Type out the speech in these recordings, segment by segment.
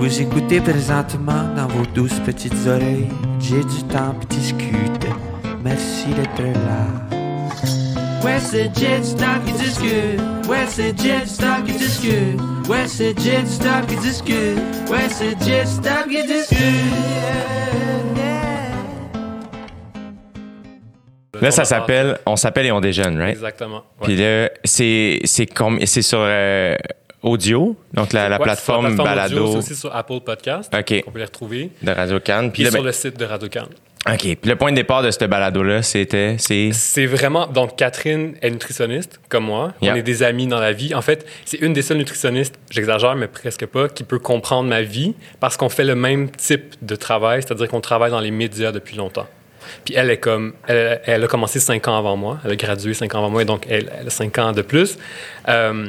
Vous écoutez présentement dans vos douces petites oreilles. J'ai du temps pour discuter. Merci d'être là. Ouais, c'est Jet Stop qui discute. Ouais, c'est Jet Stop qui discute. Ouais, c'est Jet Stop qui discute. Ouais, c'est Jet Stop qui discute. Là, ça s'appelle On s'appelle et on déjeune, right? Exactement. ouais. Puis là, c'est c'est comme c'est sur euh, audio, donc la, la Ouais, plateforme, la plateforme audio, balado c'est aussi sur Apple Podcast. OK. On peut les retrouver. de Radio Cannes. Puis là, sur ben, le site de Radio Cannes. OK, puis le point de départ de ce balado là, c'était c'est? C'est vraiment. Donc, Catherine est nutritionniste, comme moi. Yeah. On est des amis dans la vie. En fait, c'est une des seules nutritionnistes, j'exagère, mais presque pas, qui peut comprendre ma vie parce qu'on fait le même type de travail, c'est-à-dire qu'on travaille dans les médias depuis longtemps. Puis elle est comme. Elle, elle a commencé cinq ans avant moi. Elle a gradué cinq ans avant moi, donc elle, elle a cinq ans de plus. Euh,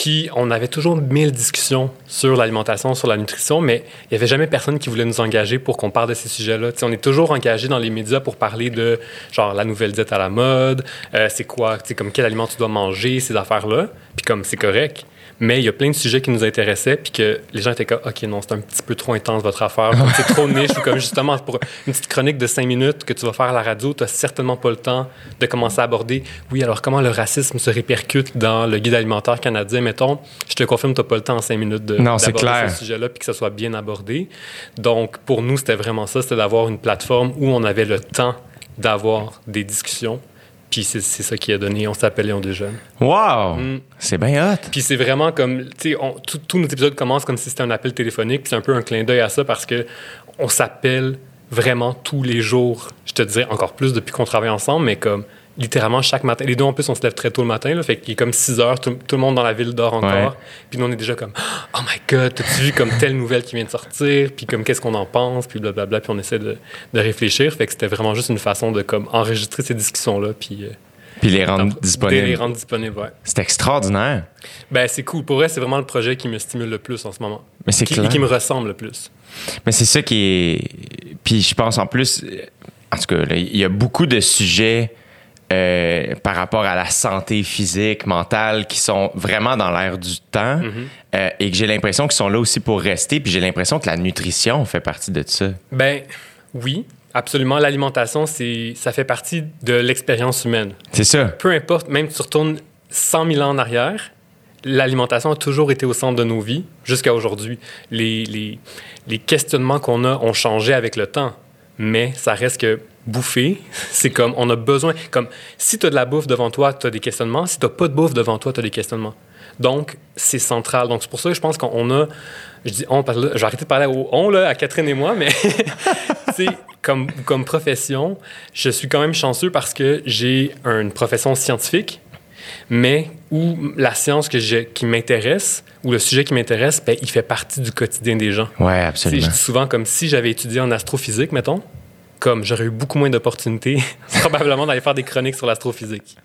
puis on avait toujours mille discussions sur l'alimentation, sur la nutrition, mais il n'y avait jamais personne qui voulait nous engager pour qu'on parle de ces sujets-là. On est toujours engagé dans les médias pour parler de genre la nouvelle diète à la mode, euh, c'est quoi, comme quel aliment tu dois manger, ces affaires-là. Puis comme c'est correct. Mais il y a plein de sujets qui nous intéressaient, puis que les gens étaient comme, OK, non, c'est un petit peu trop intense votre affaire, c'est trop niche, ou comme justement pour une petite chronique de cinq minutes que tu vas faire à la radio, tu n'as certainement pas le temps de commencer à aborder, oui, alors comment le racisme se répercute dans le guide alimentaire canadien, mettons? Je te confirme, tu n'as pas le temps en cinq minutes de, Non, d'aborder ce sujet-là, puis que ça soit bien abordé. Donc, pour nous, c'était vraiment ça, c'était d'avoir une plateforme où on avait le temps d'avoir des discussions. Puis c'est, c'est ça qui a donné On s'appelle et on déjeune. Wow! Mm. C'est bien hot. Puis c'est vraiment comme, tu sais, tous nos épisodes commencent comme si c'était un appel téléphonique. Puis c'est un peu un clin d'œil à ça parce que on s'appelle vraiment tous les jours. Je te dirais encore plus depuis qu'on travaille ensemble, mais comme littéralement chaque matin. Les deux en plus, on se lève très tôt le matin, là, fait qu'il est comme 6 heures, tout, tout le monde dans la ville dort encore. Ouais. Puis nous, on est déjà comme, oh my god, t'as-tu vu comme telle nouvelle qui vient de sortir? Puis comme qu'est-ce qu'on en pense? Puis blablabla. Puis on essaie de, de réfléchir. Fait que c'était vraiment juste une façon de comme enregistrer ces discussions-là. Puis. euh, Puis les rendre les disponibles. rendre disponibles, ouais. C'est extraordinaire. Ben, c'est cool. Pour vrai, c'est vraiment le projet qui me stimule le plus en ce moment. Mais c'est qui, clair. qui me ressemble le plus. Mais c'est ça qui est. Puis je pense en plus, en tout cas, il y a beaucoup de sujets euh, par rapport à la santé physique, mentale, qui sont vraiment dans l'air du temps Mm-hmm. euh, et que j'ai l'impression qu'ils sont là aussi pour rester. Puis j'ai l'impression que la nutrition fait partie de ça. Ben, oui, absolument. L'alimentation, c'est, ça fait partie de l'expérience humaine. C'est ça. Peu importe, même si tu retournes 100 000 ans en arrière, l'alimentation a toujours été au centre de nos vies jusqu'à aujourd'hui. Les, les, les questionnements qu'on a ont changé avec le temps, mais ça reste que bouffer, c'est comme on a besoin. Comme si tu as de la bouffe devant toi, tu as des questionnements. Si tu n'as pas de bouffe devant toi, tu as des questionnements. Donc, c'est central. Donc, c'est pour ça que je pense qu'on a. Je dis on, parce que vais arrêter de parler au on, là, à Catherine et moi, mais comme, comme profession, je suis quand même chanceux parce que j'ai une profession scientifique, mais où la science que qui m'intéresse, ou le sujet qui m'intéresse, ben, il fait partie du quotidien des gens. Sais, absolument. Je dis souvent comme si j'avais étudié en astrophysique, mettons, comme j'aurais eu beaucoup moins d'opportunités, probablement d'aller faire des chroniques sur l'astrophysique.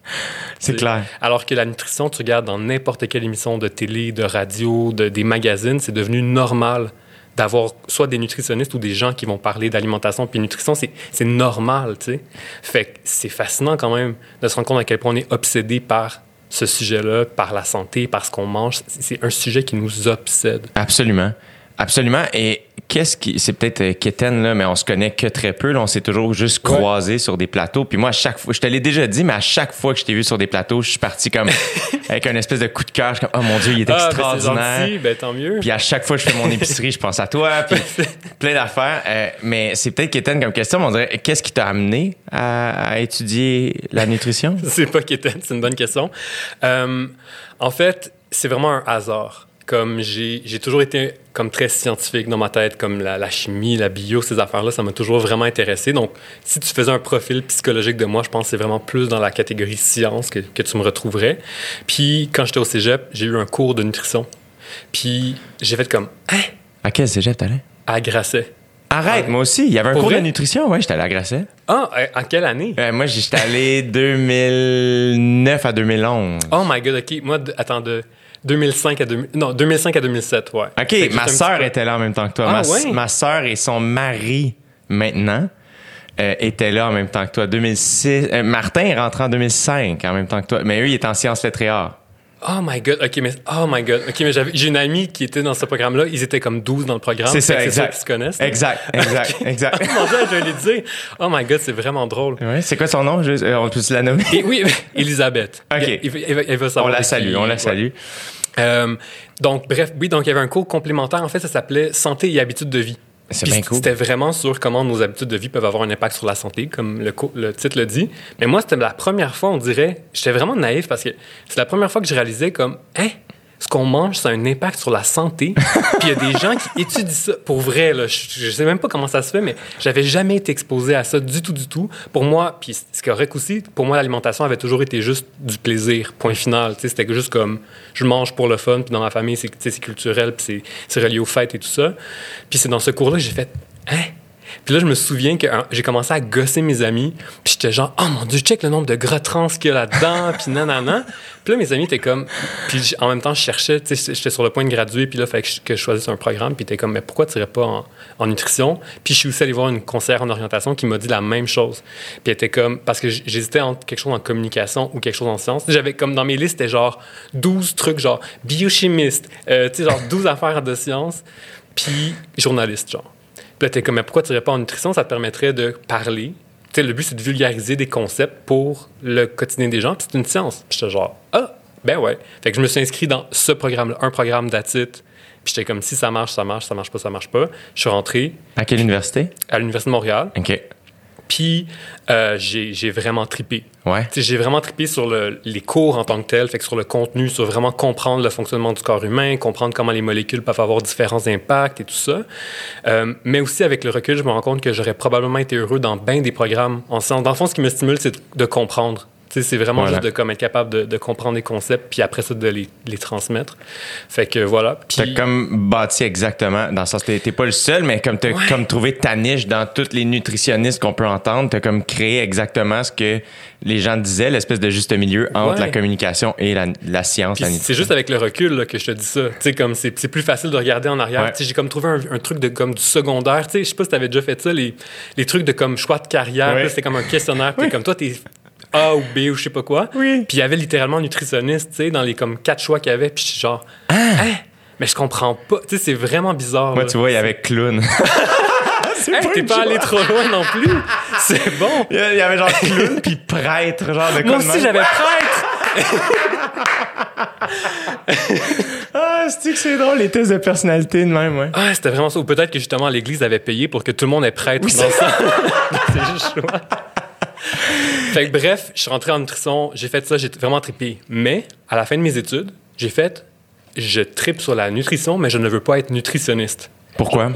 C'est C'est- clair. Alors que la nutrition, tu regardes dans n'importe quelle émission de télé, de radio, de, des magazines, c'est devenu normal d'avoir soit des nutritionnistes ou des gens qui vont parler d'alimentation puis nutrition, c'est normal, tu sais. Fait que c'est fascinant quand même de se rendre compte à quel point on est obsédé par ce sujet-là, par la santé, par ce qu'on mange. C'est un sujet qui nous obsède. Absolument. Absolument. Et qu'est-ce qui. C'est peut-être euh, Kéten, là, mais on se connaît que très peu. Là, on s'est toujours juste Ouais. croisés sur des plateaux. Puis moi, à chaque fois, je te l'ai déjà dit, mais à chaque fois que je t'ai vu sur des plateaux, je suis parti comme avec un espèce de coup de cœur. Je suis comme, oh mon Dieu, il est Ah, ben, extraordinaire. gentil, ben tant mieux. Puis à chaque fois que je fais mon épicerie, je pense à toi. Puis plein d'affaires. Euh, mais c'est peut-être Kéten comme question. mais on dirait, qu'est-ce qui t'a amené à, à étudier la nutrition? c'est pas qu'étaine, c'est une bonne question. Euh, en fait, c'est vraiment un hasard. Comme j'ai toujours été comme très scientifique dans ma tête, comme la, la chimie, la bio, ces affaires-là, ça m'a toujours vraiment intéressé. Donc, si tu faisais un profil psychologique de moi, je pense que c'est vraiment plus dans la catégorie science que, que tu me retrouverais. Puis, quand j'étais au cégep, j'ai eu un cours de nutrition. Puis, j'ai fait comme, hein, À quel cégep t'allais? à Grasset. Arrête, moi aussi. Il y avait un cours de nutrition? Ouais, j'étais allé à Grasset. Ah, euh, en quelle année? Euh, moi, j'étais allé 2009 à 2011. Oh my god, ok. Moi, attends, de 2005 à 2000, non, 2005 à 2007, ouais. OK, ma sœur était là en même temps que toi. Ah, ma, ouais? ma sœur et son mari, maintenant, euh, étaient là en même temps que toi. 2006. euh, Martin est rentré en 2005 en même temps que toi. Mais eux, ils étaient en sciences lettres et arts. Oh my god, ok, mais oh my god, ok, mais j'ai une amie qui était dans ce programme-là, ils étaient comme 12 dans le programme. C'est ça, exact. se connaissent. Exact, exact, exact. Oh mon dieu, je vais lui dire, oh my god, c'est vraiment drôle. Ouais, c'est quoi son nom? Euh, on peut se la nommer? Et oui, Elisabeth. Ok. Il- il- il va- va On savoir la qui- salue, on la ouais. salue. Euh, donc, bref, oui, donc il y avait un cours complémentaire. En fait, ça s'appelait Santé et habitudes de vie. Bien cool. C'était vraiment sur comment nos habitudes de vie peuvent avoir un impact sur la santé, comme le, titre le dit. Mais moi, c'était la première fois, on dirait, j'étais vraiment naïf parce que c'est la première fois que je réalisais comme, hein, ce qu'on mange, ça a un impact sur la santé. Puis il y a des gens qui étudient ça. Pour vrai, là, je, je sais même pas comment ça se fait, mais j'avais jamais été exposé à ça du tout, du tout. Pour moi, puis c'est correct aussi, pour moi, l'alimentation avait toujours été juste du plaisir, point final. C'était juste comme, je mange pour le fun, puis dans ma famille, c'est culturel, puis c'est- c'est relié aux fêtes et tout ça. Puis c'est dans ce cours-là que j'ai fait, hein? Puis là, je me souviens que hein, j'ai commencé à gosser mes amis. Puis j'étais genre, oh mon Dieu, check le nombre de gras trans qu'il y a là-dedans. puis nanana. Puis là, mes amis étaient comme. Puis en même temps, je cherchais, tu sais, j'étais sur le point de graduer. Puis là, fallait que je, que je choisisse un programme. Puis t'es comme, mais pourquoi tu irais pas en, nutrition? Puis je suis aussi allé voir une conseillère en orientation qui m'a dit la même chose. Puis elle était comme, parce que j'hésitais entre quelque chose en communication ou quelque chose en sciences. J'avais comme dans mes listes, c'était genre 12 trucs, genre biochimiste, euh, tu sais, genre 12 affaires de sciences. Puis journaliste, genre. Puis là, t'es comme, mais pourquoi tu pas en nutrition? Ça te permettrait de parler. Tu sais, le but, c'est de vulgariser des concepts pour le quotidien des gens. Puis c'est une science. Puis j'étais genre, ah, ben ouais. Fait que je me suis inscrit dans ce programme-là, un programme d'attitude. Puis j'étais comme, si ça marche, ça marche, ça marche pas, ça marche pas. Je suis rentré À quelle université? à l'Université de Montréal. OK. Puis euh, j'ai vraiment tripé. Ouais. J'ai vraiment trippé sur le- les cours en tant que tel, fait que sur le contenu, sur vraiment comprendre le fonctionnement du corps humain, comprendre comment les molécules peuvent avoir différents impacts et tout ça. Euh, mais aussi, avec le recul, je me rends compte que j'aurais probablement été heureux dans bien des programmes en sciences. Dans le fond, ce qui me stimule, c'est de comprendre. C'est vraiment Voilà. juste de comme, être capable de, de comprendre les concepts, puis après ça, de les, les transmettre. Fait que voilà. Puis- T'as comme bâti exactement, dans le sens, t'es t'es pas le seul, mais comme t'as Ouais. comme trouvé ta niche dans tous les nutritionnistes qu'on peut entendre, t'as comme créé exactement ce que les gens disaient, l'espèce de juste milieu entre Ouais. la communication et la, la science, la c'est juste avec le recul là, que je te dis ça. Tu sais, comme c'est c'est plus facile de regarder en arrière. Ouais. J'ai comme trouvé un, un truc de comme du secondaire. Tu sais, je sais pas si t'avais déjà fait ça, les, les trucs de comme choix de carrière. Là, C'était comme un questionnaire. Puis comme toi, t'es A ou B ou je sais pas quoi. Oui. Puis il y avait littéralement nutritionniste, tu sais, dans les comme quatre choix qu'il y avait. Puis je suis genre, hein? Mais je comprends pas. Tu sais, c'est vraiment bizarre. Moi, là. tu vois, il y avait clown. Hey, t'es pas allé trop loin non plus. C'est bon. Il y avait genre clown puis prêtre, genre de Moi aussi, j'avais prêtre. Ah, c'est que c'est drôle, les tests de personnalité de même, ouais. Ah, c'était vraiment ça. Ou peut-être que justement l'Église avait payé pour que tout le monde ait prêtre dans ça. c'est juste choix. Fait que bref, je suis rentré en nutrition, j'ai fait ça, j'ai vraiment trippé. Mais à la fin de mes études, j'ai fait, je tripe sur la nutrition, mais je ne veux pas être nutritionniste. Pourquoi?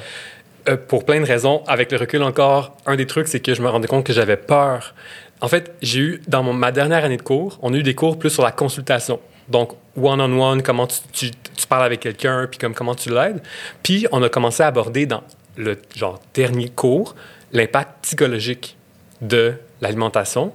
Euh, pour plein de raisons. Avec le recul encore, un des trucs, c'est que je me rendais compte que j'avais peur. En fait, j'ai eu, dans mon- ma dernière année de cours, on a eu des cours plus sur la consultation. Donc, one-on-one, comment tu, tu- tu parles avec quelqu'un, puis comme, comment tu l'aides. Puis, on a commencé à aborder dans le genre dernier cours l'impact psychologique de l'alimentation.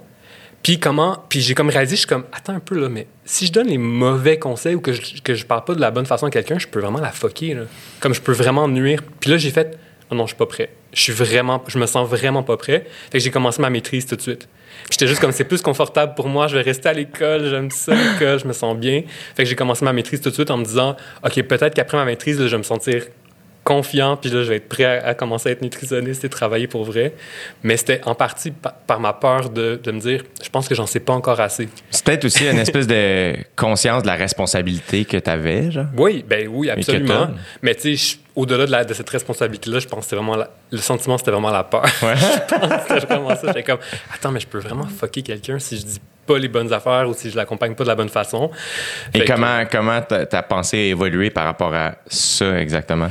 Puis comment, puis j'ai comme réalisé, je suis comme, attends un peu là, mais si je donne les mauvais conseils ou que je, que je parle pas de la bonne façon à quelqu'un, je peux vraiment la fucker, là. Comme je peux vraiment nuire. Puis là, j'ai fait, oh non, je suis pas prêt. Je suis vraiment, je me sens vraiment pas prêt. Fait que j'ai commencé ma maîtrise tout de suite. J'étais juste comme, c'est plus confortable pour moi, je vais rester à l'école, j'aime ça, l'école, je me sens bien. Fait que j'ai commencé ma maîtrise tout de suite en me disant, OK, peut-être qu'après ma maîtrise, je vais me sentir confiant, puis là, je vais être prêt à, à commencer à être nutritionniste et travailler pour vrai. Mais c'était en partie pa- par ma peur de, de me dire, je pense que j'en sais pas encore assez. C'est peut-être aussi une espèce de conscience de la responsabilité que t'avais, genre. Oui, ben oui, absolument. Mais tu sais, au-delà de, la- de cette responsabilité-là, je pense que c'était vraiment la- le sentiment, c'était vraiment la peur. Ouais. je pense que c'était vraiment ça. J'étais comme, attends, mais je peux vraiment fucker quelqu'un si je dis pas les bonnes affaires ou si je l'accompagne pas de la bonne façon? Et que- comment, comment ta, ta pensée a évolué par rapport à ça exactement?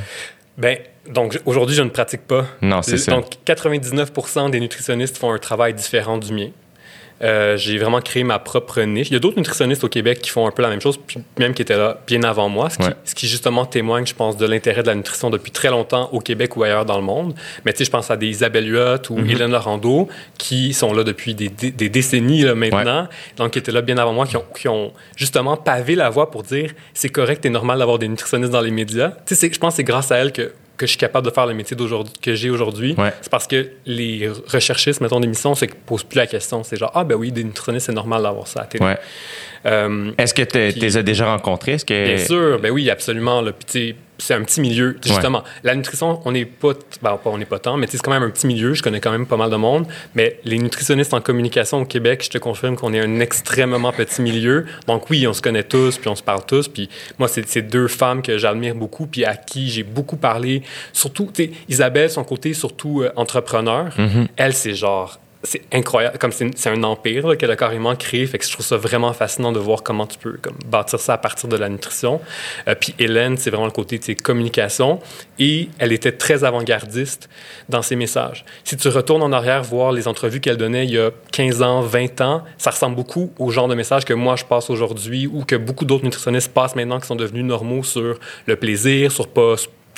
Ben, donc aujourd'hui, je ne pratique pas. Non, c'est ça. Donc 99% des nutritionnistes font un travail différent du mien. Euh, j'ai vraiment créé ma propre niche. Il y a d'autres nutritionnistes au Québec qui font un peu la même chose, puis même qui étaient là bien avant moi, ce qui, Ouais. ce qui justement témoigne, je pense, de l'intérêt de la nutrition depuis très longtemps au Québec ou ailleurs dans le monde. Mais tu sais, je pense à des Isabelle Huot ou Mm-hmm. Hélène Laurando qui sont là depuis des, des- des décennies là, maintenant, donc qui étaient là bien avant moi, qui ont, qui ont justement pavé la voie pour dire c'est correct et normal d'avoir des nutritionnistes dans les médias. Tu sais, je pense que c'est grâce à elles que que je suis capable de faire le métier d'aujourd'hui que j'ai aujourd'hui, Ouais. c'est parce que les recherchistes, mettons, d'émissions, c'est qu'ils posent plus la question. C'est genre, ah ben oui, des nutritionnistes, c'est normal d'avoir ça à la télé. Ouais. Euh, Est-ce que tu les as déjà rencontrés? Que... Bien sûr, ben oui, absolument. Là. Puis, c'est un petit milieu. Justement, la nutrition, on n'est pas, ben, on n'est pas tant, mais c'est quand même un petit milieu. Je connais quand même pas mal de monde. Mais les nutritionnistes en communication au Québec, je te confirme qu'on est un extrêmement petit milieu. Donc oui, on se connaît tous, puis on se parle tous. Puis moi, c'est c'est deux femmes que j'admire beaucoup, puis à qui j'ai beaucoup parlé. Surtout, tu sais, Isabelle, son côté surtout euh, entrepreneur, elle, c'est genre c'est incroyable. Comme c'est un empire qu'elle a carrément créé. Fait que je trouve ça vraiment fascinant de voir comment tu peux comme, bâtir ça à partir de la nutrition. Euh, puis Hélène, c'est vraiment le côté de ses communications. Et elle était très avant-gardiste dans ses messages. Si tu retournes en arrière voir les entrevues qu'elle donnait il y a 15 ans, 20 ans, ça ressemble beaucoup au genre de message que moi je passe aujourd'hui ou que beaucoup d'autres nutritionnistes passent maintenant qui sont devenus normaux sur le plaisir, sur pas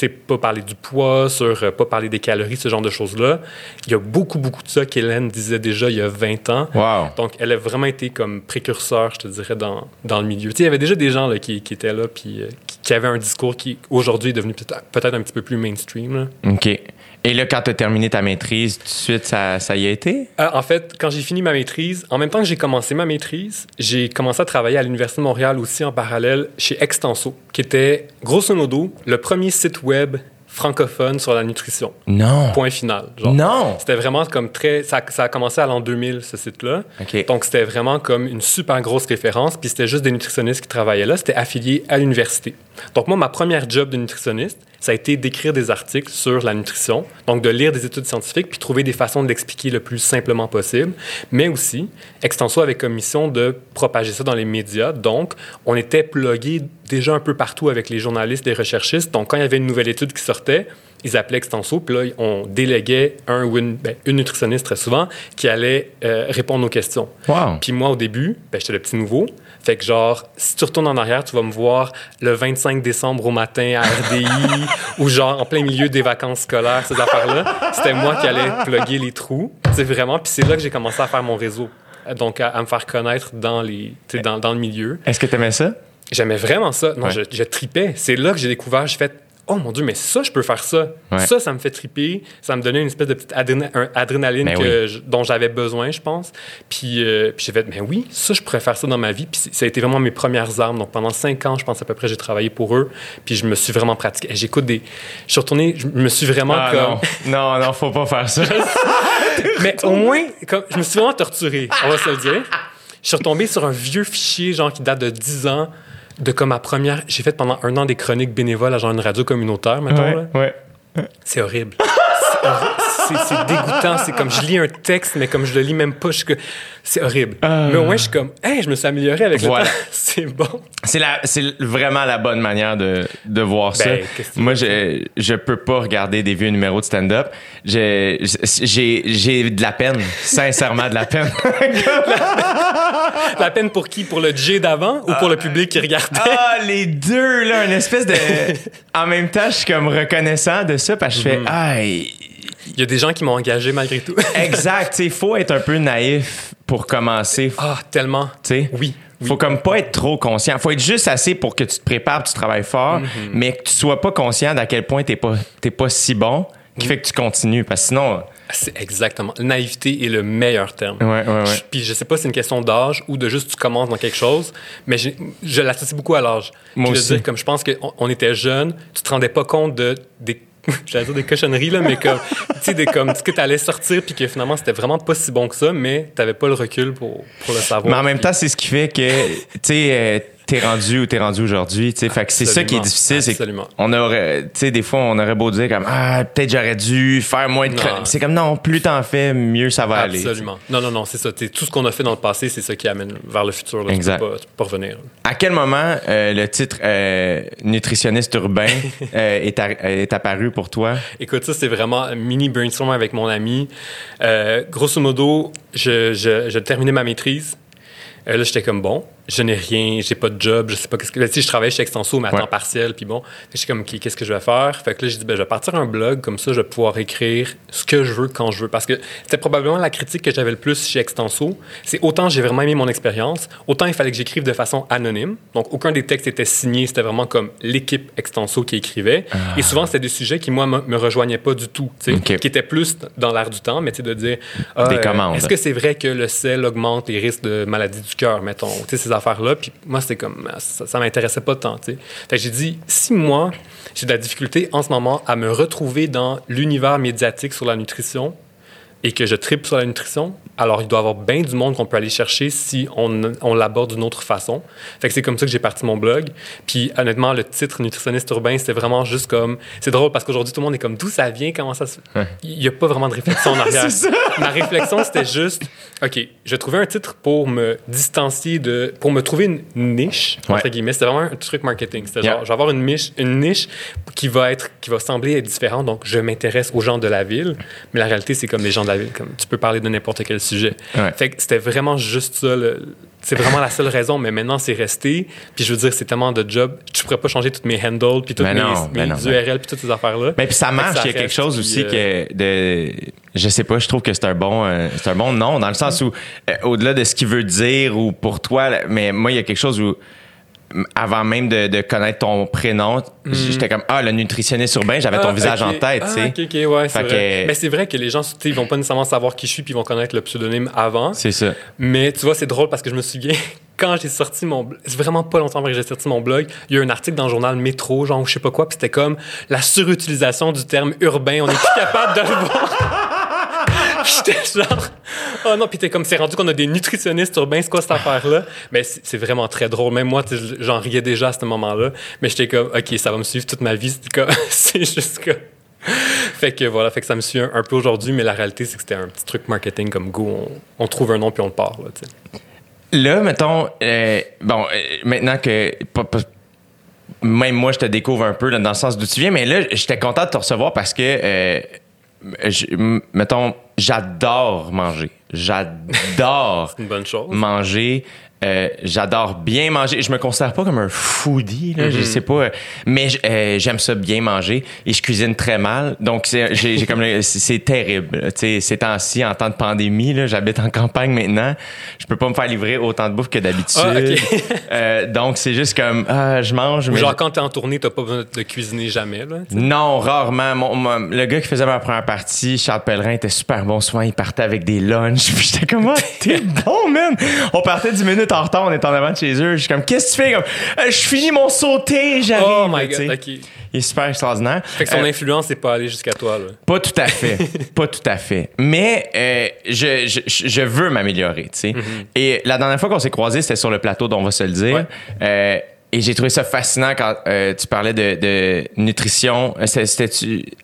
pas parler du poids, sur euh, pas parler des calories, ce genre de choses-là. Il y a beaucoup, beaucoup de ça qu'Hélène disait déjà il y a 20 ans. Wow. Donc, elle a vraiment été comme précurseur, je te dirais, dans, dans le milieu. Tu sais, il y avait déjà des gens là, qui, qui étaient là, puis euh, qui, qui avaient un discours qui, aujourd'hui, est devenu peut-être peut-être un petit peu plus mainstream. là. OK. Et là, quand tu as terminé ta maîtrise, tout de suite, ça, ça y a été? Euh, en fait, quand j'ai fini ma maîtrise, en même temps que j'ai commencé ma maîtrise, j'ai commencé à travailler à l'Université de Montréal aussi en parallèle chez Extenso, qui était, grosso modo, le premier site web francophone sur la nutrition. Non. Point final. genre. Non. C'était vraiment comme très. Ça, ça a commencé à l'an 2000, ce site-là. OK. Donc, c'était vraiment comme une super grosse référence. Puis, c'était juste des nutritionnistes qui travaillaient là. C'était affilié à l'université. Donc, moi, ma première job de nutritionniste, ça a été d'écrire des articles sur la nutrition. Donc, de lire des études scientifiques puis trouver des façons de l'expliquer le plus simplement possible. Mais aussi, Extenso avait comme mission de propager ça dans les médias. Donc, on était plugué déjà un peu partout avec les journalistes, les recherchistes. Donc, quand il y avait une nouvelle étude qui sortait, ils appelaient Extenso, puis là, on déléguait un ou une, ben, une nutritionniste très souvent qui allait euh, répondre aux questions. Wow. Puis moi, au début, ben, j'étais le petit nouveau. Fait que genre, si tu retournes en arrière, tu vas me voir le 25 décembre au matin à RDI ou genre en plein milieu des vacances scolaires, ces affaires-là. C'était moi qui allais plugger les trous. C'est vraiment, puis c'est là que j'ai commencé à faire mon réseau. Donc, à, à me faire connaître dans, les, sais, dans, dans le milieu. Est-ce que tu aimais ça? J'aimais vraiment ça. Non, Ouais. je, je tripais. C'est là que j'ai découvert, j'ai fait Oh mon Dieu, mais ça, je peux faire ça. Ouais. Ça, ça me fait triper. Ça me donnait une espèce de petite adréna- un adrénaline Ben je- dont j'avais besoin, je pense. Puis, euh, puis j'ai fait Mais oui, ça, je pourrais faire ça dans ma vie. Puis ça a été vraiment mes premières armes. Donc pendant cinq ans, je pense à peu près, j'ai travaillé pour eux. Puis je me suis vraiment pratiqué. J'écoute des. Je suis retourné, je me suis vraiment Ah, comme. non. non, non, faut pas faire ça. Mais au moins, comme, je me suis vraiment torturé, on va se le dire. Je suis retombé sur un vieux fichier, genre, qui date de 10 ans, de comme ma première... J'ai fait pendant un an des chroniques bénévoles à genre une radio communautaire, mettons. ouais, là. ouais. C'est horrible. C'est dégoûtant. C'est comme, je lis un texte, mais comme je le lis même pas, je suis. C'est horrible. Ah. Mais au moins, je suis comme, hey, je me suis amélioré avec Voilà. le temps. C'est bon. C'est la, c'est vraiment la bonne manière de, de voir ça. Ben, tu Moi, je, je peux pas regarder des vieux numéros de stand-up. J'ai, j'ai de la peine, sincèrement de la peine. La peine pour qui? Pour le J d'avant ou pour le public qui regardait? ah, les deux, là, une espèce de. En même temps, je suis comme reconnaissant de ça parce que je fais, ah, il- Il y a des gens qui m'ont engagé malgré tout. exact. Sais, faut être un peu naïf pour commencer. Ah, tellement. Tu sais? Oui. oui. Faut comme pas être trop conscient. Faut être juste assez pour que tu te prépares, tu travailles fort, Mm-hmm. mais que tu sois pas conscient d'à quel point t'es pas, pas si bon, qui fait que tu continues. Parce que sinon, C'est exactement. Naïveté est le meilleur terme. ouais, ouais, ouais. Je- Puis je sais pas si c'est une question d'âge ou de juste tu commences dans quelque chose, mais j'ai- je l'associe beaucoup à l'âge. Moi je veux aussi. dire, comme je pense qu'on on était jeunes, tu te rendais pas compte de des j'allais dire des cochonneries là, mais comme tu sais des comme que tu allais sortir puis que finalement c'était vraiment pas si bon que ça, mais t'avais pas le recul pour, pour le savoir. Mais en même Puis- temps, c'est ce qui fait que, tu sais, euh, t'es rendu où t'es rendu aujourd'hui, tu sais. Fait que c'est ça qui est difficile, c'est qu'on aurait, tu sais, des fois, on aurait beau dire comme, ah, peut-être j'aurais dû faire moins de. C'est comme, non, plus t'en fais, mieux ça va aller. Absolument. Non, non, non, c'est ça. Tu sais, tout ce qu'on a fait dans le passé, c'est ça qui amène vers le futur. Là. Exact. Tu peux pas, tu peux pas revenir. À quel moment euh, le titre euh, nutritionniste urbain euh, est, est apparu pour toi? Écoute, ça, c'est vraiment un mini brainstorm avec mon ami. Grosso modo, je, je, je terminais ma maîtrise. Là, j'étais comme bon. Je n'ai rien, j'ai pas de job, je sais pas qu'est-ce que. Tu sais, je travaille chez Extenso, mais à Ouais. temps partiel, puis bon. Je suis comme, qu'est-ce que je vais faire? Fait que là, j'ai dit, ben, je vais partir un blog, comme ça, je vais pouvoir écrire ce que je veux quand je veux. Parce que c'était probablement la critique que j'avais le plus chez Extenso. C'est autant j'ai vraiment aimé mon expérience, autant il fallait que j'écrive de façon anonyme. Donc, aucun des textes était signé, c'était vraiment comme l'équipe Extenso qui écrivait. Et souvent, c'était des sujets qui, moi, me, me rejoignaient pas du tout, tu sais, OK. qui étaient plus dans l'air du temps, mais tu sais, de dire, ah, Des euh, commandes. est-ce que c'est vrai que le sel augmente les risques de maladie du cœur, mettons, tu sais, ces affaires-là. Puis moi, c'était comme, ça, ça m'intéressait pas tant, tu sais. Fait que j'ai dit, si moi, j'ai de la difficulté en ce moment à me retrouver dans l'univers médiatique sur la nutrition et que je tripe sur la nutrition, alors il doit y avoir bien du monde qu'on peut aller chercher si on, on l'aborde d'une autre façon. Fait que c'est comme ça que j'ai parti mon blog. Puis honnêtement, le titre nutritionniste urbain, c'était vraiment juste comme. C'est drôle parce qu'aujourd'hui, tout le monde est comme d'où ça vient, comment ça se. Il n'y a pas vraiment de réflexion en arrière. Ma réflexion, c'était juste OK, je vais trouver un titre pour me distancier de. pour me trouver une niche, entre Ouais. guillemets. C'était vraiment un truc marketing. C'était Yeah. genre, je vais avoir une niche, une niche qui va être qui va sembler être différente. Donc, je m'intéresse aux gens de la ville, mais la réalité, c'est comme les gens de la ville. Comme tu peux parler de n'importe quel sujet. Ouais. Fait que c'était vraiment juste ça. le- c'est vraiment la seule raison, mais maintenant c'est resté. Puis je veux dire, c'est tellement de job. Je pourrais pas changer toutes mes handles, puis toutes mes, non, mes non, ben- URL, puis toutes ces affaires-là. Mais puis ça marche, ça il y a quelque chose puis, aussi euh, que de je sais pas, je trouve que c'est un bon euh, c'est un bon nom dans le sens où euh, au-delà de ce qu'il veut dire ou pour toi mais moi il y a quelque chose où avant même de, de connaître ton prénom, j'étais comme ah le nutritionniste urbain, j'avais ton Mm. Ah, visage en tête, Ah, tu sais. ouais, c'est Fait vrai. que- Mais c'est vrai que les gens, ils vont pas nécessairement savoir qui je suis, puis ils vont connaître le pseudonyme avant. C'est ça. Mais tu vois, c'est drôle parce que je me souviens, quand j'ai sorti mon blog, c'est vraiment pas longtemps après que j'ai sorti mon blog, il y a eu un article dans le journal Métro, genre, ou je sais pas quoi, puis c'était comme la surutilisation du terme urbain, on est plus capable de le voir. J'étais genre, oh non, puis t'es comme, c'est rendu qu'on a des nutritionnistes urbains, c'est quoi cette affaire-là? Mais c'est vraiment très drôle. Même moi, j'en riais déjà à ce moment-là. Mais j'étais comme, OK, ça va me suivre toute ma vie. C'est juste comme. Fait que voilà, fait que ça me suit un, peu aujourd'hui, mais la réalité, c'est que c'était un petit truc marketing comme go, on, trouve un nom puis on le part, là, mettons, euh, bon, euh, maintenant que même moi, je te découvre un peu dans le sens d'où tu viens, mais là, j'étais content de te recevoir parce que, euh, mettons, j'adore manger. J'adore C'est une bonne chose. manger. Euh, j'adore bien manger. Je me considère pas comme un foodie, là, je sais pas, euh, mais euh, j'aime ça bien manger et je cuisine très mal. Donc c'est j'ai, comme c'est, terrible. là. Tu sais, ces temps-ci en temps de pandémie, là, j'habite en campagne maintenant. Je peux pas me faire livrer autant de bouffe que d'habitude. Ah. Euh, donc c'est juste comme ah, je mange mais genre, quand t'es en tournée, t'as pas besoin de cuisiner jamais, là. non, rarement. Mon, mon- le gars qui faisait ma première partie, Charles Pellerin, était super bon. Souvent, il partait avec des lunchs. Puis j'étais comme, ah, t'es bon, man. On partait 10 minutes en retard, on est en avant de chez eux. Je suis comme, qu'est-ce que tu fais? Comme, Euh, je finis mon sauté, j'arrive. Oh my god. Il est super extraordinaire. Fait que son Euh, influence n'est pas allée jusqu'à toi, là. pas tout à fait. pas tout à fait. Mais euh, je, je, je veux m'améliorer, tu sais. Et la dernière fois qu'on s'est croisés, c'était sur le plateau, dont on va se le dire. Ouais. Euh, et j'ai trouvé ça fascinant quand euh, tu parlais de, de nutrition. C'était,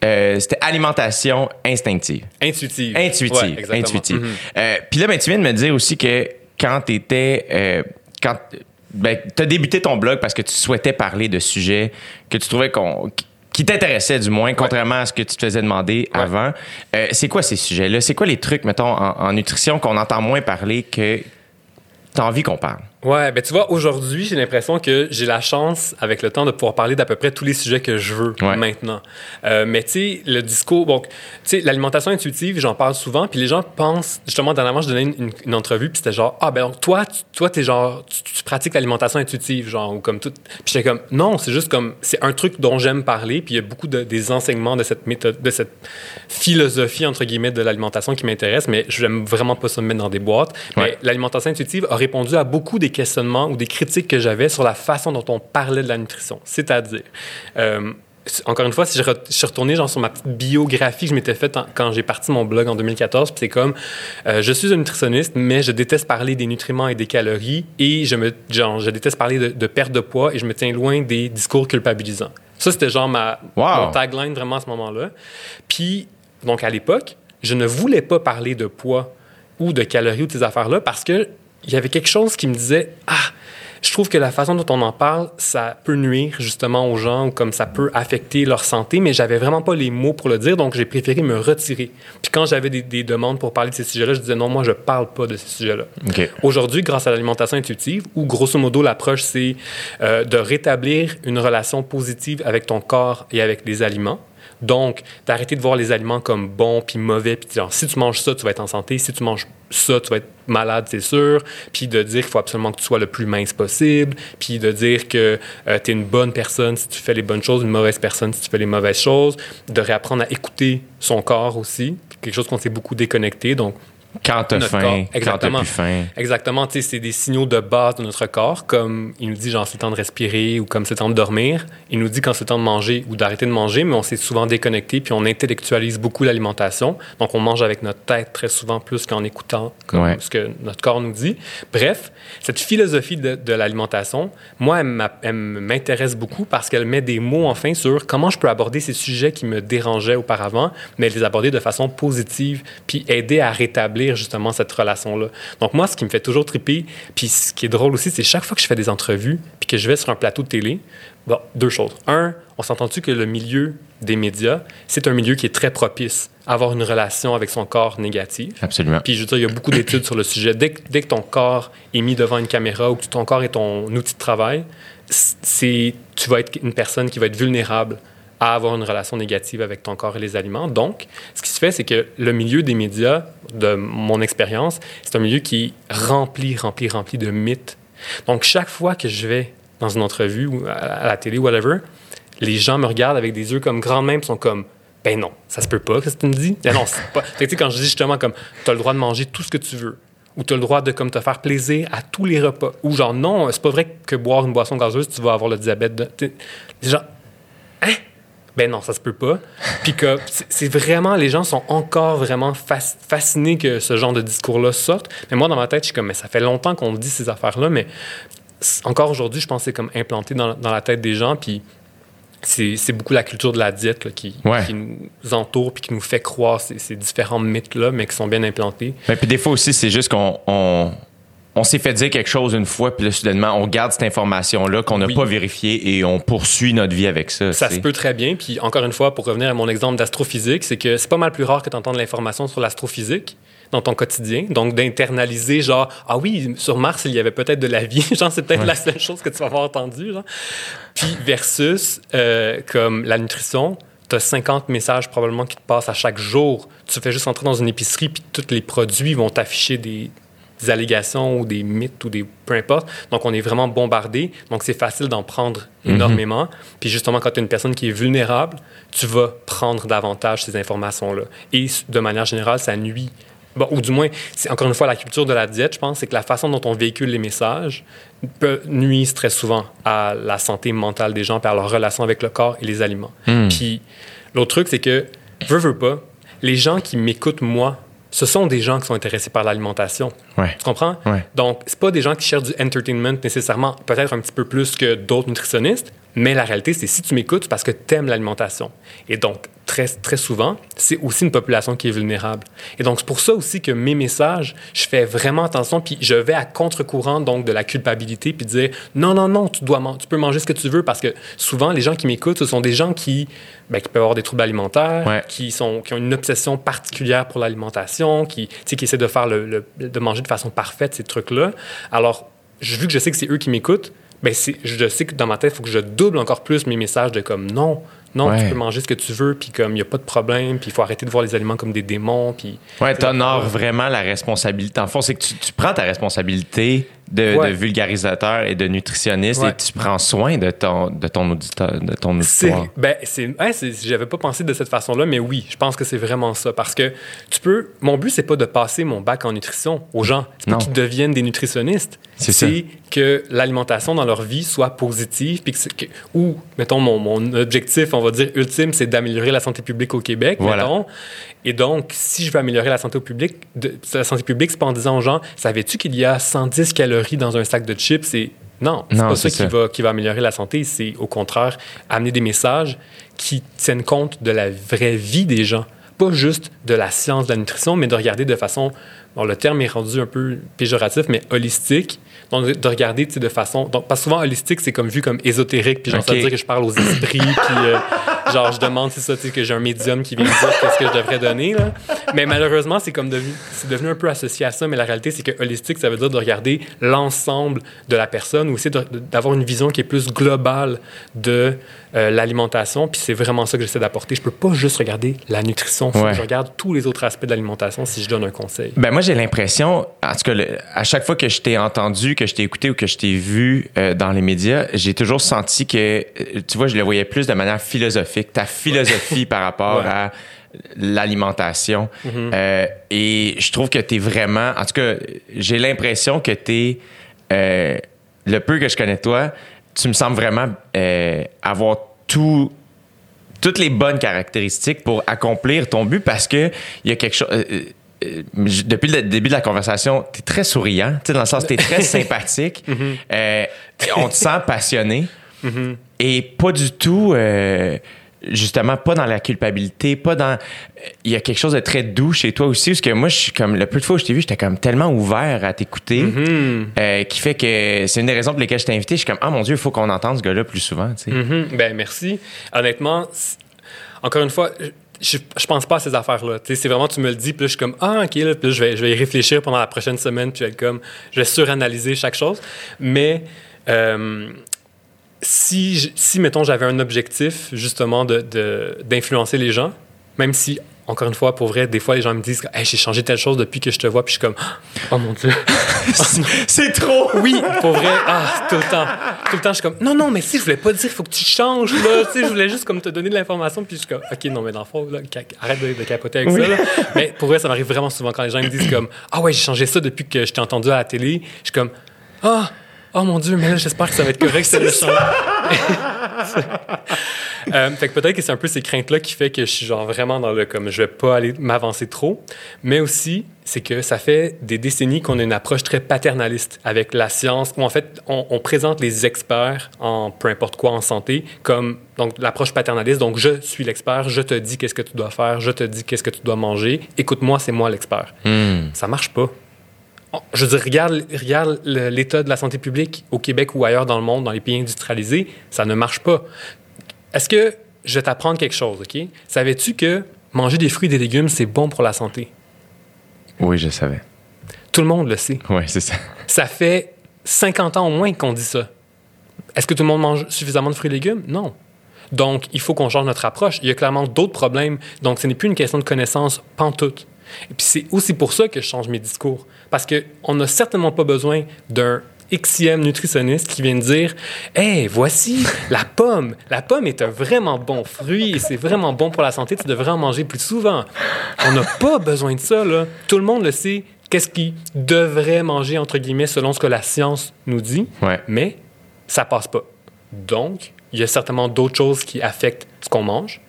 euh, alimentation instinctive. Intuitive. Intuitive. Ouais, intuitive. Mhm. Euh, Puis là, ben, tu viens de me dire aussi que quand tu étais. quand ben, tu as débuté ton blog parce que tu souhaitais parler de sujets que tu trouvais qu'on qui t'intéressaient du moins, contrairement à ce que tu te faisais demander Ouais. avant. Euh, c'est quoi ces sujets-là? C'est quoi les trucs, mettons, en, en nutrition qu'on entend moins parler que tu as envie qu'on parle? Ouais, ben tu vois, aujourd'hui, j'ai l'impression que j'ai la chance, avec le temps, de pouvoir parler d'à peu près tous les sujets que je veux Ouais. maintenant. Euh, mais tu sais, le discours, bon, tu sais, l'alimentation intuitive, j'en parle souvent, puis les gens pensent, justement, dernièrement, je donnais une, une- une entrevue, puis c'était genre, ah ben donc toi, tu, toi, t'es genre, tu, tu pratiques l'alimentation intuitive, genre, ou comme tout. Puis j'étais comme, non, c'est juste comme, c'est un truc dont j'aime parler, puis il y a beaucoup de, des enseignements de cette méthode, de cette philosophie, entre guillemets, de l'alimentation qui m'intéresse, mais je n'aime vraiment pas ça me mettre dans des boîtes. Ouais. Mais l'alimentation intuitive a répondu à beaucoup des questionnements ou des critiques que j'avais sur la façon dont on parlait de la nutrition. C'est-à-dire, euh, encore une fois, si je, re- je suis retourné genre, sur ma petite biographie que je m'étais faite quand j'ai parti mon blog en 2014, puis c'est comme, euh, je suis un nutritionniste, mais je déteste parler des nutriments et des calories, et je, me, genre, je déteste parler de, de perte de poids, et je me tiens loin des discours culpabilisants. Ça, c'était genre ma, Wow. mon tagline vraiment à ce moment-là. Puis, donc à l'époque, je ne voulais pas parler de poids ou de calories ou de ces affaires-là parce que il y avait quelque chose qui me disait Ah, je trouve que la façon dont on en parle, ça peut nuire justement aux gens ou comme ça peut affecter leur santé, mais j'avais vraiment pas les mots pour le dire, donc j'ai préféré me retirer. Puis quand j'avais des, des, demandes pour parler de ces sujets-là, je disais non, moi je parle pas de ces sujets-là. Aujourd'hui, grâce à l'alimentation intuitive, où grosso modo l'approche c'est euh, de rétablir une relation positive avec ton corps et avec les aliments. Donc, d'arrêter de voir les aliments comme bons puis mauvais, puis genre, si tu manges ça, tu vas être en santé, si tu manges ça, tu vas être malade, c'est sûr, puis de dire qu'il faut absolument que tu sois le plus mince possible, puis de dire que euh, tu es une bonne personne si tu fais les bonnes choses, une mauvaise personne si tu fais les mauvaises choses, de réapprendre à écouter son corps aussi, quelque chose qu'on s'est beaucoup déconnecté. Donc, Quand t'as faim, quand t'as plus faim. Exactement, tu sais, c'est des signaux de base de notre corps, comme il nous dit genre c'est le temps de respirer ou comme c'est le temps de dormir. Il nous dit quand c'est le temps de manger ou d'arrêter de manger, mais on s'est souvent déconnecté puis on intellectualise beaucoup l'alimentation. Donc on mange avec notre tête très souvent plus qu'en écoutant comme Ouais. ce que notre corps nous dit. Bref, cette philosophie de, de l'alimentation, moi, elle m'intéresse beaucoup parce qu'elle met des mots enfin sur comment je peux aborder ces sujets qui me dérangeaient auparavant, mais les aborder de façon positive puis aider à rétablir justement cette relation-là. Donc moi, ce qui me fait toujours triper, puis ce qui est drôle aussi, c'est chaque fois que je fais des entrevues puis que je vais sur un plateau de télé, bon, deux choses. Un, on s'entend-tu que le milieu des médias, c'est un milieu qui est très propice à avoir une relation avec son corps négative. Absolument. Puis je veux dire, il y a beaucoup d'études sur le sujet. Dès que, dès que ton corps est mis devant une caméra ou que ton corps est ton outil de travail, c'est tu vas être une personne qui va être vulnérable à avoir une relation négative avec ton corps et les aliments. Donc, ce qui se fait, c'est que le milieu des médias, de mon expérience, c'est un milieu qui est rempli, rempli, rempli de mythes. Donc, chaque fois que je vais dans une entrevue ou à la télé, whatever, les gens me regardent avec des yeux comme grands même, sont comme ben non, ça se peut pas, que tu me dis? Ben non, c'est pas. Fait que, quand je dis justement comme tu as le droit de manger tout ce que tu veux, ou tu as le droit de comme te faire plaisir à tous les repas, ou genre non, c'est pas vrai que boire une boisson gazeuse, tu vas avoir le diabète. Les gens, hein? Ben non, ça se peut pas. Puis que c'est vraiment, les gens sont encore vraiment fas- fascinés que ce genre de discours-là sorte. Mais moi, dans ma tête, je suis comme, mais ça fait longtemps qu'on dit ces affaires-là, mais encore aujourd'hui, je pense que c'est comme implanté dans, dans la tête des gens. Puis c'est beaucoup la culture de la diète là, qui, Ouais. qui nous entoure puis qui nous fait croire ces, ces différents mythes-là, mais qui sont bien implantés. Mais puis des fois aussi, c'est juste qu'on on, on s'est fait dire quelque chose une fois, puis là, soudainement, on garde cette information-là qu'on n'a Oui. pas vérifiée et on poursuit notre vie avec ça. Ça se peut très bien. Puis encore une fois, pour revenir à mon exemple d'astrophysique, c'est que c'est pas mal plus rare que tu entends de l'information sur l'astrophysique dans ton quotidien. Donc d'internaliser genre ah oui, sur Mars, il y avait peut-être de la vie. genre c'est peut-être la seule chose que tu vas avoir entendue. Puis versus euh, comme la nutrition, tu as 50 messages probablement qui te passent à chaque jour. Tu fais juste entrer dans une épicerie puis tous les produits vont t'afficher des des allégations ou des mythes ou des peu importe. Donc, on est vraiment bombardé. Donc, c'est facile d'en prendre énormément. Puis, justement, quand tu es une personne qui est vulnérable, tu vas prendre davantage ces informations-là. Et de manière générale, ça nuit. Bon, ou du moins, c'est encore une fois la culture de la diète, je pense, c'est que la façon dont on véhicule les messages peut nuire très souvent à la santé mentale des gens, à leur relation avec le corps et les aliments. Puis, l'autre truc, c'est que, veux, veux pas, les gens qui m'écoutent, moi, ce sont des gens qui sont intéressés par l'alimentation. Ouais. Tu comprends? Ouais. Donc, c'est pas des gens qui cherchent du entertainment nécessairement, peut-être un petit peu plus que d'autres nutritionnistes, mais la réalité, c'est si tu m'écoutes, parce que tu aimes l'alimentation. Et donc, très, très souvent, c'est aussi une population qui est vulnérable. Et donc, c'est pour ça aussi que mes messages, je fais vraiment attention, puis je vais à contre-courant donc de la culpabilité, puis dire non, non, non, tu, dois tu peux manger ce que tu veux, parce que souvent, les gens qui m'écoutent, ce sont des gens qui, ben, qui peuvent avoir des troubles alimentaires, Ouais. qui, sont, qui ont une obsession particulière pour l'alimentation, qui, qui essaient de faire le, le- de manger de façon parfaite ces trucs-là. Alors, je- vu que je sais que c'est eux qui m'écoutent, ben je sais que dans ma tête, il faut que je double encore plus mes messages de comme non, non, Ouais. tu peux manger ce que tu veux, puis comme il n'y a pas de problème, puis il faut arrêter de voir les aliments comme des démons, puis Ouais, t'honores vraiment la responsabilité. En fond, c'est que tu, tu prends ta responsabilité de, Ouais. de vulgarisateur et de nutritionniste Ouais. et tu prends soin de ton, de ton auditeur, de ton auditoire. ben, c'est, c'est- j'avais pas pensé de cette façon-là, mais oui, je pense que c'est vraiment ça. Parce que tu peux, mon but, c'est pas de passer mon bac en nutrition aux gens. C'est qu'ils deviennent des nutritionnistes. C'est ça. que l'alimentation dans leur vie soit positive, puis que- ou, mettons, mon, mon objectif, on va dire, ultime, c'est d'améliorer la santé publique au Québec, Voilà. mettons. Et donc, si je veux améliorer la santé au public, de, la santé publique, c'est pas en disant aux gens, savais-tu qu'il y a 110 calories dans un sac de chips? Et non, c'est pas ça, qui va, qui va améliorer la santé. C'est au contraire amener des messages qui tiennent compte de la vraie vie des gens. pas juste de la science de la nutrition, mais de regarder de façon, bon, le terme est rendu un peu péjoratif, mais holistique. Donc, de regarder de façon. Donc, parce que souvent, holistique, c'est comme vu comme ésotérique, puis genre, ça veut dire que je parle aux esprits, puis euh, genre, je demande, c'est ça, que j'ai un médium qui vient me dire qu'est-ce que je devrais donner, là. Mais malheureusement, c'est comme devenu, c'est devenu un peu associé à ça, mais la réalité, c'est que holistique, ça veut dire de regarder l'ensemble de la personne, ou aussi d'avoir une vision qui est plus globale de euh, l'alimentation, puis c'est vraiment ça que j'essaie d'apporter. Je peux pas juste regarder la nutrition, faut que je regarde tous les autres aspects de l'alimentation si je donne un conseil. Ben moi, j'ai l'impression, en tout cas, à chaque fois que je t'ai entendu, que je t'ai écouté ou que je t'ai vu euh, dans les médias, j'ai toujours senti que, euh, tu vois, je le voyais plus de manière philosophique, ta philosophie par rapport à l'alimentation. Mm-hmm. et je trouve que tu es vraiment, en tout cas, j'ai l'impression que tu es, le peu que je connais toi, tu me sembles vraiment euh, avoir tout toutes les bonnes caractéristiques pour accomplir ton but parce que il y a quelque chose euh, euh, depuis le début de la conversation, tu es très souriant, dans le sens tu es très sympathique, mm-hmm. on te sent passionné mm-hmm. et pas du tout justement pas dans la culpabilité, pas dans. Il y a quelque chose de très doux chez toi aussi, parce que moi, je suis comme le peu de fois où je t'ai vu, j'étais comme tellement ouvert à t'écouter, mm-hmm. euh, qui fait que c'est une des raisons pour lesquelles je t'ai invité. Je suis comme, ah mon Dieu, il faut qu'on entende ce gars-là plus souvent. Tu sais. Mm-hmm. Ben merci. Honnêtement, encore une fois, je, je pense pas à ces affaires-là. C'est vraiment, tu me le dis, puis là, je suis comme, ah, OK, là, puis je vais, je vais y réfléchir pendant la prochaine semaine, puis je vais, comme, je vais suranalyser chaque chose. Mais. Euh, si, si, mettons, j'avais un objectif, justement, d'influencer de, les gens, même si, encore une fois, pour vrai, des fois, les gens me disent hey, j'ai changé telle chose depuis que je te vois, puis je suis comme Oh mon Dieu. c'est trop. Oui, pour vrai, ah, tout le temps. Tout le temps, je suis comme Non, non, mais si, je voulais pas dire, il faut que tu changes, là. tu sais, je voulais juste comme te donner de l'information, puis je suis comme Ok, non, mais dans le fond, là, arrête de, capoter avec ça. Là. Mais pour vrai, ça m'arrive vraiment souvent quand les gens me disent comme Ah ouais, j'ai changé ça depuis que je t'ai entendu à la télé. Je suis comme Ah, Oh mon Dieu, mais là, j'espère que ça va être correct, c'est le euh, fait que peut-être que c'est un peu ces craintes-là qui fait que je suis genre vraiment dans le comme je vais pas aller m'avancer trop. Mais aussi, c'est que ça fait des décennies qu'on a une approche très paternaliste avec la science, où en fait, on, présente les experts en peu importe quoi en santé comme donc l'approche paternaliste. Donc, je suis l'expert, je te dis qu'est-ce que tu dois faire, je te dis qu'est-ce que tu dois manger. Écoute-moi, c'est moi l'expert. Hmm. Ça marche pas. Oh, je veux dire, regarde, regarde l'état de la santé publique au Québec ou ailleurs dans le monde, dans les pays industrialisés, ça ne marche pas. Est-ce que je vais t'apprendre quelque chose, OK? Savais-tu que manger des fruits et des légumes, c'est bon pour la santé? Oui, je savais. Tout le monde le sait. Oui, c'est ça. Ça fait 50 ans au moins qu'on dit ça. Est-ce que tout le monde mange suffisamment de fruits et légumes? Non. Donc, il faut qu'on change notre approche. Il y a clairement d'autres problèmes. Donc, ce n'est plus une question de connaissance pantoute. Et puis, c'est aussi pour ça que je change mes discours. Parce qu'on n'a certainement pas besoin d'un XIM nutritionniste qui vient dire Hey, voici la pomme. La pomme est un vraiment bon fruit et c'est vraiment bon pour la santé. Tu devrais en manger plus souvent. On n'a pas besoin de ça, là. Tout le monde le sait. Qu'est-ce qu'il devrait manger, entre guillemets, selon ce que la science nous dit. Mais ça passe pas. Donc, il y a certainement d'autres choses qui affectent ce qu'on mange.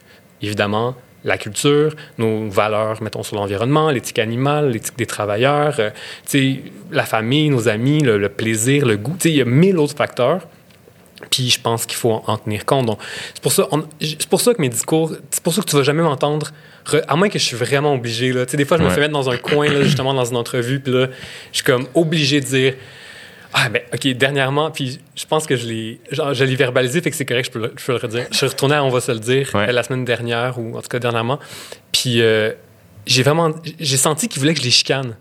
Évidemment, la culture, nos valeurs, mettons, sur l'environnement, l'éthique animale, l'éthique des travailleurs, euh, la famille, nos amis, le, plaisir, le goût. Il y a mille autres facteurs. Puis je pense qu'il faut en, tenir compte. C'est pour, ça, c'est pour ça que mes discours, c'est pour ça que tu vas jamais m'entendre, à moins que je suis vraiment obligé. Là. Des fois, je me fais mettre dans un coin, là, justement, dans une entrevue, puis là, je suis comme obligé de dire ah, ben, OK, dernièrement, puis je pense que je l'ai, je l'ai verbalisé, fait que c'est correct, je peux, le, je peux le redire. Je suis retourné à On va se le dire la semaine dernière, ou en tout cas dernièrement, puis euh, j'ai vraiment, j'ai senti qu'il voulait que je les chicane.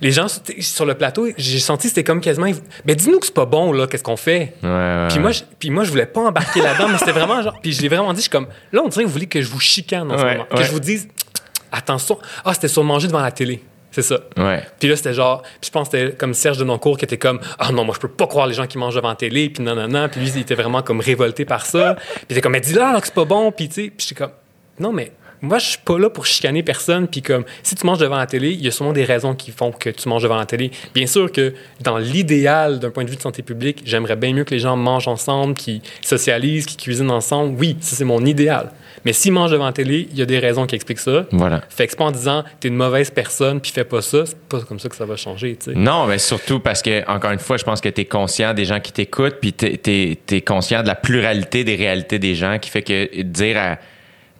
Les gens sur le plateau, j'ai senti c'était comme quasiment. Mais dis-nous que c'est pas bon, là, qu'est-ce qu'on fait? puis, moi, je, puis moi, je voulais pas embarquer là-dedans, mais c'était vraiment genre. Puis je l'ai vraiment dit, je suis comme. Là, on dirait que vous voulez que je vous chicane en ce moment. Que je vous dise, attention. Ah, c'était sur manger devant la télé. C'est ça. Ouais. Puis là, c'était genre, puis je pense que c'était comme Serge de Noncourt qui était comme, ah non, moi, je peux pas croire les gens qui mangent devant la télé, puis non, non, non. Puis lui, il était vraiment comme révolté par ça. Puis il était comme, mais dis-là que c'est pas bon, puis tu sais. Puis j'étais comme, non, mais moi, je suis pas là pour chicaner personne. Puis comme, si tu manges devant la télé, il y a souvent des raisons qui font que tu manges devant la télé. Bien sûr que dans l'idéal, d'un point de vue de santé publique, j'aimerais bien mieux que les gens mangent ensemble, qu'ils socialisent, qu'ils cuisinent ensemble. Oui, ça, c'est mon idéal. Mais s'il mange devant la télé, il y a des raisons qui expliquent ça. Voilà. Fait que c'est pas en disant t'es une mauvaise personne puis fais pas ça, c'est pas comme ça que ça va changer, tu sais. Non, mais surtout parce que, encore une fois, je pense que tu es conscient des gens qui t'écoutent puis tu es, conscient de la pluralité des réalités des gens qui fait que dire à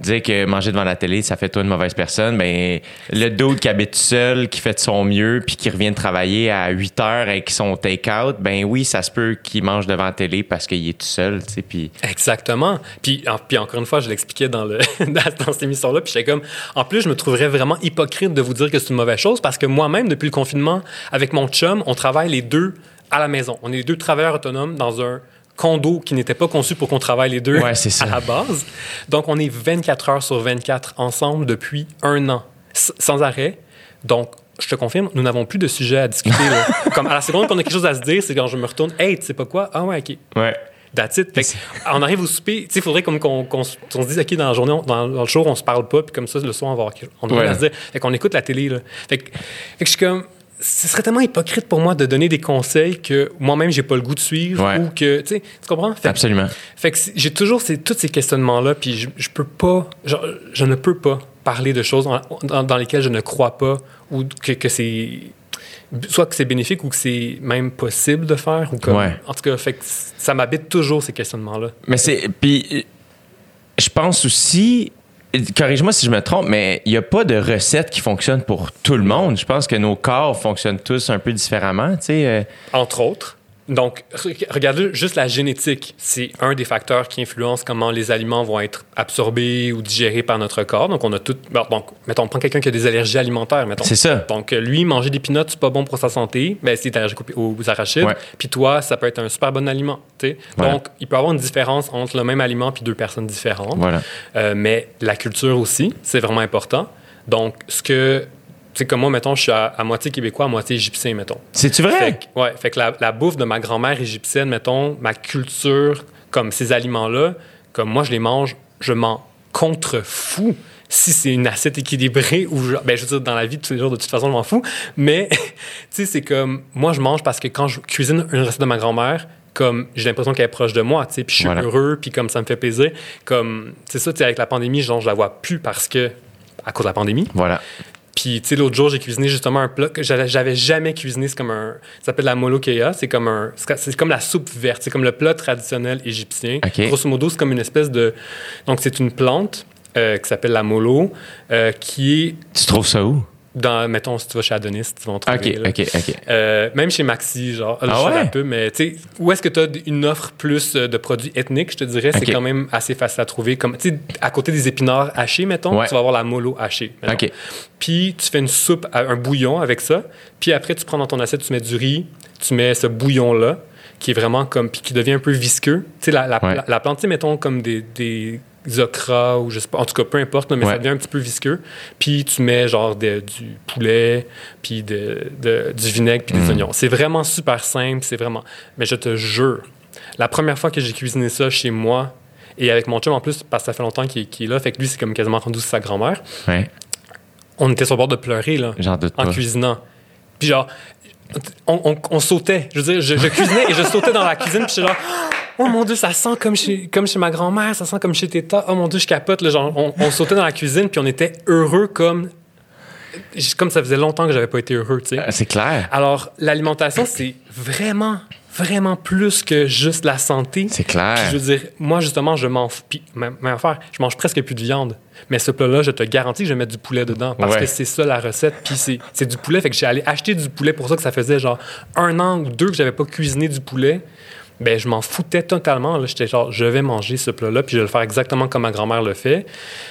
dire que manger devant la télé, ça fait toi une mauvaise personne, ben le dude qui habite seul, qui fait de son mieux, puis qui revient de travailler à 8 heures avec son take-out, ben oui, ça se peut qu'il mange devant la télé parce qu'il est tout seul, tu sais, puis... Exactement. Puis, en- puis encore une fois, je l'expliquais dans, le, dans cette émission-là, puis j'étais comme... En plus, je me trouverais vraiment hypocrite de vous dire que c'est une mauvaise chose parce que moi-même, depuis le confinement, avec mon chum, on travaille les deux à la maison. On est les deux travailleurs autonomes dans un condo qui n'était pas conçu pour qu'on travaille les deux Ouais, c'est ça. à la base. Donc, on est 24 heures sur 24 ensemble depuis un an, sans arrêt. Donc, je te confirme, nous n'avons plus de sujet à discuter. là. Comme à la seconde qu'on a quelque chose à se dire, c'est quand je me retourne, hey, tu sais pas quoi? Ah ouais, OK. Ouais. That's it. Fait que, on arrive au souper, il faudrait comme qu'on se dise, OK, dans la journée, on- dans, dans le jour, on se parle pas, puis comme ça, le soir, on va avoir on Ouais. se dire. Fait qu'on écoute la télé, là. Fait que, fait que je suis comme, ce serait tellement hypocrite pour moi de donner des conseils que moi-même, j'ai pas le goût de suivre Ouais. ou que, tu comprends? Fait que- Absolument. fait que j'ai toujours ces, tous ces questionnements-là, puis je, je peux pas, genre, je ne peux pas parler de choses dans, dans- dans lesquelles je ne crois pas ou que, que c'est soit que c'est bénéfique ou que c'est même possible de faire ou comme, Ouais. en tout cas, fait que ça m'habite toujours ces questionnements-là. Mais c'est. Puis, euh, je pense aussi. Corrige-moi si je me trompe, mais il n'y a pas de recette qui fonctionne pour tout le monde. Je pense que nos corps fonctionnent tous un peu différemment, tu sais. euh, Entre autres. Donc, re- regardez juste la génétique. C'est un des facteurs qui influence comment les aliments vont être absorbés ou digérés par notre corps. Donc, on a tout. bon, donc, mettons, on prend quelqu'un qui a des allergies alimentaires, mettons. C'est ça. Donc, lui, manger des peanuts, c'est pas bon pour sa santé. Ben, s'il est allergique aux, arachides. Ouais. Puis toi, ça peut être un super bon aliment. Donc, il peut y avoir une différence entre le même aliment puis deux personnes différentes. Voilà. Euh, mais la culture aussi, c'est vraiment important. Donc, ce que. C'est comme moi, mettons, je suis à, à moitié québécois, à moitié égyptien, mettons. C'est-tu vrai? Fait que, ouais, fait que la, la bouffe de ma grand-mère égyptienne, mettons, ma culture, comme ces aliments-là, comme moi, je les mange, je m'en contrefous si c'est une assiette équilibrée ou je, ben, je veux dire, dans la vie de tous les jours, de toute façon, je m'en fous. Mais, tu sais, c'est comme, moi, je mange parce que quand je cuisine une recette de ma grand-mère, comme j'ai l'impression qu'elle est proche de moi, tu sais, puis je suis Voilà. heureux, puis comme ça me fait plaisir. Comme, c'est ça, tu sais, avec la pandémie, genre, je la vois plus parce que, à cause de la pandémie. Voilà. Puis, tu sais, l'autre jour, j'ai cuisiné justement un plat que j'avais jamais cuisiné. C'est comme un. Ça s'appelle la molokeia. C'est comme un. C'est comme la soupe verte. C'est comme le plat traditionnel égyptien. OK. Grosso modo, c'est comme une espèce de. Donc, c'est une plante euh, qui s'appelle la molo, euh, qui est Tu trouves ça où? Dans. Mettons, si tu vas chez Adonis, tu vas en trouver. OK. OK, OK. Euh, même chez Maxi, genre, Ah ouais? un peu, mais tu sais, où est-ce que tu as une offre plus euh, de produits ethniques, je te dirais, c'est quand même assez facile à trouver. Comme, tu sais, à côté des épinards hachés, mettons, Ouais. tu vas avoir la molo hachée. mettons. OK. Puis tu fais une soupe, un bouillon avec ça. Puis après, tu prends dans ton assiette, tu mets du riz, tu mets ce bouillon-là, qui est vraiment comme, puis qui devient un peu visqueux. Tu sais, la, la, Ouais. la- la plante, mettons comme des, des okras ou je sais pas, en tout cas, peu importe, mais Ouais. ça devient un petit peu visqueux. Puis tu mets genre de- du poulet, puis de, de- du vinaigre, puis des Mm. oignons. C'est vraiment super simple, c'est vraiment. Mais je te jure, la première fois que j'ai cuisiné ça chez moi, et avec mon chum en plus, parce que ça fait longtemps qu'il est, là, fait que lui, c'est comme quasiment rendu sa grand-mère, Ouais. on était sur le bord de pleurer, là en cuisinant. Puis genre, on, on- on sautait. Je veux dire, je, je cuisinais et je sautais dans la cuisine. Puis j'étais genre, oh mon Dieu, ça sent comme chez, comme chez ma grand-mère, ça sent comme chez Teta. Oh mon Dieu, je capote. Là, genre, on, on sautait dans la cuisine puis on était heureux comme... Comme ça faisait longtemps que j'avais pas été heureux, tu sais. Euh, C'est clair. Alors, l'alimentation, c'est vraiment, vraiment plus que juste la santé. C'est clair. Puis je veux dire, moi, justement, je mange. Puis, même, affaire, je mange presque plus de viande. Mais ce plat-là, je te garantis que je vais mettre du poulet dedans. Parce Ouais. que c'est ça la recette. Puis c'est, du poulet. Fait que j'ai allé acheter du poulet pour ça que ça faisait genre un an ou deux que j'avais pas cuisiné du poulet. Ben, je m'en foutais totalement. Là. J'étais genre, je vais manger ce plat-là, puis je vais le faire exactement comme ma grand-mère le fait.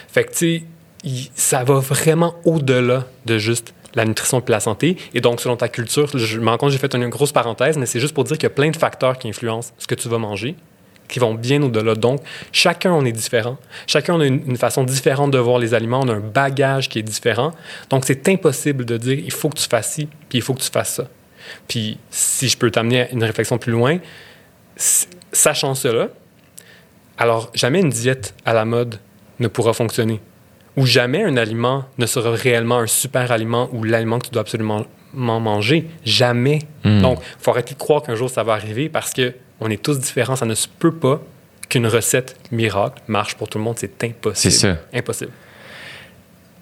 Fait que, tu sais, ça va vraiment au-delà de juste la nutrition et la santé. Et donc, selon ta culture, je me rends compte, j'ai fait une grosse parenthèse, mais c'est juste pour dire qu'il y a plein de facteurs qui influencent ce que tu vas manger, qui vont bien au-delà. Donc, chacun, on est différent. Chacun, on a une, une façon différente de voir les aliments. On a un bagage qui est différent. Donc, c'est impossible de dire, il faut que tu fasses ci, puis il faut que tu fasses ça. Puis, si je peux t'amener à une réflexion plus loin, sachant cela, alors jamais une diète à la mode ne pourra fonctionner. Ou jamais un aliment ne sera réellement un super aliment ou l'aliment que tu dois absolument manger. Jamais. Mm. Donc, il faut arrêter de croire qu'un jour ça va arriver parce que on est tous différents. Ça ne se peut pas qu'une recette miracle marche pour tout le monde. C'est impossible. C'est ça. Impossible.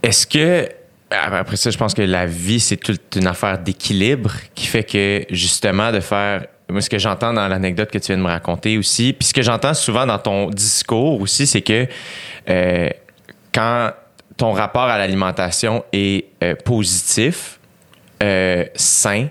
Est-ce que après ça, je pense que la vie c'est toute une affaire d'équilibre qui fait que justement de faire moi ce que j'entends dans l'anecdote que tu viens de me raconter aussi, puis ce que j'entends souvent dans ton discours aussi, c'est que euh, quand ton rapport à l'alimentation est euh, positif, euh, sain,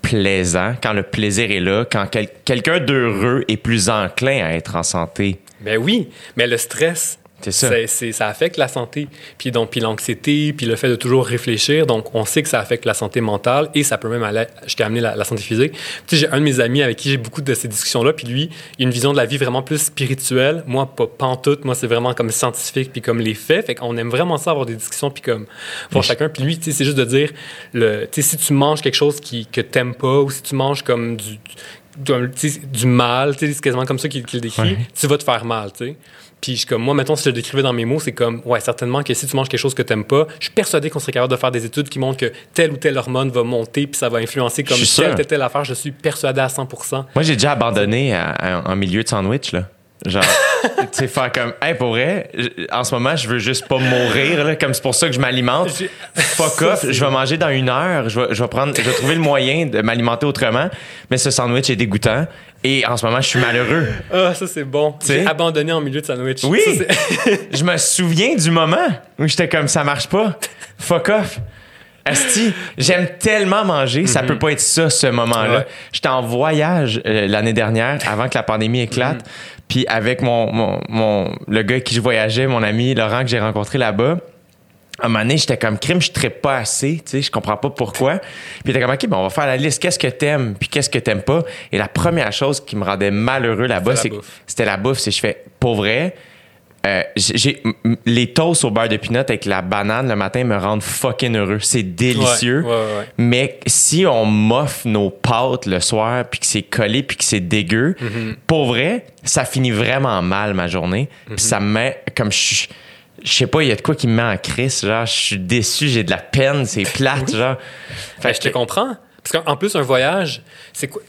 plaisant, quand le plaisir est là, quand quel- quelqu'un d'heureux est plus enclin à être en santé. Ben oui, mais le stress, C'est ça. ça affecte la santé. Puis donc, puis l'anxiété, puis le fait de toujours réfléchir. Donc, on sait que ça affecte la santé mentale et ça peut même aller jusqu'à amener la, la santé physique. Tu sais, j'ai un de mes amis avec qui j'ai beaucoup de ces discussions-là, puis lui, il a une vision de la vie vraiment plus spirituelle. Moi, pas pantoute. Moi, c'est vraiment comme scientifique, puis comme les faits. Fait qu'on aime vraiment ça, avoir des discussions, puis comme pour chacun. Puis lui, c'est juste de dire, le, si tu manges quelque chose qui, que t'aimes pas, ou si tu manges comme du, mal, c'est quasiment comme ça qu'il décrit, Ouais. tu vas te faire mal, tu sais. Puis comme moi, mettons, si je le décrivais dans mes mots, c'est comme, ouais, certainement que si tu manges quelque chose que t'aimes pas, je suis persuadé qu'on serait capable de faire des études qui montrent que telle ou telle hormone va monter, puis ça va influencer comme telle, sûr. telle, telle affaire. Je suis persuadé à 100% Moi, j'ai déjà abandonné en milieu de sandwich, là. Genre, tu sais, faire comme, hey, pour vrai, en ce moment, je veux juste pas mourir, là, comme c'est pour ça que je m'alimente. Fuck off, je vais manger dans une heure, je vais, je vais prendre, je vais trouver le moyen de m'alimenter autrement, mais ce sandwich est dégoûtant et en ce moment, je suis malheureux. Ah, ça c'est bon. J'ai abandonné en milieu de sandwich. Oui. Ça, Je me souviens du moment où j'étais comme, ça marche pas. Fuck off. Asti, j'aime tellement manger, ça peut pas être ça, ce moment-là. Mhm. Ouais. J'étais en voyage euh, l'année dernière, avant que la pandémie éclate, Mhm. puis avec mon, mon, mon- le gars avec qui je voyageais, mon ami Laurent, que j'ai rencontré là-bas, à un moment donné, j'étais comme crime, je ne pas assez, tu sais, je comprends pas pourquoi. Puis était comme, OK, ben, on va faire la liste. Qu'est-ce que t'aimes, puis qu'est-ce que t'aimes pas? Et la première chose qui me rendait malheureux là-bas, C'était c'est la bouffe. c'était la bouffe. C'est je fais, pour vrai, euh, j'ai les toasts au beurre de pinot avec la banane le matin me rendent fucking heureux. C'est délicieux. Ouais, ouais, ouais. Mais si on m'offre nos pâtes le soir, puis que c'est collé, puis que c'est dégueu, Mm-hmm. pour vrai, ça finit vraiment mal ma journée. Puis ça me met comme je suis- je sais pas, il y a de quoi qui me met en crise. Genre, je suis déçu, j'ai de la peine, c'est plate, genre. Fait Ben, je te que- comprends. Parce qu'en plus, un voyage, c'est quoi?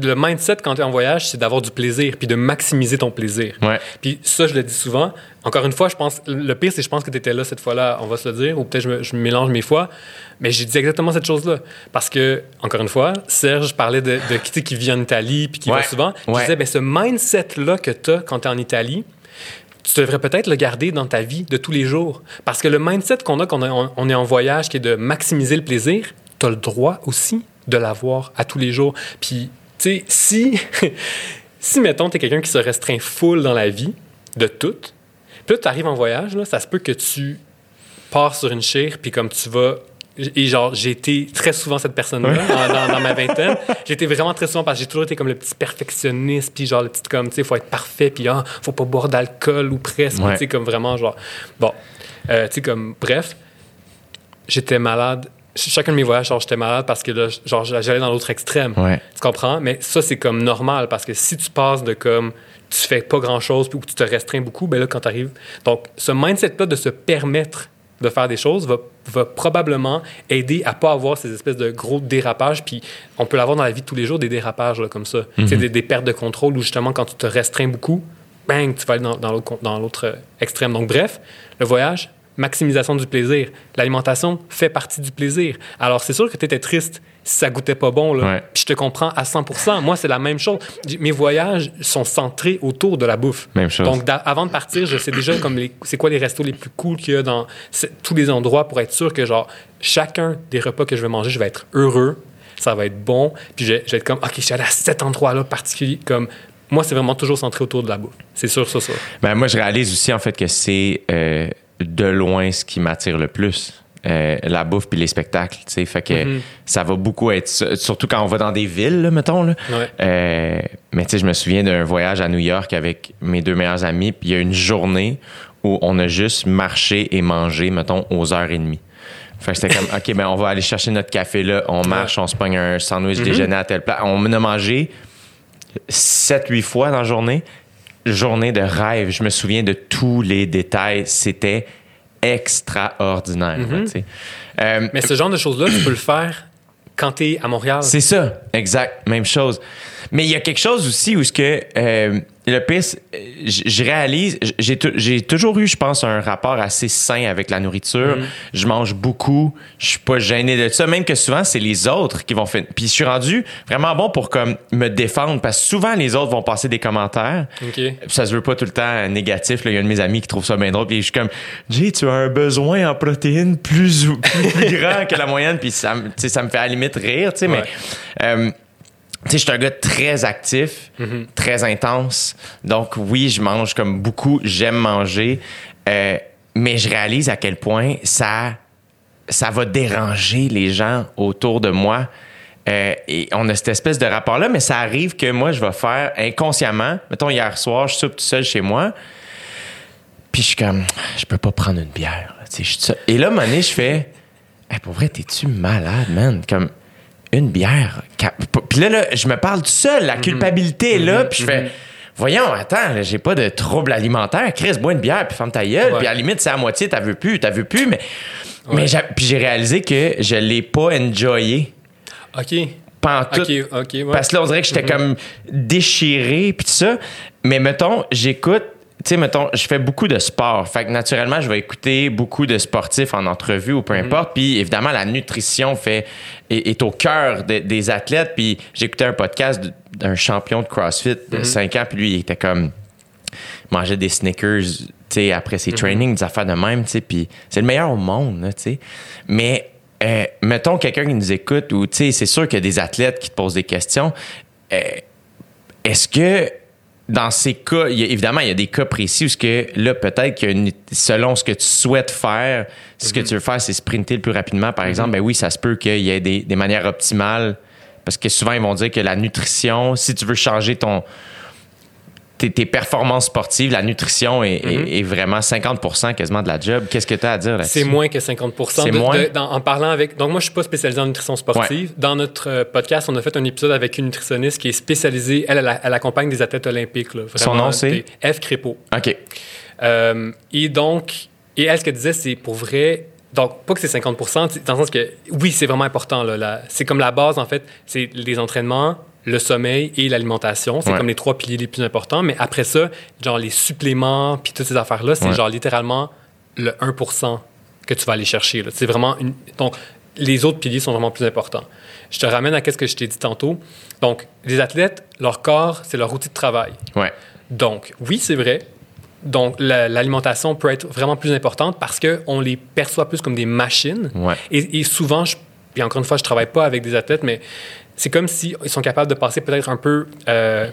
Le mindset quand tu es en voyage, c'est d'avoir du plaisir, puis de maximiser ton plaisir. Ouais. Puis ça, je le dis souvent. Encore une fois, je pense, le pire, c'est que je pense que tu étais là cette fois-là, on va se le dire, ou peut-être je, me- je mélange mes fois, mais j'ai dit exactement cette chose-là. Parce que, encore une fois, Serge parlait de, de qui, qui vit en Italie, puis qui Ouais. va souvent. Je Ouais. disais, ben, ce mindset-là que tu as quand tu es en Italie, tu devrais peut-être le garder dans ta vie de tous les jours. Parce que le mindset qu'on a quand on, on est en voyage, qui est de maximiser le plaisir, tu as le droit aussi de l'avoir à tous les jours. Puis, sais, si, si, mettons, tu es quelqu'un qui se restreint full dans la vie, de tout, puis là, tu arrives en voyage, là, ça se peut que tu pars sur une chire, puis comme tu vas. Et genre, j'ai été très souvent cette personne-là dans ma vingtaine. J'ai été vraiment très souvent parce que j'ai toujours été comme le petit perfectionniste, puis genre le petit comme, tu sais, faut être parfait, puis ah, faut pas boire d'alcool ou presque, Ouais. tu sais, comme vraiment genre. Bon, Euh, tu sais, comme, bref, j'étais malade. Ch- Chacun de mes voyages, genre, j'étais malade parce que là, genre, j'allais dans l'autre extrême. Ouais. Tu comprends? Mais ça, c'est comme normal parce que si tu passes de comme tu fais pas grand chose ou que tu te restreins beaucoup, ben là, quand tu arrives. Donc, ce mindset-là de se permettre de faire des choses va, va probablement aider à pas avoir ces espèces de gros dérapages. Puis on peut l'avoir dans la vie de tous les jours, des dérapages là, comme ça. C'est des, des pertes de contrôle où justement, quand tu te restreins beaucoup, bang, tu vas aller dans, dans l'autre con- dans l'autre euh, extrême. Donc, bref, le voyage, maximisation du plaisir. L'alimentation fait partie du plaisir. Alors, c'est sûr que tu étais triste si ça goûtait pas bon. Là. Ouais. Puis je te comprends à 100% Moi, c'est la même chose. Mes voyages sont centrés autour de la bouffe. Même chose. Donc, avant de partir, je sais déjà comme les- c'est quoi les restos les plus cool qu'il y a dans tous les endroits pour être sûr que, genre, chacun des repas que je vais manger, je vais être heureux, ça va être bon. Puis je, vais- je vais être comme, OK, je suis allé à cet endroit-là particulier. Comme, moi, c'est vraiment toujours centré autour de la bouffe. C'est sûr, ça, ça. Ben, moi, je réalise aussi, en fait, que c'est euh, de loin ce qui m'attire le plus. Euh, la bouffe puis les spectacles, tu sais. Fait que Mhm. ça va beaucoup être. Surtout quand on va dans des villes, là, mettons, là. Ouais. Euh, mais tu sais, je me souviens d'un voyage à New York avec mes deux meilleurs amis, puis il y a une journée où on a juste marché et mangé, mettons, aux heures et demie. Fait que c'était comme, OK, ben on va aller chercher notre café là, on marche, on se pogne un sandwich déjeuner à telle place. On en a mangé 7-8 fois dans la journée. Journée de rêve. Je me souviens de tous les détails. C'était extraordinaire. sais. Euh, Mais ce genre de choses-là, tu peux le faire quand tu es à Montréal. c'est ça, exact, même chose. Mais il y a quelque chose aussi où ce que euh, le pire, c'est- je je réalise, j'ai tou- j'ai toujours eu, je pense, un rapport assez sain avec la nourriture. Je mange beaucoup, je suis pas gêné de ça, même que souvent, c'est les autres qui vont faire. Puis je suis rendu vraiment bon pour comme me défendre, parce que souvent, les autres vont passer des commentaires. OK. Puis ça se veut pas tout le temps négatif. Il y a un de mes amis qui trouve ça bien drôle. Puis je suis comme, Jay, tu as un besoin en protéines plus, ou- plus, plus grand que la moyenne. Puis ça, ça me fait à la limite rire, tu sais. Ouais. Mais, euh, tu sais, je suis un gars très actif, très intense. Donc, oui, je mange comme beaucoup. J'aime manger. Euh, mais je réalise à quel point ça, ça va déranger les gens autour de moi. Euh, et on a cette espèce de rapport-là, mais ça arrive que moi, je vais faire inconsciemment. Mettons, hier soir, je soupe tout seul chez moi. Puis je suis comme, je peux pas prendre une bière. là, je suis. Et là, donné, je fais, Hey, pour vrai, t'es-tu malade, man? Comme une bière. Puis là, là, je me parle tout seul. La culpabilité est là. Puis je fais, voyons, attends, j'ai pas de trouble alimentaire. Chris, bois une bière, puis ferme ta gueule. Puis à la limite, c'est à moitié, t'as vu plus, t'as vu plus. Mais, mais j'ai- puis j'ai réalisé que je l'ai pas enjoyé. OK. Pas en tout. OK, OK, ouais. Parce que là, on dirait que j'étais comme déchiré, puis tout ça. Mais mettons, j'écoute, tu sais, mettons, je fais beaucoup de sport. Fait que naturellement, je vais écouter beaucoup de sportifs en entrevue ou peu importe. Puis évidemment, la nutrition fait, est, est au cœur de- des athlètes. Puis j'écoutais un podcast d'un champion de CrossFit de 5 ans, puis lui, il était comme mangeait des Snickers, tu sais, après ses trainings, des affaires de même, tu sais, puis c'est le meilleur au monde, tu sais. Mais euh, mettons quelqu'un qui nous écoute ou, tu sais, c'est sûr qu'il y a des athlètes qui te posent des questions. Euh, Est-ce que dans ces cas, il y a- évidemment, il y a des cas précis où ce que là, peut-être que selon ce que tu souhaites faire, ce que tu veux faire, c'est sprinter le plus rapidement, par exemple, ben oui, ça se peut qu'il y ait des, des manières optimales. Parce que souvent, ils vont dire que la nutrition, si tu veux changer ton, tes, tes performances sportives, la nutrition est, est- est vraiment 50 quasiment de la job. Qu'est-ce que tu as à dire là-dessus? C'est moins que 50% C'est de- moins? de- dans- En parlant avec. Donc, moi, je suis pas spécialisé en nutrition sportive. Dans notre euh, podcast, on a fait un épisode avec une nutritionniste qui est spécialisée. Elle, elle, elle accompagne des athlètes olympiques. là, Son nom, c'est? F. Crépeau. OK. Euh, et donc, et elle, ce qu'elle disait, c'est pour vrai. Donc, pas que c'est 50 c'est dans le sens que, oui, c'est vraiment important. Là, c'est comme la base, en fait, c'est les entraînements, le sommeil et l'alimentation. C'est Ouais. comme les trois piliers les plus importants. Mais après ça, genre les suppléments, puis toutes ces affaires-là, c'est Ouais. genre littéralement le 1% que tu vas aller chercher. C'est vraiment une... Donc, les autres piliers sont vraiment plus importants. Je te ramène à ce que je t'ai dit tantôt. Donc, les athlètes, leur corps, c'est leur outil de travail. Ouais. Donc, oui, c'est vrai. Donc, la- l'alimentation peut être vraiment plus importante parce qu'on les perçoit plus comme des machines. Ouais. Et, et souvent, je, puis encore une fois, je travaille pas avec des athlètes, mais c'est comme s'ils sont capables de passer peut-être un peu. euh,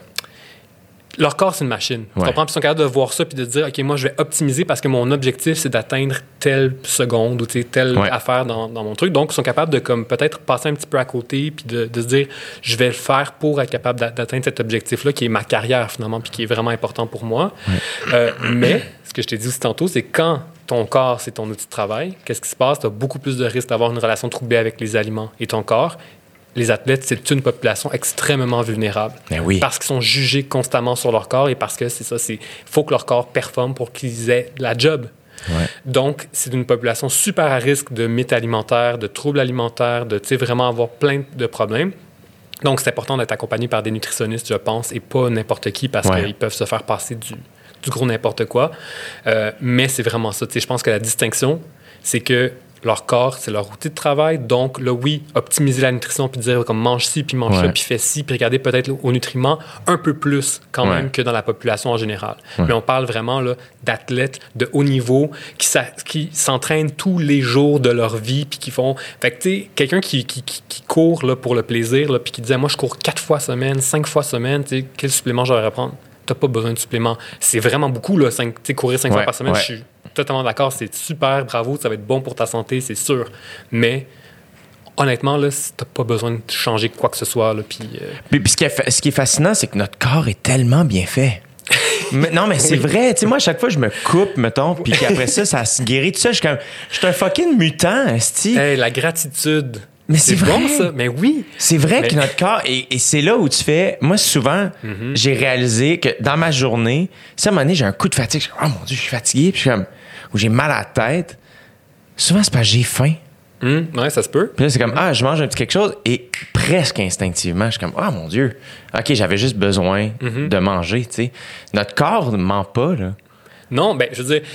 leur corps, c'est une machine. Tu comprends? Puis ils sont capables de voir ça puis de dire, OK, moi, je vais optimiser parce que mon objectif, c'est d'atteindre telle seconde ou telle Ouais. affaire dans, dans mon truc. Donc, ils sont capables de comme peut-être passer un petit peu à côté puis de, de se dire, je vais le faire pour être capable d'a- d'atteindre cet objectif-là qui est ma carrière finalement puis qui est vraiment important pour moi. Euh, mais, ce que je t'ai dit aussi tantôt, c'est quand ton corps, c'est ton outil de travail, qu'est-ce qui se passe? Tu as beaucoup plus de risques d'avoir une relation troublée avec les aliments et ton corps. Les athlètes, c'est une population extrêmement vulnérable. Ben oui. Parce qu'ils sont jugés constamment sur leur corps et parce que c'est ça, c'est faut que leur corps performe pour qu'ils aient la job. Ouais. Donc, c'est une population super à risque de mythes alimentaires, de troubles alimentaires, de vraiment avoir plein de problèmes. Donc, c'est important d'être accompagné par des nutritionnistes, je pense, et pas n'importe qui parce Ouais. qu'ils peuvent se faire passer du, du gros n'importe quoi. Euh, mais c'est vraiment ça. Je pense que la distinction, c'est que leur corps, c'est leur outil de travail. Donc, là, oui, optimiser la nutrition, puis dire comme mange ci, puis mange Ouais. ça, puis fais ci, puis regarder peut-être aux nutriments un peu plus quand Ouais. même que dans la population en général. Mais on parle vraiment d'athlètes de haut niveau qui, s'entraînent tous les jours de leur vie, puis qui font... Fait que, tu sais, quelqu'un qui, qui, court là, pour le plaisir, là, puis qui disait, moi, je cours quatre fois semaine, cinq fois semaine, tu sais, quel supplément j'aurais à prendre? T'as pas besoin de supplément. C'est vraiment beaucoup, là, cinq- courir cinq fois par semaine. ouais. Je suis totalement d'accord, c'est super, bravo, ça va être bon pour ta santé, c'est sûr. Mais honnêtement, là, t'as pas besoin de changer quoi que ce soit, là, puis... euh, Puis, puis ce, qui est, ce qui est fascinant, c'est que notre corps est tellement bien fait. Mais- non, mais c'est vrai. Tu sais, moi, à chaque fois, je me coupe, mettons, puis qu'après ça, ça se guérit. Tout ça, je suis comme. Je suis un fucking mutant, esti. Hey, la gratitude. Mais c'est bon, vrai. ça. Mais oui. C'est vrai Mais- que notre corps, et, et c'est là où tu fais. Moi, souvent, j'ai réalisé que dans ma journée, si à un moment donné, j'ai un coup de fatigue, je suis comme, oh mon Dieu, je suis fatigué, puis je suis comme, ou j'ai mal à la tête, souvent, c'est parce que j'ai faim. Hum, ouais, ça se peut. Puis là, c'est comme, ah, je mange un petit quelque chose et presque instinctivement, je suis comme, ah, mon Dieu, OK, j'avais juste besoin Mhm. de manger, tu sais. Notre corps ne ment pas, là. Non, ben, je veux dire,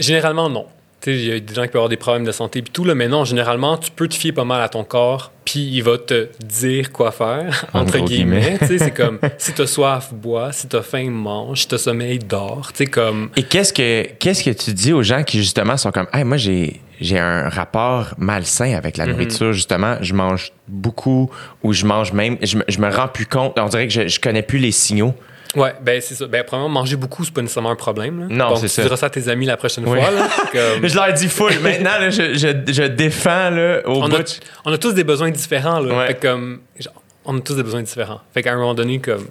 généralement, non. Il y a des gens qui peuvent avoir des problèmes de santé et tout, là, mais non, généralement, tu peux te fier pas mal à ton corps, puis il va te dire quoi faire, En entre guillemets. guillemets. C'est comme, si t'as soif, bois, si t'as faim, mange, si t'as sommeil, dors. Tu comme, Et qu'est-ce que qu'est-ce que tu dis aux gens qui justement sont comme hey moi j'ai j'ai un rapport malsain avec Mhm. la nourriture justement je mange beaucoup ou je mange même je, me- je me rends plus compte on dirait que je, je connais plus les signaux ouais, ben, c'est ça. Ben, premièrement, manger beaucoup, c'est pas nécessairement un problème. là. Non, Donc, c'est tu ça. diras ça à tes amis la prochaine Oui. fois, là. Comme- je leur dis full maintenant là, je, je, je défends là, au on, bout a, on a tous des besoins différents. Là. Ouais. Fait comme, genre, on a tous des besoins différents. Fait qu'à un moment donné, comme.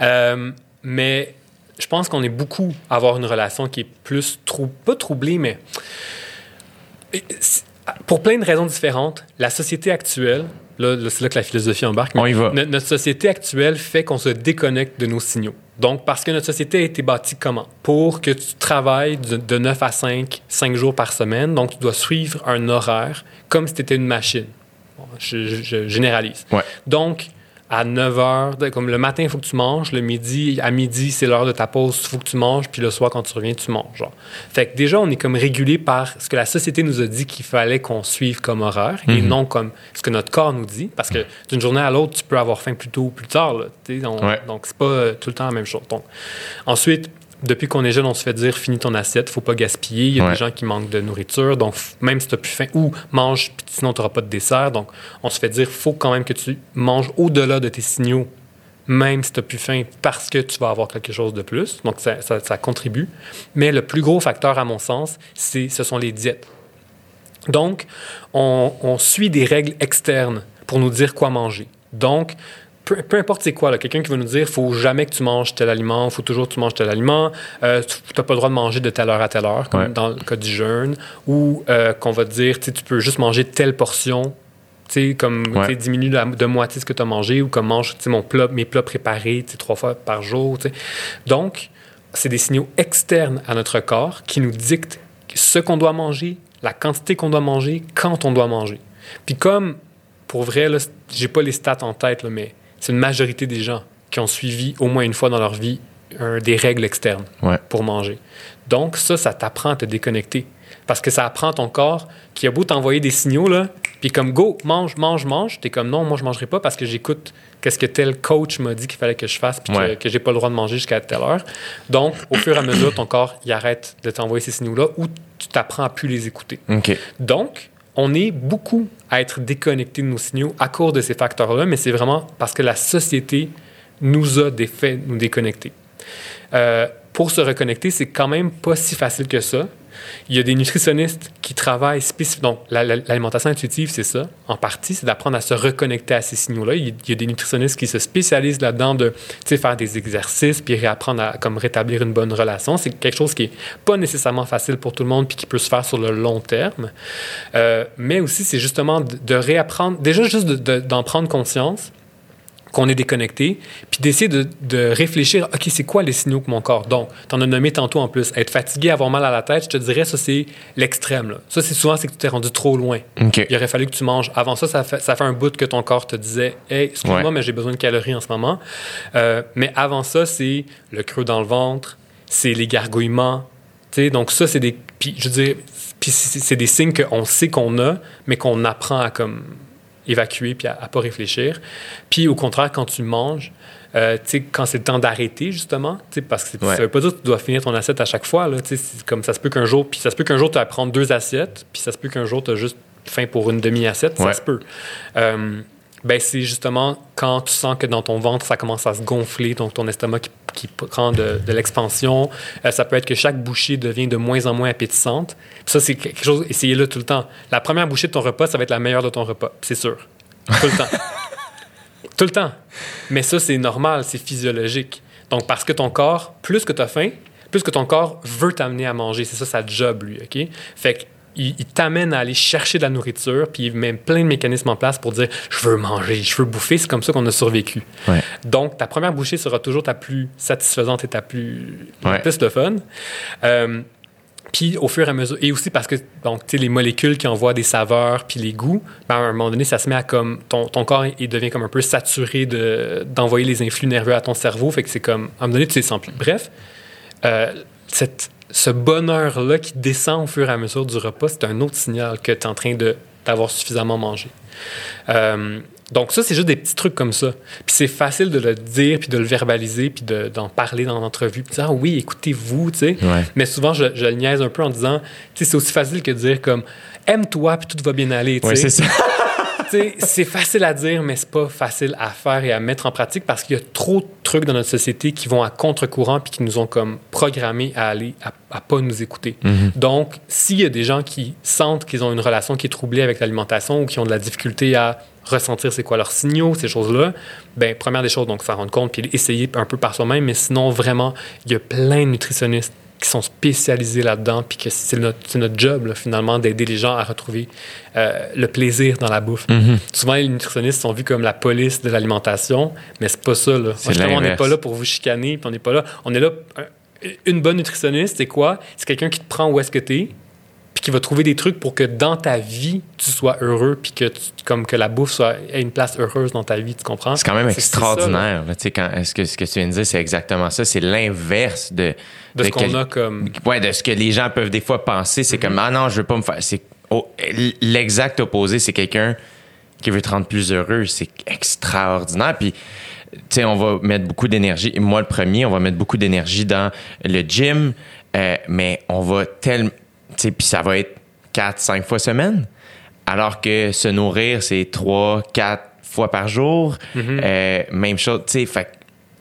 Euh, mais je pense qu'on est beaucoup à avoir une relation qui est plus trou pas troublée, mais. Pour plein de raisons différentes, la société actuelle, là, c'est là que la philosophie embarque. mais On y va. no- notre société actuelle fait qu'on se déconnecte de nos signaux. Donc, parce que notre société a été bâtie comment? Pour que tu travailles de, de 9 à 5, 5 jours par semaine. Donc, tu dois suivre un horaire comme si tu étais une machine. Bon, je, je- je généralise. Ouais. Donc, à 9 heures, de- comme le matin, il faut que tu manges. Le midi, à midi, c'est l'heure de ta pause, il faut que tu manges. Puis le soir, quand tu reviens, tu manges. Genre. Fait que déjà, on est comme régulé par ce que la société nous a dit qu'il fallait qu'on suive comme horaire et Mhm. non comme ce que notre corps nous dit. Parce que d'une journée à l'autre, tu peux avoir faim plus tôt ou plus tard. Là, on- Ouais. Donc, c'est pas euh, tout le temps la même chose. Donc, ensuite, depuis qu'on est jeune, on se fait dire finis ton assiette, faut pas gaspiller. Il y a Ouais. des gens qui manquent de nourriture, donc même si tu plus faim, ou mange, puis sinon tu n'auras pas de dessert. Donc, on se fait dire faut quand même que tu manges au-delà de tes signaux, même si tu plus faim, parce que tu vas avoir quelque chose de plus. Donc, ça, ça- ça contribue. Mais le plus gros facteur, à mon sens, c'est, ce sont les diètes. Donc, on, on suit des règles externes pour nous dire quoi manger. Donc, peu, peu importe c'est quoi, quelqu'un qui va nous dire faut jamais que tu manges tel aliment, faut toujours que tu manges tel aliment, euh, tu n'as pas le droit de manger de telle heure à telle heure, comme Ouais. dans le cas du jeûne, ou euh, qu'on va te dire tu peux juste manger telle portion. Tu sais, comme Ouais. diminue de, de moitié ce que tu as mangé ou comme mange tu sais, mon plat, mes plats préparés trois fois par jour. tu sais. Donc, c'est des signaux externes à notre corps qui nous dictent ce qu'on doit manger, la quantité qu'on doit manger, quand on doit manger. Puis comme, pour vrai, là, j'ai pas les stats en tête, là, mais c'est une majorité des gens qui ont suivi au moins une fois dans leur vie un- des règles externes Ouais. pour manger. Donc ça, ça t'apprend à te déconnecter. Parce que ça apprend ton corps qui a beau t'envoyer des signaux, là, puis comme go, mange, mange, mange, t'es comme non, moi je mangerai pas parce que j'écoute qu'est-ce que tel coach m'a dit qu'il fallait que je fasse, puis que- Ouais. que, j'ai pas le droit de manger jusqu'à telle heure. Donc, au fur et à mesure, ton corps, il arrête de t'envoyer ces signaux-là ou tu t'apprends à plus les écouter. Donc, on est beaucoup à être déconnecté de nos signaux à cause de ces facteurs-là, mais c'est vraiment parce que la société nous a des fait nous déconnecter. Euh, pour se reconnecter, c'est quand même pas si facile que ça. Il y a des nutritionnistes qui travaillent spécifiquement. Donc, la- la- l'alimentation intuitive, c'est ça, en partie, c'est d'apprendre à se reconnecter à ces signaux-là. Il y- a des nutritionnistes qui se spécialisent là-dedans de faire des exercices puis réapprendre à comme rétablir une bonne relation. C'est quelque chose qui est pas nécessairement facile pour tout le monde puis qui peut se faire sur le long terme. Euh, mais aussi, c'est justement de, réapprendre, déjà juste de- de- d'en prendre conscience qu'on est déconnecté, puis d'essayer de, de réfléchir, OK, c'est quoi les signaux que mon corps... Donc, tu en as nommé tantôt en plus, être fatigué, avoir mal à la tête, je te dirais, ça, c'est l'extrême. Ça, c'est souvent, c'est que tu t'es rendu trop loin. Il aurait fallu que tu manges. Avant ça, ça fait, ça fait un bout que ton corps te disait Hey, excuse-moi, Ouais. mais j'ai besoin de calories en ce moment. Euh, mais avant ça, c'est le creux dans le ventre, c'est les gargouillements. Tu sais, donc, ça, c'est des. Puis, je veux dire, puis c'est des signes qu'on sait qu'on a, mais qu'on apprend à comme évacuer puis à, à pas réfléchir. Puis, au contraire, quand tu manges, euh, quand c'est le temps d'arrêter, justement, parce que Ouais. ça veut pas dire que tu dois finir ton assiette à chaque fois, là, comme ça se peut qu'un jour, puis ça se peut qu'un jour, tu vas prendre deux assiettes, puis ça se peut qu'un jour, tu as juste faim pour une demi-assiette, Ouais. ça se peut. Euh, ben, c'est justement quand tu sens que dans ton ventre, ça commence à se gonfler, donc ton estomac qui, qui prend de, de l'expansion. Euh, ça peut être que chaque bouchée devient de moins en moins appétissante. Puis ça, c'est quelque chose, essayez-le tout le temps. La première bouchée de ton repas, ça va être la meilleure de ton repas, c'est sûr. Tout le temps. tout le temps. Mais ça, c'est normal, c'est physiologique. Donc, parce que ton corps, plus que tu as faim, plus que ton corps veut t'amener à manger. C'est ça sa job, lui, OK? Fait que il, il t'amène à aller chercher de la nourriture, puis il met plein de mécanismes en place pour dire je veux manger, je veux bouffer. C'est comme ça qu'on a survécu. Ouais. Donc, ta première bouchée sera toujours ta plus satisfaisante et ta plus Ouais. plus le fun. Euh, Puis au fur et à mesure, et aussi parce que donc, les molécules qui envoient des saveurs puis les goûts, ben, à un moment donné, ça se met à comme. Ton, ton corps, il devient comme un peu saturé d'envoyer les influx nerveux à ton cerveau. Fait que c'est comme. À un moment donné, tu les sens plus. Bref, euh, cette, ce bonheur-là qui descend au fur et à mesure du repas, c'est un autre signal que tu es en train d'avoir suffisamment mangé. Euh, donc ça, c'est juste des petits trucs comme ça. Puis c'est facile de le dire, puis de le verbaliser, puis d'en parler dans l'entrevue, puis de dire ah, oui, écoutez-vous, tu sais. Mais souvent, je, je, le niaise un peu en disant, tu sais, c'est aussi facile que de dire comme aime-toi, puis tout va bien aller, tu sais. c'est ça. c'est facile à dire, mais c'est pas facile à faire et à mettre en pratique parce qu'il y a trop de trucs dans notre société qui vont à contre-courant puis qui nous ont comme programmés à aller à, à pas nous écouter. Mm-hmm. Donc, s'il y a des gens qui sentent qu'ils ont une relation qui est troublée avec l'alimentation ou qui ont de la difficulté à ressentir c'est quoi leurs signaux, ces choses-là, ben première des choses, donc s'en rendre compte puis essayer un peu par soi-même, mais sinon vraiment, il y a plein de nutritionnistes qui sont spécialisés là-dedans, puis que c'est notre, notre, job, finalement, d'aider les gens à retrouver euh, le plaisir dans la bouffe. Mm-hmm. Souvent, les nutritionnistes sont vus comme la police de l'alimentation, mais c'est pas ça. Là. Moi, on n'est pas là pour vous chicaner, puis on n'est pas là. On est là. Une bonne nutritionniste, c'est quoi? C'est quelqu'un qui te prend où est-ce que tu es, puis qui va trouver des trucs pour que dans ta vie, tu sois heureux, puis que, comme que la bouffe soit, ait une place heureuse dans ta vie, tu comprends? C'est quand même extraordinaire. Ça, quand, ce, que, ce que tu viens de dire, c'est exactement ça. C'est l'inverse de... De, ce qu'on a comme... Ouais, de ce que les gens peuvent des fois penser. C'est comme, ah non, je veux pas me faire... C'est l'exact opposé. C'est quelqu'un qui veut te rendre plus heureux. C'est extraordinaire. Puis... Tu sais, on va mettre beaucoup d'énergie. Moi, le premier, on va mettre beaucoup d'énergie dans le gym, euh, mais on va tellement puis ça va être 4, 5 fois semaine. Alors que se nourrir, c'est 3, 4 fois par jour. Mm-hmm. euh, même chose, tu sais, fait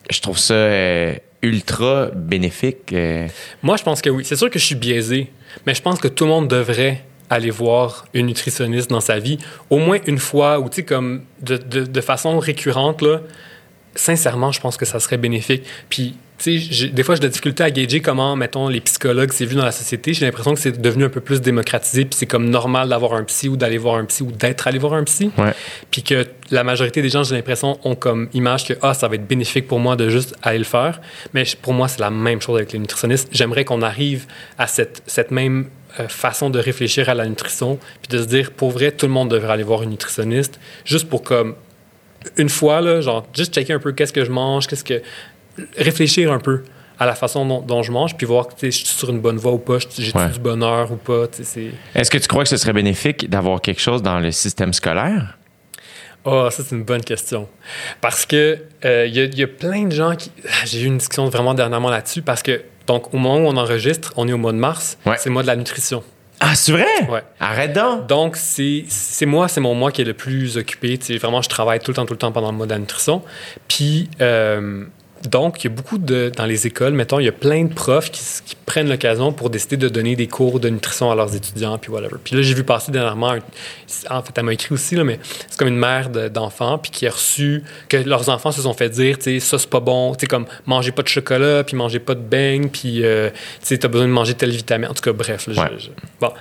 je trouve ça euh, ultra bénéfique. Euh. Moi, je pense que oui. C'est sûr que je suis biaisé, mais je pense que tout le monde devrait aller voir une nutritionniste dans sa vie, au moins une fois, ou tu sais, comme de, de, de, façon récurrente, là. Sincèrement, je pense que ça serait bénéfique. Puis des fois, j'ai de la difficulté à gager comment, mettons, les psychologues, c'est vu dans la société. J'ai l'impression que c'est devenu un peu plus démocratisé, puis c'est comme normal d'avoir un psy ou d'aller voir un psy ou d'être allé voir un psy. Puis que la majorité des gens, j'ai l'impression, ont comme image que ah, ça va être bénéfique pour moi de juste aller le faire. Mais pour moi, c'est la même chose avec les nutritionnistes. J'aimerais qu'on arrive à cette, cette même euh, façon de réfléchir à la nutrition, puis de se dire, pour vrai, tout le monde devrait aller voir une nutritionniste, juste pour comme une fois, là, genre, juste checker un peu qu'est-ce que je mange, qu'est-ce que réfléchir un peu à la façon dont, je mange, puis voir si je suis sur une bonne voie ou pas, j'ai ouais. du bonheur ou pas. Est-ce que tu crois que ce serait bénéfique d'avoir quelque chose dans le système scolaire? Oh, ça, c'est une bonne question. Parce que il euh, y, y, a plein de gens qui. J'ai eu une discussion vraiment dernièrement là-dessus parce que, donc, au moment où on enregistre, on est au mois de mars, ouais. c'est le mois de la nutrition. Ah, c'est vrai? Ouais. Arrête donc! Donc, c'est moi, c'est mon mois qui est le plus occupé. T'sais, vraiment, je travaille tout le temps, tout le temps pendant le mois de la nutrition. Puis, euh, donc, il y a beaucoup de. Dans les écoles, mettons, il y a plein de profs qui, qui prennent l'occasion pour décider de donner des cours de nutrition à leurs étudiants, puis whatever. Puis là, j'ai vu passer dernièrement. Un, en fait, elle m'a écrit aussi, là, mais c'est comme une mère d'enfants, puis qui a reçu. que leurs enfants se sont fait dire, tu sais, ça, c'est pas bon. Tu sais, comme, mangez pas de chocolat, puis mangez pas de beignes, puis, euh, tu sais, t'as besoin de manger telle vitamine. En tout cas, bref. Là, ouais. je, je... Bon.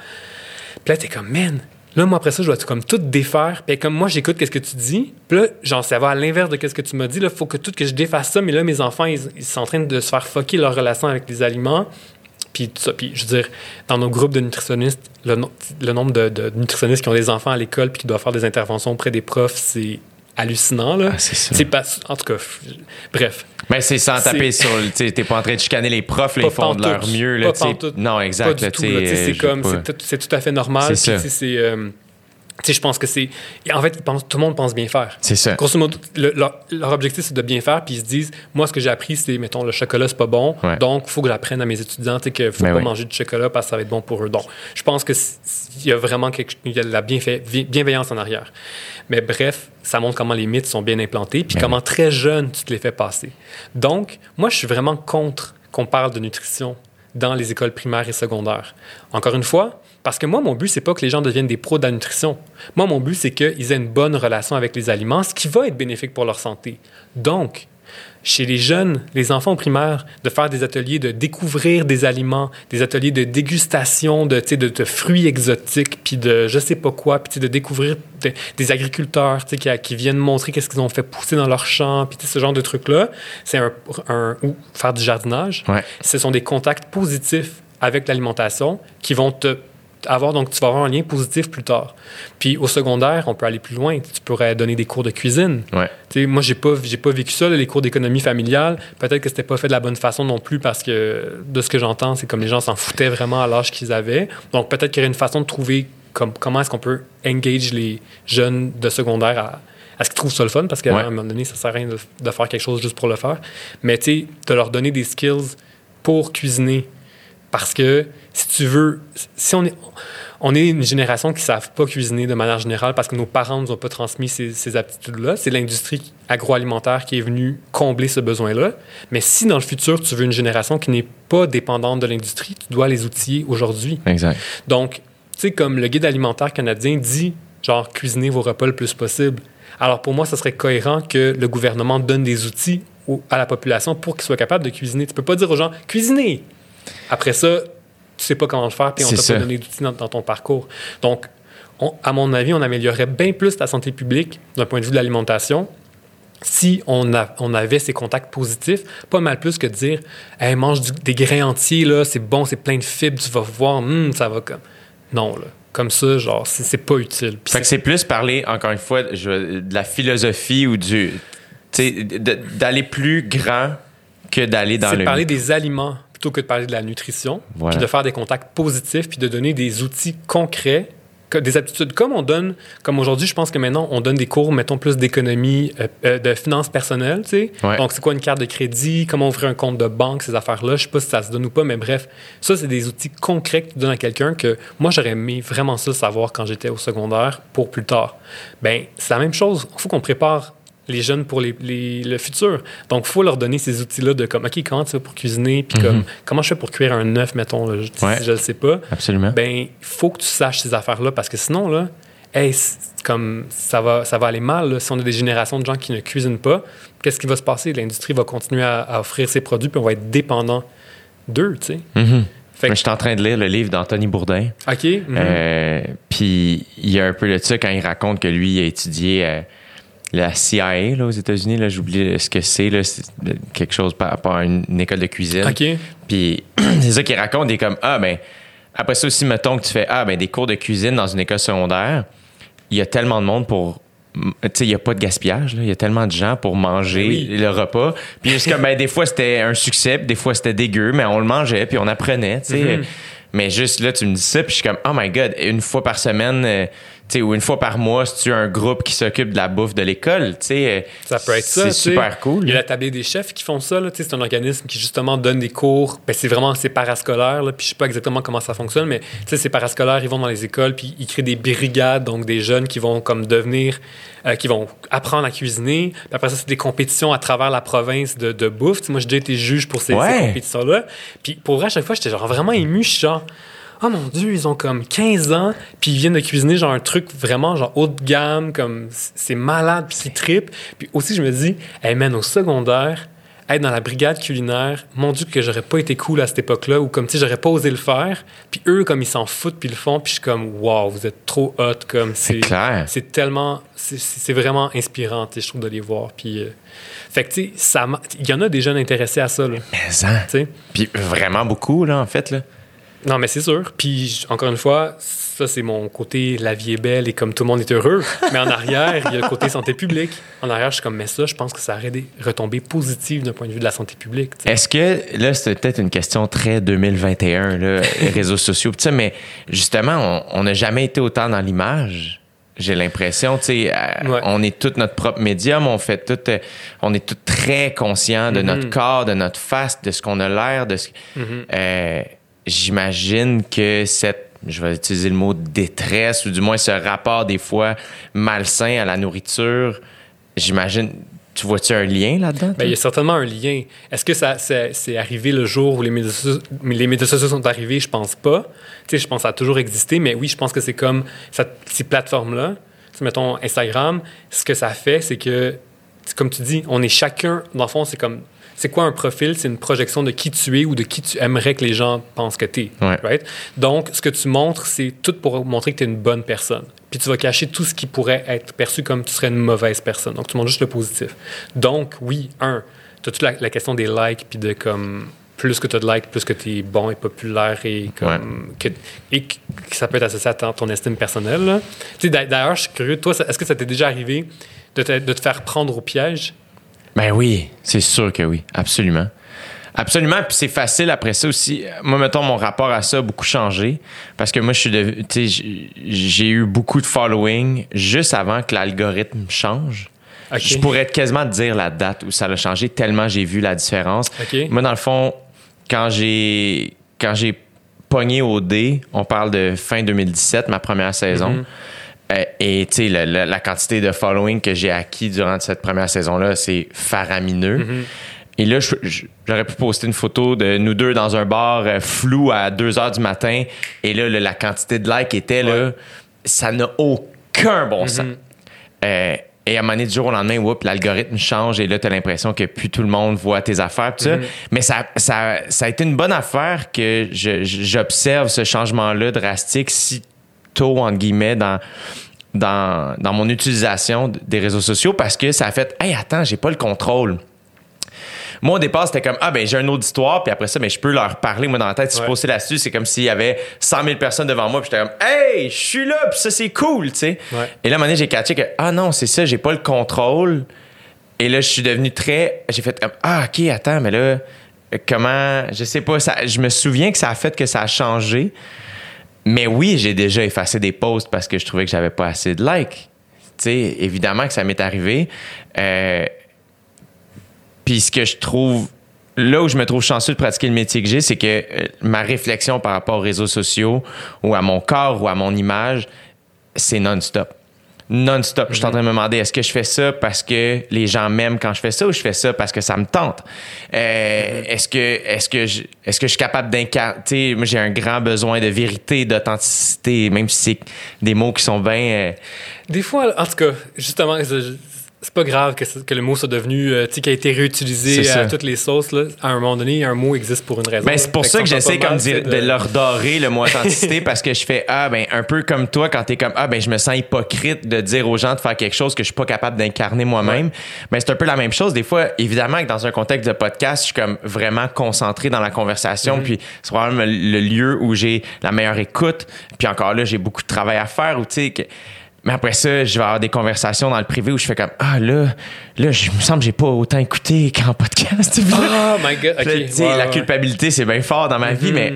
Puis là, t'es comme, man, Là, moi, après ça, je dois comme tout défaire. Puis comme moi, j'écoute qu'est-ce que tu dis. Puis là, genre, ça va à l'inverse de qu'est-ce que tu m'as dit. Là, faut que tout que je défasse ça. Mais là, mes enfants, ils, sont en train de se faire fucker leur relation avec les aliments. Puis tout ça. Puis je veux dire, dans nos groupes de nutritionnistes, le, nombre de, de, nutritionnistes qui ont des enfants à l'école puis qui doivent faire des interventions auprès des profs, c'est hallucinant là. Ah, c'est pas en tout cas bref. Mais c'est sans taper sur tu t'es pas en train de chicaner les profs, là, ils font de leur mieux là, Non, exact pas du tout, c'est comme c'est tout à fait normal, c'est euh, tu sais, je pense que c'est. En fait, ils pensent, tout le monde pense bien faire. C'est ça. Grosso modo, le, leur, leur, objectif, c'est de bien faire, puis ils se disent, moi, ce que j'ai appris, c'est, mettons, le chocolat, c'est pas bon, ouais. donc il faut que j'apprenne à mes étudiants qu'il faut Mais pas oui. manger du chocolat parce que ça va être bon pour eux. Donc, je pense qu'il y a vraiment quelque, y a de la bienfait, bienveillance en arrière. Mais bref, ça montre comment les mythes sont bien implantés, puis Mais comment oui. très jeune tu te les fais passer. Donc, moi, je suis vraiment contre qu'on parle de nutrition dans les écoles primaires et secondaires. Encore une fois, parce que moi, mon but, c'est pas que les gens deviennent des pros de la nutrition. Moi, mon but, c'est qu'ils aient une bonne relation avec les aliments, ce qui va être bénéfique pour leur santé. Donc, chez les jeunes, les enfants primaires, de faire des ateliers de découvrir des aliments, des ateliers de dégustation de, de, de fruits exotiques, puis de je sais pas quoi, puis de découvrir de, des agriculteurs qui, qui, viennent montrer qu'est-ce qu'ils ont fait pousser dans leurs champs, puis ce genre de trucs-là, c'est un, un, ou faire du jardinage. Ouais. Ce sont des contacts positifs avec l'alimentation qui vont te avoir, donc tu vas avoir un lien positif plus tard. Puis au secondaire, on peut aller plus loin. Tu pourrais donner des cours de cuisine. Ouais. Moi, j'ai pas, j'ai pas vécu ça, là, les cours d'économie familiale. Peut-être que c'était pas fait de la bonne façon non plus parce que de ce que j'entends, c'est comme les gens s'en foutaient vraiment à l'âge qu'ils avaient. Donc peut-être qu'il y aurait une façon de trouver comme, comment est-ce qu'on peut engage les jeunes de secondaire à, à ce qu'ils trouvent ça le fun parce qu'à Ouais. un moment donné, ça sert à rien de, de faire quelque chose juste pour le faire. Mais tu sais, de leur donner des skills pour cuisiner. Parce que si tu veux, si on est, on est une génération qui ne savent pas cuisiner de manière générale parce que nos parents ne nous ont pas transmis ces, ces aptitudes-là, c'est l'industrie agroalimentaire qui est venue combler ce besoin-là. Mais si dans le futur, tu veux une génération qui n'est pas dépendante de l'industrie, tu dois les outiller aujourd'hui. Exact. Donc, tu sais, comme le guide alimentaire canadien dit, genre, cuisinez vos repas le plus possible. Alors, pour moi, ça serait cohérent que le gouvernement donne des outils au- à la population pour qu'ils soient capables de cuisiner. Tu peux pas dire aux gens, cuisinez. Après ça, tu sais pas comment le faire, puis on C'est t'a pas donné d'outils dans, dans ton parcours. Donc, on- à mon avis, on améliorerait bien plus la santé publique d'un point de vue de l'alimentation si on, a- on avait ces contacts positifs, pas mal plus que de dire hey, mange du- des grains entiers, là, c'est bon, c'est plein de fibres, tu vas voir, hum, ça va comme. Non, là. Comme ça, genre, c'est c'est pas utile. Fait que c'est plus parler, encore une fois, je- de la philosophie ou du. Tu sais, de- d'aller plus grand que d'aller dans c'est le. de parler des aliments plutôt que de parler de la nutrition, Voilà. puis de faire des contacts positifs, puis de donner des outils concrets, des aptitudes. Comme on donne, comme aujourd'hui, je pense que maintenant, on donne des cours, mettons, plus d'économie, euh, euh, de finances personnelles, tu sais. Ouais. Donc, c'est quoi une carte de crédit, comment ouvrir un compte de banque, ces affaires-là. Je sais pas si ça se donne ou pas, mais bref, ça, c'est des outils concrets que tu donnes à quelqu'un que moi, j'aurais aimé vraiment ça savoir quand j'étais au secondaire pour plus tard. Ben, c'est la même chose. Il faut qu'on prépare les jeunes pour les, les- le futur. Donc, il faut leur donner ces outils-là de comme, OK, comment tu fais pour cuisiner, puis comme, comment je fais pour cuire un œuf, mettons, là, je- Ouais. si je le sais pas. Absolument. Ben, il faut que tu saches ces affaires-là parce que sinon, là, hey, comme ça va, ça va aller mal. là. Si on a des générations de gens qui ne cuisinent pas, qu'est-ce qui va se passer? L'industrie va continuer à, à offrir ses produits, puis on va être dépendant d'eux, tu sais. Mhm. Que- Je suis en train de lire le livre d'Anthony Bourdin. OK. mhm. Euh, Puis il y a un peu de ça quand il raconte que lui a étudié euh, la CIA là, aux États-Unis. Là, j'oublie ce que c'est. là, C'est quelque chose par rapport à une, une école de cuisine. OK. Puis c'est ça qu'il raconte. Il est comme Ah, ben, après ça aussi, mettons que tu fais Ah, ben, des cours de cuisine dans une école secondaire. Il y a tellement de monde pour. Tu sais, il n'y a pas de gaspillage. là. Il y a tellement de gens pour manger Oui. le repas. Puis juste comme, ben, des fois, c'était un succès, puis des fois, c'était dégueu, mais on le mangeait, puis on apprenait, tu sais. Mhm. Mais juste là, tu me dis ça, puis je suis comme, oh my God, une fois par semaine, euh, sais, ou une fois par mois, si tu as un groupe qui s'occupe de la bouffe de l'école, tu sais. euh, Ça peut être ça. C'est super cool. Il y a la tablée des chefs qui font ça. là, C'est un organisme qui justement donne des cours. Ben, c'est vraiment c'est parascolaire. Là, puis je sais pas exactement comment ça fonctionne, mais c'est parascolaire. Ils vont dans les écoles puis ils créent des brigades, donc des jeunes qui vont comme devenir, euh, qui vont apprendre à cuisiner. Puis après ça, c'est des compétitions à travers la province de, de bouffe. Moi, j'ai déjà été juge pour ces, ces Ouais. compétitions-là. Puis pour vrai, à chaque fois, j'étais genre vraiment ému. Genre, oh mon Dieu, ils ont comme 15 ans, puis ils viennent de cuisiner genre un truc vraiment genre haut de gamme, comme c'est malade, puis c'est trip. Puis aussi, je me dis, hey man, au secondaire, être dans la brigade culinaire, mon Dieu, que j'aurais pas été cool à cette époque-là, ou comme si j'aurais pas osé le faire. Puis eux, comme ils s'en foutent, puis ils le font, puis je suis comme, wow, vous êtes trop hot, comme C'est clair. c'est tellement, c'est- vraiment inspirant, tu sais, je trouve, de les voir. Puis, euh, fait que, tu sais, il y en a des jeunes intéressés à ça, là, tu Mais ça. sais? Puis vraiment beaucoup, là, en fait, là. Non, mais c'est sûr. Puis, encore une fois, ça, c'est mon côté la vie est belle et comme tout le monde est heureux. mais en arrière, il y a le côté santé publique. En arrière, je suis comme, mais ça, je pense que ça aurait des retombées positives d'un point de vue de la santé publique. Est-ce que, là, c'est peut-être une question très 2021, là, les réseaux sociaux, mais justement, on- n'a jamais été autant dans l'image. J'ai l'impression, tu sais, euh, Ouais. on est tout notre propre médium, on fait tout, euh, on est tout très conscient de notre Mhm. corps, de notre face, de ce qu'on a l'air, de ce. Mhm. Euh, J'imagine que cette, je vais utiliser le mot détresse ou du moins ce rapport des fois malsain à la nourriture, j'imagine. Tu vois-tu un lien là-dedans? Ben, il y a certainement un lien. Est-ce que ça c'est c'est arrivé le jour où les médias, sociaux- les médias sociaux sont arrivés? Je pense pas. Tu sais, je pense que ça a toujours existé, mais oui, je pense que c'est comme ça- ces plateformes-là, tu mettons Instagram, ce que ça fait, c'est que, comme tu dis, on est chacun, dans le fond, c'est comme, c'est quoi un profil? C'est une projection de qui tu es ou de qui tu aimerais que les gens pensent que tu es. Ouais. right? Donc, ce que tu montres, c'est tout pour montrer que tu es une bonne personne. Puis tu vas cacher tout ce qui pourrait être perçu comme tu serais une mauvaise personne. Donc, tu montres juste le positif. Donc, oui, un, tu as toute la, la question des likes, puis de comme plus que tu as de likes, plus que tu es bon et populaire et, comme, que, et que ça peut être associé à ton, estime personnelle. D'ailleurs, je suis curieux, toi, est-ce que ça t'est déjà arrivé de te, de te faire prendre au piège? Ben oui, c'est sûr que oui, absolument. Absolument, puis c'est facile après ça aussi. Moi, mettons, mon rapport à ça a beaucoup changé parce que moi, je suis j'ai- eu beaucoup de following juste avant que l'algorithme change. Je pourrais quasiment te dire la date où ça a changé tellement j'ai vu la différence. Moi, dans le fond, quand j'ai quand j'ai pogné au dé, on parle de fin 2017, ma première saison. Mhm. Euh, et tu sais, la, la- la quantité de following que j'ai acquis durant cette première saison-là, c'est faramineux. Mhm. Et là, j'aurais pu poster une photo de nous deux dans un bar euh, flou à 2 heures du matin. Et là, la quantité de likes était là, ça n'a aucun bon sens. Euh, et à un moment donné, du jour au lendemain, l'algorithme change et là, tu as l'impression que plus tout le monde voit tes affaires. tout ça. Mais ça, ça, ça a été une bonne affaire que j'observe ce changement-là drastique si tôt, entre guillemets, dans, dans, dans mon utilisation des réseaux sociaux parce que ça a fait Hey, attends, j'ai pas le contrôle. Moi, au départ, c'était comme, ah, ben, j'ai un auditoire, puis après ça, ben, je peux leur parler. Moi, dans la tête, si je Ouais. postais là-dessus, c'est comme s'il y avait 100 000 personnes devant moi, puis j'étais comme, hey, je suis là, puis ça, c'est cool, tu sais. Ouais. Et là, à un moment donné, j'ai catché que, ah non, c'est ça, j'ai pas le contrôle. Et là, je suis devenu très. J'ai fait comme, ah, OK, attends, mais là, comment. Je sais pas, ça, je me souviens que ça a fait que ça a changé. Mais oui, j'ai déjà effacé des posts parce que je trouvais que j'avais pas assez de likes. Tu sais, évidemment que ça m'est arrivé. Euh, puis ce que je trouve, là où je me trouve chanceux de pratiquer le métier que j'ai, c'est que euh, ma réflexion par rapport aux réseaux sociaux ou à mon corps ou à mon image, c'est non-stop. Non-stop. Je suis en train de me demander, est-ce que je fais ça parce que les gens m'aiment quand je fais ça ou je fais ça parce que ça me tente? Euh, Est-ce que, est-ce que, je, est-ce que je suis capable d'incarner? Moi, j'ai un grand besoin de vérité, d'authenticité, même si c'est des mots qui sont bien. euh, Des fois, en tout cas, justement, c'est pas grave que, que le mot soit devenu, euh, tu sais, qui a été réutilisé à toutes les sauces. Là. À un moment donné, un mot existe pour une raison. Ben, c'est pour ça que j'essaie comme dire- sais, de leur dorer le mot authenticité parce que je fais ah ben un peu comme toi quand t'es comme ah ben je me sens hypocrite de dire aux gens de faire quelque chose que je suis pas capable d'incarner moi-même. Ben c'est un peu la même chose des fois évidemment que dans un contexte de podcast je suis comme vraiment concentré dans la conversation puis c'est probablement le lieu où j'ai la meilleure écoute puis encore là j'ai beaucoup de travail à faire ou tu sais que mais après ça, je vais avoir des conversations dans le privé où je fais comme ah là là je me semble que j'ai pas autant écouté qu'en podcast. Oh my god, ok. Puis ouais, la culpabilité, c'est bien fort dans ma vie, mais.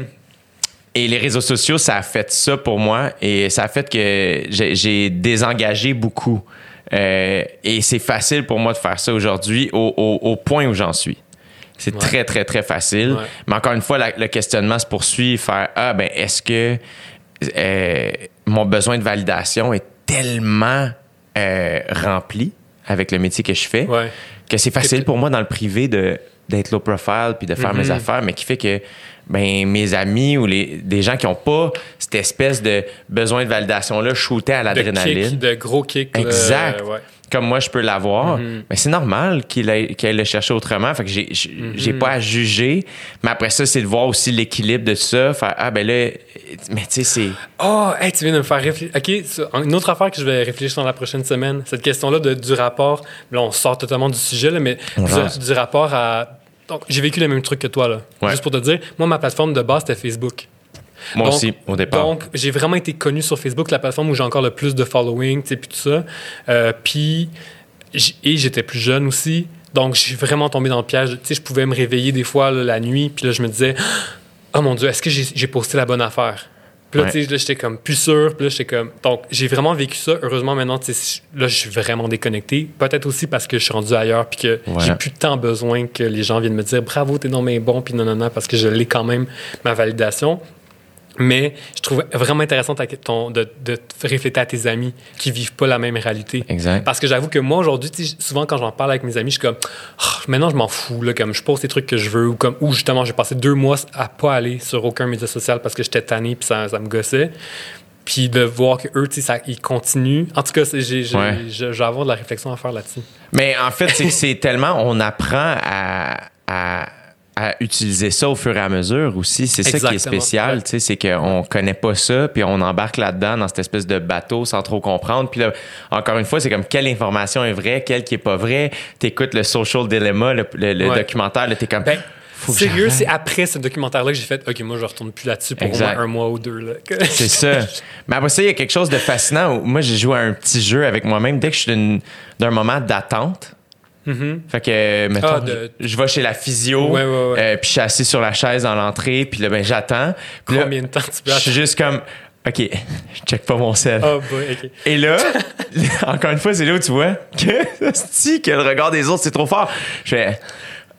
Et les réseaux sociaux, ça a fait ça pour moi et ça a fait que j'ai- j'ai désengagé beaucoup. Euh, et c'est facile pour moi de faire ça aujourd'hui au, au- au point où j'en suis. C'est Ouais. très, très, très facile. Ouais. Mais encore une fois, la- le questionnement se poursuit, faire Ah, ben, est-ce que euh, mon besoin de validation est tellement euh, rempli avec le métier que je fais Ouais. que c'est facile pour moi dans le privé de d'être low profile puis de faire mes Mhm. affaires mais qui fait que ben mes amis ou les des gens qui ont pas cette espèce de besoin de validation là shooter à De l'adrénaline kick, de gros kick. là, Exact. ouais. Comme moi je peux l'avoir Mhm. mais c'est normal qu'il aille, le chercher autrement fait que j'ai Mhm. j'ai pas à juger mais après ça c'est de voir aussi l'équilibre de tout ça faire ah ben là mais tu sais c'est Oh, hey, tu viens de me faire réfléchir. OK, une autre affaire que je vais réfléchir dans la prochaine semaine, cette question-là du rapport. Là, on sort totalement du sujet, là, mais du, rapport à. Donc, j'ai vécu le même truc que toi, là. Ouais. Juste pour te dire, moi, ma plateforme de base, c'était Facebook. Moi Donc- aussi au départ Donc, j'ai vraiment été connu sur Facebook, la plateforme où j'ai encore le plus de following, puis tout ça. Euh, puis, et j'étais plus jeune aussi. Donc, j'ai vraiment tombé dans le piège. Tu sais, je pouvais me réveiller des fois là, la nuit, puis là, je me disais, oh mon Dieu, est-ce que j'ai posté la bonne affaire? Puis là, Ouais. tu sais, j'étais comme plus sûr. Puis là, j'étais comme. Donc, j'ai vraiment vécu ça. Heureusement, maintenant, tu sais, là, je suis vraiment déconnecté. Peut-être aussi parce que je suis rendu ailleurs, puis que Ouais. j'ai plus tant besoin que les gens viennent me dire bravo, t'es non mais bon, puis non, non, non, parce que je l'ai quand même, ma validation. Mais je trouve vraiment intéressant ta- ton- de, de te refléter à tes amis qui vivent pas la même réalité. exact Parce que j'avoue que moi, aujourd'hui, souvent quand j'en parle avec mes amis, je suis comme, Ah, maintenant je m'en fous, là, comme je pose les trucs que je veux, ou, comme, ou justement, j'ai passé deux mois à pas aller sur aucun média social parce que j'étais tanné puis ça, ça me gossait. Puis de voir que eux, tu sais, ça- ils continuent. En tout cas, j'ai, Ouais. avoir de la réflexion à faire là-dessus. Mais en fait, c'est tellement. On apprend à, à, à utiliser ça au fur et à mesure aussi. C'est ça qui est spécial, Ouais. tu sais, c'est qu'on connaît pas ça, puis on embarque là-dedans dans cette espèce de bateau sans trop comprendre. Puis là, encore une fois, c'est comme quelle information est vraie, quelle qui est pas vraie. T'écoutes le Social Dilemma, le, le- le Ouais. documentaire, là, t'es comme. Ben, Sérieux, c'est après ce documentaire-là que j'ai fait, OK, moi, je retourne plus là-dessus pour au Exact. moins un mois ou deux. Là. C'est ça. Mais après ça, il y a quelque chose de fascinant. où moi, j'ai joué à un petit jeu avec moi-même dès que je suis d'un moment d'attente. Fait que, mettons, Ah, de- je, je vais chez la physio, Ouais, ouais, ouais. euh, puis je suis assis sur la chaise dans l'entrée, puis là, ben, j'attends. Là, Combien de temps tu peux je suis juste comme, OK, je check pas mon sel. Oh boy, OK. Et là, encore une fois, c'est là où tu vois que, que le regard des autres, c'est trop fort. Je fais,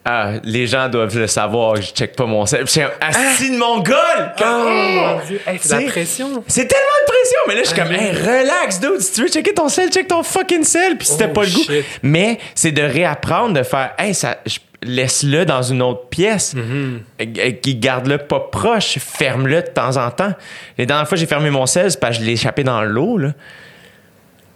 ah, les gens doivent le savoir je check pas mon sel. Suis assis de mon gueule! Oh mon Dieu, hey, c'est la pression. C'est tellement de pression, mais là, je suis comme, Ah, hey, relax, dude. Si tu veux checker ton sel, check ton fucking sel. Puis t'as Oh, pas le goût. Mais c'est de réapprendre, de faire, hey, ça, je- laisse-le dans une autre pièce. Mm-hmm. Euh, Qui garde-le pas proche. Ferme-le de temps en temps. Les dernières fois, j'ai fermé mon sel, c'est parce que je l'ai échappé dans l'eau, là.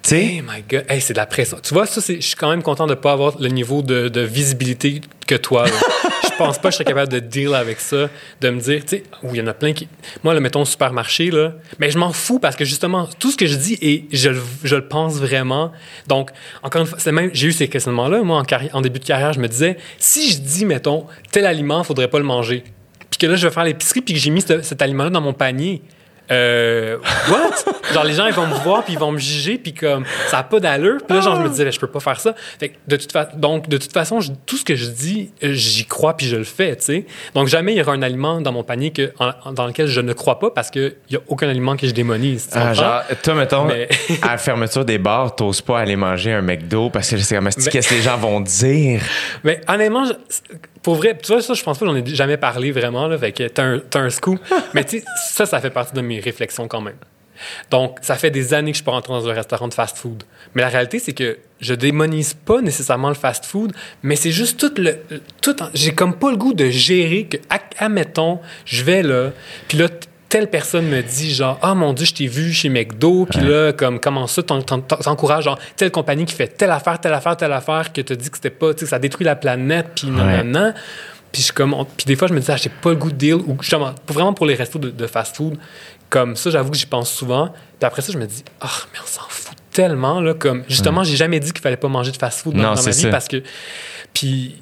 Tu sais? Hey my God, hey, c'est de la pression. Tu vois, ça, je suis quand même content de ne pas avoir le niveau de, de visibilité que toi. là. je pense pas que je serais capable de deal avec ça, de me dire, tu sais, oui, il y en a plein qui. Moi, le mettons au supermarché, là, mais je m'en fous parce que justement, tout ce que je dis, et je, le- je le pense vraiment. Donc, encore une fois, c'est même, j'ai eu ces questionnements-là. Moi, en, carri- en début de carrière, je me disais, si je dis, mettons, tel aliment, faudrait pas le manger. Puis que là, je vais faire l'épicerie, puis que j'ai mis ce- cet aliment-là dans mon panier. Euh, what? genre, les gens, ils vont me voir, puis ils vont me juger, puis comme, ça n'a pas d'allure. Puis là, genre, je me disais, ben, je peux pas faire ça. Fait que de toute fa- donc, de toute façon, je- tout ce que je dis, euh, j'y crois, puis je le fais, tu sais. Donc, jamais il y aura un aliment dans mon panier que, en- dans lequel je ne crois pas, parce qu'il n'y a aucun aliment que je démonise. Ah, genre, toi, mettons, Mais- à la fermeture des bars, t'oses pas aller manger un McDo parce que c'est comme, asti, Mais- qu'est-ce que les gens vont dire? Mais honnêtement, je- pour vrai, tu vois, ça, je pense pas j'en ai jamais parlé vraiment, là, fait que t'as un, t'as un scoop. Mais tu sais, ça, ça fait partie de mes réflexions quand même. Donc, ça fait des années que je pas rentré dans un restaurant de fast-food. Mais la réalité, c'est que je démonise pas nécessairement le fast-food, mais c'est juste tout le... Tout en- J'ai comme pas le goût de gérer que, admettons, je vais là, puis là, telle personne me dit genre ah mon dieu je t'ai vu chez McDo puis là comme comment ça t'en- t'en- t'encourages genre telle compagnie qui fait telle affaire telle affaire telle affaire que te dit que c'était pas tu sais ça détruit la planète puis non Ouais. non non puis je comme puis des fois je me dis ah j'ai pas le goût de deal ou justement vraiment pour les restos de, de fast food comme ça j'avoue que j'y pense souvent puis après ça je me dis ah mais on s'en fout tellement là comme justement j'ai jamais dit qu'il fallait pas manger de fast food dans, Non, dans ma vie ça. parce que puis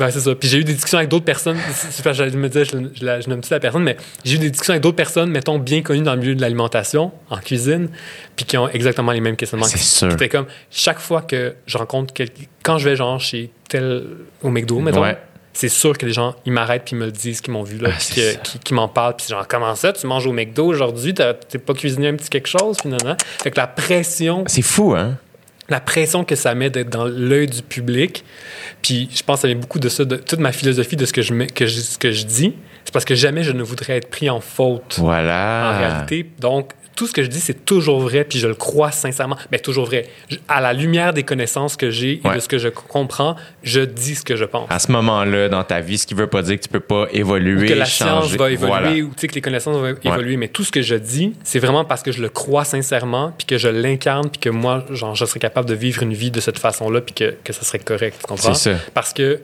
Ouais, c'est ça. Puis j'ai eu des discussions avec d'autres personnes. Je me disais, je, je, la- je nomme la personne, mais j'ai eu des discussions avec d'autres personnes, mettons, bien connues dans le milieu de l'alimentation, en cuisine, puis qui ont exactement les mêmes questionnements. C'est sûr. C'était comme, chaque fois que je rencontre quelqu'un, quand je vais genre chez tel, au McDo, mettons, Ouais. c'est sûr que les gens, ils m'arrêtent puis ils me le disent, qu'ils m'ont vu là, Ah, puis que- qui, qui m'en parlent, puis genre, comment ça, tu manges au McDo aujourd'hui, t'as- t'es pas cuisiné un petit quelque chose, finalement? Fait que la pression, C'est fou, hein? La pression que ça met d'être dans l'œil du public. Puis je pense que ça vient beaucoup de ça, de toute ma philosophie de ce que je, que je, ce que je dis. C'est parce que jamais je ne voudrais être pris en faute Voilà. en réalité. Donc, tout ce que je dis, c'est toujours vrai, puis je le crois sincèrement. Mais toujours vrai. Je- à la lumière des connaissances que j'ai et Ouais. de ce que je comprends, je dis ce que je pense. À ce moment-là, dans ta vie, ce qui veut pas dire que tu peux pas évoluer, Ou que la changer. science va évoluer Voilà. ou tu sais, que les connaissances vont évoluer. Mais tout ce que je dis, c'est vraiment parce que je le crois sincèrement, puis que je l'incarne, puis que moi, genre, je serais capable de vivre une vie de cette façon-là, puis que, que ça serait correct. Tu comprends? C'est ça. Parce que,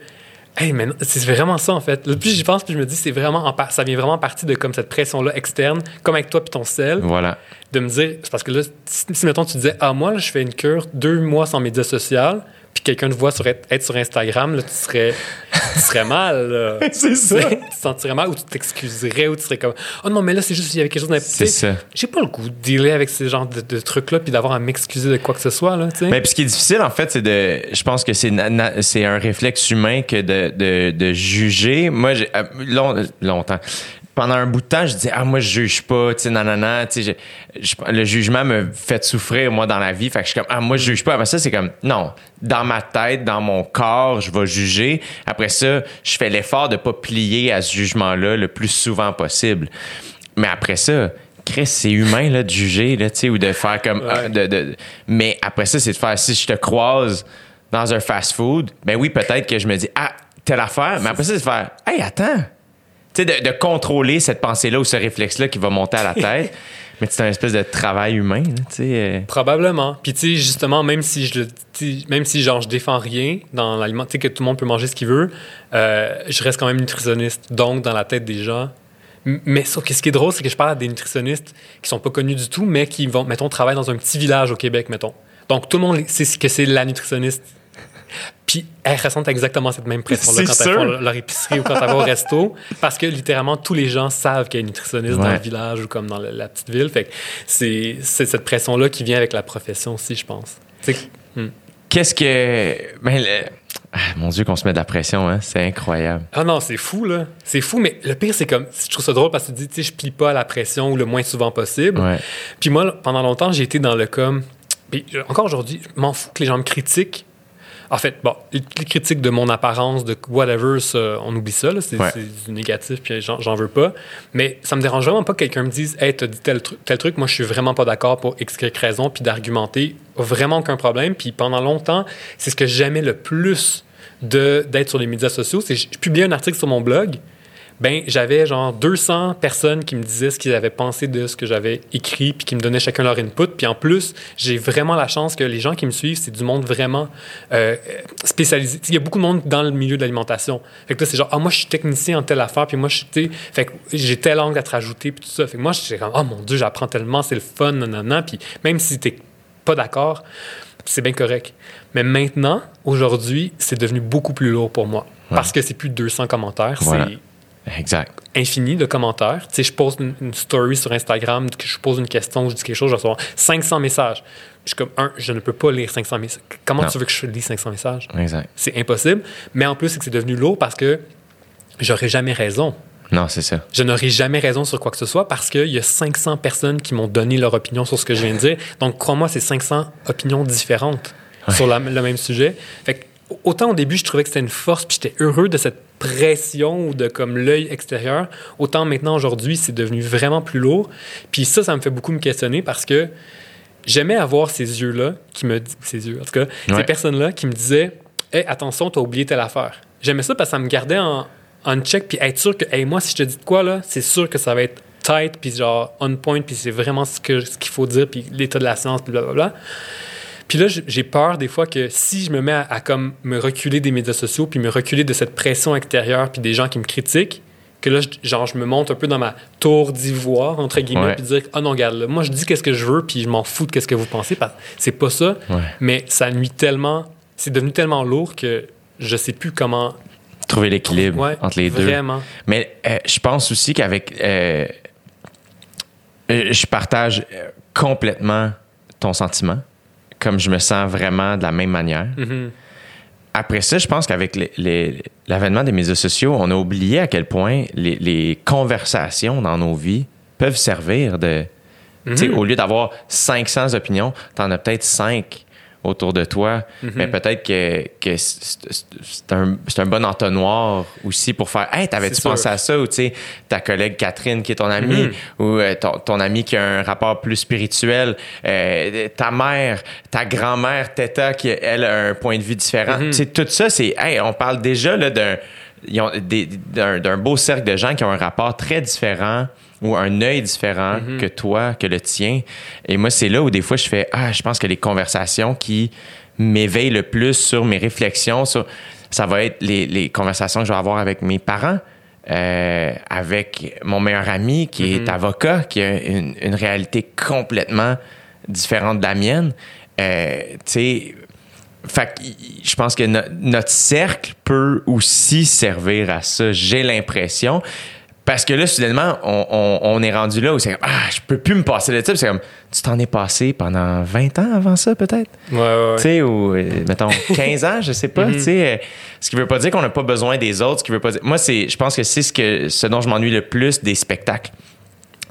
hey, mais c'est vraiment ça, en fait. Le plus j'y pense, puis je me dis, c'est vraiment en ça vient vraiment partie de comme cette pression-là externe, comme avec toi puis ton sel, Voilà. de me dire, parce que là, si, si, mettons, tu disais, ah, moi, là, je fais une cure deux mois sans médias sociaux, puis quelqu'un te voit sur, être, être sur Instagram, là, tu serais, tu serais mal. C'est ça. tu te sentirais mal ou tu t'excuserais ou tu serais comme oh non mais là c'est juste qu'il y avait quelque chose C'est ça. j'ai pas le goût de dealer avec ce genre de, de trucs là puis d'avoir à m'excuser de quoi que ce soit là Mais puis ce qui est difficile, en fait, c'est de. Je pense que c'est c'est un réflexe humain que de, de, de juger. Moi, j'ai euh, long- longtemps. Pendant un bout de temps, je disais ah moi je juge pas, tu sais nanana, tu sais le jugement me fait souffrir moi dans la vie, fait que je suis comme ah moi je juge pas. Après ça c'est comme non, dans ma tête, dans mon corps, je vais juger. Après ça, je fais l'effort de pas plier à ce jugement-là le plus souvent possible. Mais après ça, Chris, c'est humain là, de juger, là, tu sais, ou de faire comme. ah, de, de- mais après ça, c'est de faire si je te croise dans un fast-food, ben oui, peut-être que je me dis Ah, telle affaire. Mais après ça, c'est de faire Hey, attends. Sais, de, de contrôler cette pensée-là ou ce réflexe-là qui va monter à la tête. mais c'est un espèce de travail humain, tu sais. euh. Probablement. Puis tu sais, justement, même si je même si genre je défends rien dans l'aliment, tu sais que tout le monde peut manger ce qu'il veut, euh, je reste quand même nutritionniste. Donc dans la tête des gens. Mais sauf que ce qui est drôle, c'est que je parle à des nutritionnistes qui sont pas connus du tout, mais qui vont, mettons, travailler dans un petit village au Québec, mettons. Donc tout le monde sait que c'est la nutritionniste Puis elles ressentent exactement cette même pression-là quand elles font leur épicerie ou quand elles vont au resto. Parce que littéralement, tous les gens savent qu'il y a une nutritionniste dans le village ou comme dans la petite ville. Fait que c'est c'est cette pression-là qui vient avec la profession aussi, je pense. Hmm. Qu'est-ce que. Ben, le- Ah, mon Dieu, qu'on se met de la pression, hein? C'est incroyable. Ah non, c'est fou, là. C'est fou, mais le pire, c'est comme. Je trouve ça drôle parce que tu dis, tu sais, je plie pas à la pression ou le moins souvent possible. Ouais. Puis moi, pendant longtemps, j'ai été dans le comme. Puis euh, encore aujourd'hui, je m'en fous que les gens me critiquent. En fait, bon, les, les critiques de mon apparence, de whatever, ça, on oublie ça, c'est Ouais. du négatif, puis j'en veux pas. Mais ça me dérange vraiment pas que quelqu'un me dise, hey, t'as dit tel, tru- tel truc, moi je suis vraiment pas d'accord pour X, Y raison, puis d'argumenter, vraiment aucun problème. Puis pendant longtemps, c'est ce que j'aimais le plus de- d'être sur les médias sociaux. C'est je publiais un article sur mon blog, ben j'avais genre 200 personnes qui me disaient ce qu'ils avaient pensé de ce que j'avais écrit puis qui me donnaient chacun leur input. Puis en plus j'ai vraiment la chance que les gens qui me suivent c'est du monde vraiment euh, spécialisé. Il y a beaucoup de monde dans le milieu de l'alimentation. Fait que là c'est genre ah moi je suis technicien en telle affaire puis moi je suis fait que j'ai tel angle à te rajouter puis tout ça. Fait que moi j'étais comme oh mon dieu j'apprends tellement c'est le fun nanana. Puis même si t'es pas d'accord c'est bien correct. Mais maintenant aujourd'hui c'est devenu beaucoup plus lourd pour moi. Parce que c'est plus de 200 commentaires Voilà. c'est Exact. infini de commentaires. Tu sais, je pose une, une story sur Instagram, je pose une question, je dis quelque chose, je reçois 500 messages. Je suis comme, un, je ne peux pas lire 500 messages. Comment Non. tu veux que je lise 500 messages? Exact. C'est impossible. Mais en plus, c'est que c'est devenu lourd parce que j'aurais jamais raison. Non, c'est ça. Je n'aurai jamais raison sur quoi que ce soit parce qu'il y a 500 personnes qui m'ont donné leur opinion sur ce que je viens de dire. Donc, crois-moi, c'est 500 opinions différentes sur la- le même sujet. Fait que, autant au début, je trouvais que c'était une force, puis j'étais heureux de cette pression ou de comme l'œil extérieur, autant maintenant, aujourd'hui, c'est devenu vraiment plus lourd. Puis ça, ça me fait beaucoup me questionner parce que j'aimais avoir ces yeux-là qui me ces yeux, en tout cas, Ouais. ces personnes-là qui me disaient Hey, attention, t'as oublié telle affaire. J'aimais ça parce que ça me gardait en, en check, puis être sûr que, hey, moi, si je te dis de quoi, là, c'est sûr que ça va être tight, puis genre on point, puis c'est vraiment ce que- ce qu'il faut dire, puis l'état de la science, puis blablabla. Puis là, j'ai peur des fois que si je me mets à, à comme me reculer des médias sociaux, puis me reculer de cette pression extérieure, puis des gens qui me critiquent, que là, je, genre, je me monte un peu dans ma tour d'ivoire, entre guillemets, Ouais. puis dire Ah non, regarde, là, moi, je dis qu'est-ce que je veux, puis je m'en fous de qu'est-ce que vous pensez. parce que C'est pas ça, Ouais. mais ça nuit tellement, c'est devenu tellement lourd que je sais plus comment. Trouver l'équilibre Ouais, entre les deux. Vraiment. Mais euh, je pense aussi qu'avec. euh, euh, je partage complètement ton sentiment, comme je me sens vraiment de la même manière. Mhm. Après ça, je pense qu'avec les- les- l'avènement des médias sociaux, on a oublié à quel point les, les conversations dans nos vies peuvent servir de. Tu sais, Mhm. au lieu d'avoir 500 opinions, tu en as peut-être 5 autour de toi. Mhm. Mais peut-être que, que c'est un, bon entonnoir aussi pour faire Hey, t'avais-tu sûr. pensé à ça? Ou tu sais, ta collègue Catherine qui est ton amie, Mhm. ou euh, ton, ton ami qui a un rapport plus spirituel, euh, ta mère, ta grand-mère Teta qui, elle, a un point de vue différent. Sais, tout ça, c'est. Hey, on parle déjà d'un beau cercle de gens qui ont un rapport très différent ou un œil différent Mhm. que toi, que le tien. Et moi, c'est là où des fois je fais Ah, je pense que les conversations qui m'éveillent le plus sur mes réflexions, sur, ça va être les, les conversations que je vais avoir avec mes parents, euh, avec mon meilleur ami qui est avocat, qui a une, une réalité complètement différente de la mienne. Euh, tu sais, fait que je pense que no- notre cercle peut aussi servir à ça, j'ai l'impression. Parce que là, soudainement, on, on- on est rendu là où c'est comme, ah, je peux plus me passer de ça. Puis C'est comme, tu t'en es passé pendant 20 ans avant ça, peut-être? Ouais, ouais. Tu sais, ou, euh, mettons, 15 ans, je sais pas, tu sais. euh, Ce qui veut pas dire qu'on n'a pas besoin des autres, ce qui veut pas dire... Moi, c'est, je pense que c'est ce, que, ce dont je m'ennuie le plus des spectacles.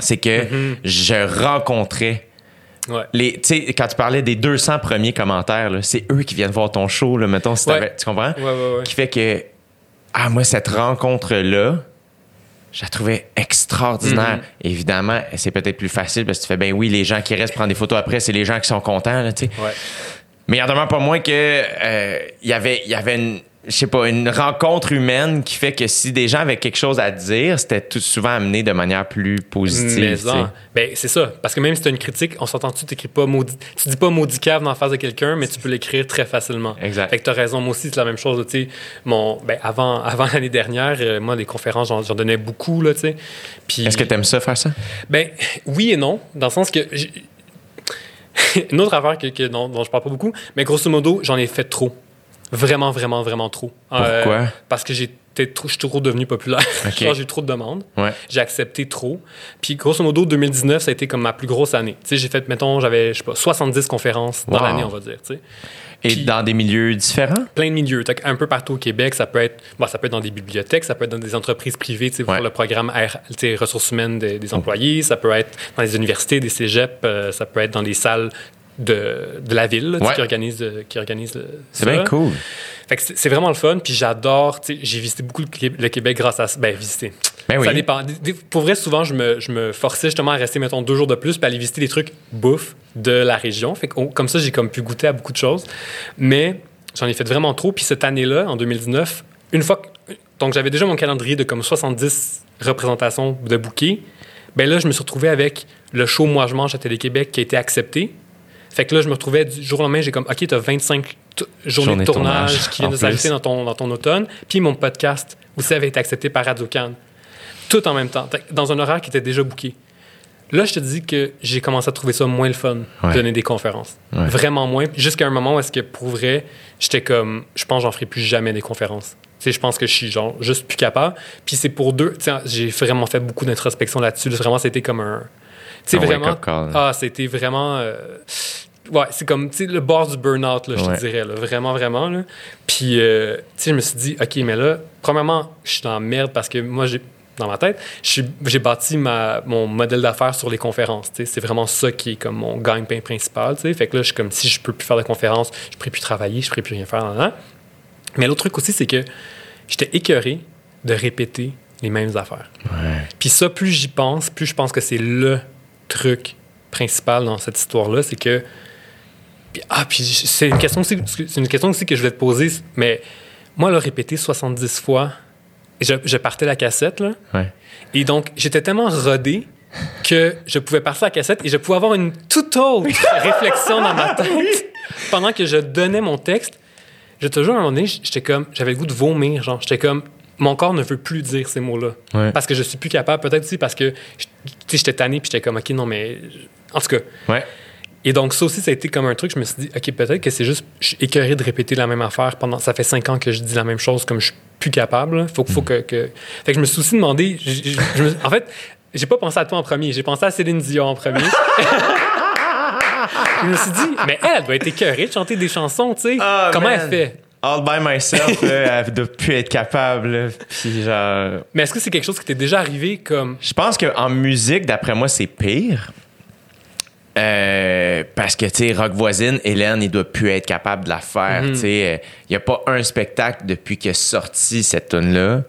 C'est que je rencontrais Ouais. les, sais, quand tu parlais des 200 premiers commentaires, c'est eux qui viennent voir ton show, là, mettons, si Ouais. tu comprends? Ouais, ouais, ouais. Qui fait que, ah, moi, cette rencontre-là, je la trouvais extraordinaire. Mhm. Évidemment, c'est peut-être plus facile parce que tu fais, ben oui, les gens qui restent prendre des photos après, c'est les gens qui sont contents, là, tu sais. Ouais. Mais il en demeure pas moins que euh, il y avait, il y avait une, je sais pas, une rencontre humaine qui fait que si des gens avaient quelque chose à dire, c'était tout souvent amené de manière plus positive. Mais ben, c'est ça. Parce que même si tu as une critique, on s'entend-tu, tu pas maudit. Tu dis pas maudit cave dans la face de quelqu'un, mais tu peux l'écrire très facilement. Exact. Fait que tu as raison. Moi aussi, c'est la même chose. Tu sais, mon, ben, avant, avant l'année dernière, euh, moi, des conférences, j'en, donnais beaucoup. Là, tu sais. Puis, Est-ce que tu aimes ça faire ça? Ben, oui et non, dans le sens que. une autre affaire que, que- dont, dont je parle pas beaucoup, mais grosso modo, j'en ai fait trop. Vraiment, vraiment, vraiment trop. Pourquoi? parce que j'étais trop, je suis trop devenu populaire. Ok. Genre, j'ai eu trop de demandes. Ouais. J'ai accepté trop. Puis, grosso modo, 2019, ça a été comme ma plus grosse année. Tu sais, j'ai fait, mettons, j'avais, je sais pas, 70 conférences dans l'année, on va dire, tu sais. Et Puis- dans des milieux différents? plein de milieux. Un peu partout au Québec, ça peut être, bon, ça peut être dans des bibliothèques, ça peut être dans des entreprises privées, tu sais, pour Ouais. le programme ressources humaines des, des employés, ça peut être dans les universités, des cégeps, euh, ça peut être dans les salles de, de la ville là, Ouais. qui organisent, euh, qui organisent le- C'est bien cool. Fait que c'est vraiment le fun, puis j'adore, j'ai visité beaucoup le, Qué- le Québec grâce à ça. Ben, visité. Ben Ça dépend. Pour vrai, souvent, je me, je me forçais justement à rester, mettons, deux jours de plus, puis aller visiter des trucs bouffe de la région. Fait que, oh, comme ça, j'ai comme pu goûter à beaucoup de choses. Mais j'en ai fait vraiment trop. Puis cette année-là, en 2019, une fois que. Donc, j'avais déjà mon calendrier de comme 70 représentations de bouquets. Ben là, je me suis retrouvé avec le show Moi, je mange à Télé-Québec qui a été accepté. Fait que là, je me retrouvais du jour au lendemain, j'ai comme, OK, t'as 25 t- journées Journée de tournage, tournage, qui viennent en de s'ajouter dans ton, dans ton automne. Puis mon podcast aussi avait été accepté par Radio Cannes. Tout en même temps, dans un horaire qui était déjà booké. Là, je te dis que j'ai commencé à trouver ça moins le fun Ouais. de donner des conférences. Ouais. Vraiment moins. Jusqu'à un moment où est-ce que pour vrai, j'étais comme, je pense que j'en ferai plus jamais des conférences. Je pense que je suis genre juste plus capable. Puis c'est pour deux. J'ai vraiment fait beaucoup d'introspection là-dessus. Vraiment, c'était comme un. Un vraiment. Ah, c'était vraiment. euh, Ouais, c'est comme, le bord du burn-out, là, je Ouais. te dirais, là, vraiment, vraiment. Là. Puis, euh, je me suis dit, OK, mais là, premièrement, je suis dans merde parce que moi, j'ai, dans ma tête, j'ai bâti ma, mon modèle d'affaires sur les conférences. C'est vraiment ça qui est comme mon gagne-pain principal. tu sais. Fait que là, je suis comme, si je peux plus faire de conférences, je pourrais plus travailler, je pourrais plus rien faire. nan. Mais l'autre truc aussi, c'est que j'étais écœuré de répéter les mêmes affaires. Ouais. Puis ça, plus j'y pense, plus je pense que c'est le truc principal dans cette histoire-là, c'est que. Puis, ah, puis c'est une question aussi, c'est une question aussi que je voulais te poser, mais moi, le répéter 70 fois, je, je partais la cassette, là, Ouais. et donc j'étais tellement rodé que je pouvais partir la cassette et je pouvais avoir une toute autre réflexion dans ma tête pendant que je donnais mon texte. Je te jure, à un moment donné, j'étais comme, j'avais le goût de vomir, genre, j'étais comme, mon corps ne veut plus dire ces mots-là. Ouais. Parce que je suis plus capable, peut-être aussi parce que, je- tu sais, j'étais tanné, puis j'étais comme, OK, non, mais. En tout cas. Ouais. Et donc, ça aussi, ça a été comme un truc, je me suis dit, OK, peut-être que c'est juste, je suis écœuré de répéter la même affaire pendant. Ça fait cinq ans que je dis la même chose, comme je suis plus capable. Faut, faut que, que- Fait que je me suis aussi demandé, je- je- je me- en fait, j'ai pas pensé à toi en premier, j'ai pensé à Céline Dion en premier. je me suis dit, mais elle, elle doit être écœurée de chanter des chansons, tu sais. Ah, Comment man. elle fait? All by myself, là, elle doit plus être capable. là. Puis genre. Mais est-ce que c'est quelque chose qui t'est déjà arrivé comme. Je pense qu'en musique, d'après moi, c'est pire. Euh, parce que, tu sais, Rock Voisine, Hélène, il doit plus être capable de la faire. Tu sais, il n'y a pas un spectacle depuis a sorti cette tune-là.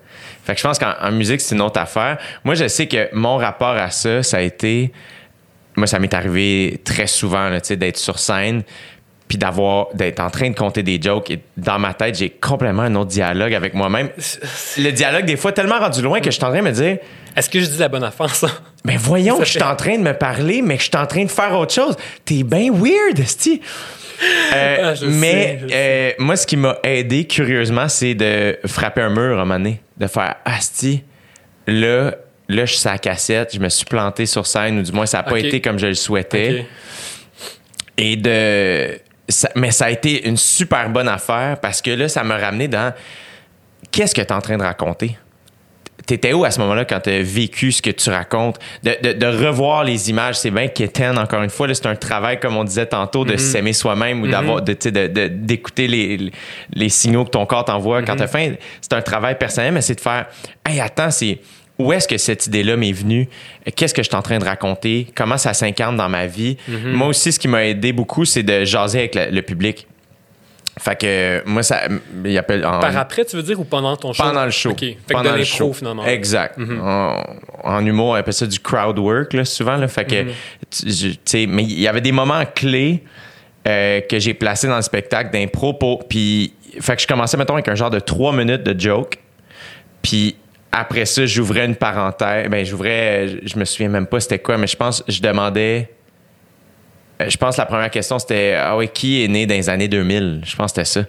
Fait que je pense qu'en en musique, c'est une autre affaire. Moi, je sais que mon rapport à ça, ça a été. Moi, ça m'est arrivé très souvent, tu sais, d'être sur scène puis d'avoir d'être en train de compter des jokes et dans ma tête j'ai complètement un autre dialogue avec moi-même le dialogue des fois tellement rendu loin que je suis en train de me dire Est-ce que je dis la bonne affaire, ça? mais voyons Ça que je suis en train de me parler, mais que je suis en train de faire autre chose. T'es bien weird, esti. Euh, Ah, mais sais, euh, moi, ce qui m'a aidé, curieusement, c'est de frapper un mur à un moment donné. De faire Asti, là, là, je suis sur la cassette, je me suis planté sur scène, ou du moins, ça n'a pas été comme je le souhaitais. Et de. Ça- mais ça a été une super bonne affaire parce que là, ça m'a ramené dans qu'est-ce que tu es en train de raconter? T'étais où à ce moment-là quand tu as vécu ce que tu racontes? De, de- de revoir les images, c'est bien qu'éteint, encore une fois. là, C'est un travail, comme on disait tantôt, de s'aimer soi-même ou de- de- d'écouter les, les signaux que ton corps t'envoie quand tu as faim. C'est un travail personnel, mais c'est de faire Hey, attends, c'est où est-ce que cette idée-là m'est venue? Qu'est-ce que je suis en train de raconter? Comment ça s'incarne dans ma vie? Moi aussi, ce qui m'a aidé beaucoup, c'est de jaser avec le, le public. Fait que moi, ça. Il appelle, en- Par après, tu veux dire, ou pendant ton show? pendant le show. Fait pendant que de le show. finalement. Exact. en, en humour, on appelle ça du crowd work, là, souvent. Là, fait que, je- tu sais, mais il y avait des moments clés euh, que j'ai placés dans le spectacle d'impro. Puis, fait que je commençais, mettons, avec un genre de trois minutes de joke. Puis, après ça, j'ouvrais une parenthèse. Ben, j'ouvrais. Je me souviens même pas c'était quoi, mais je pense, je demandais. euh, Je pense que la première question, c'était Ah oui, qui est né dans les années 2000 Je pense que c'était ça.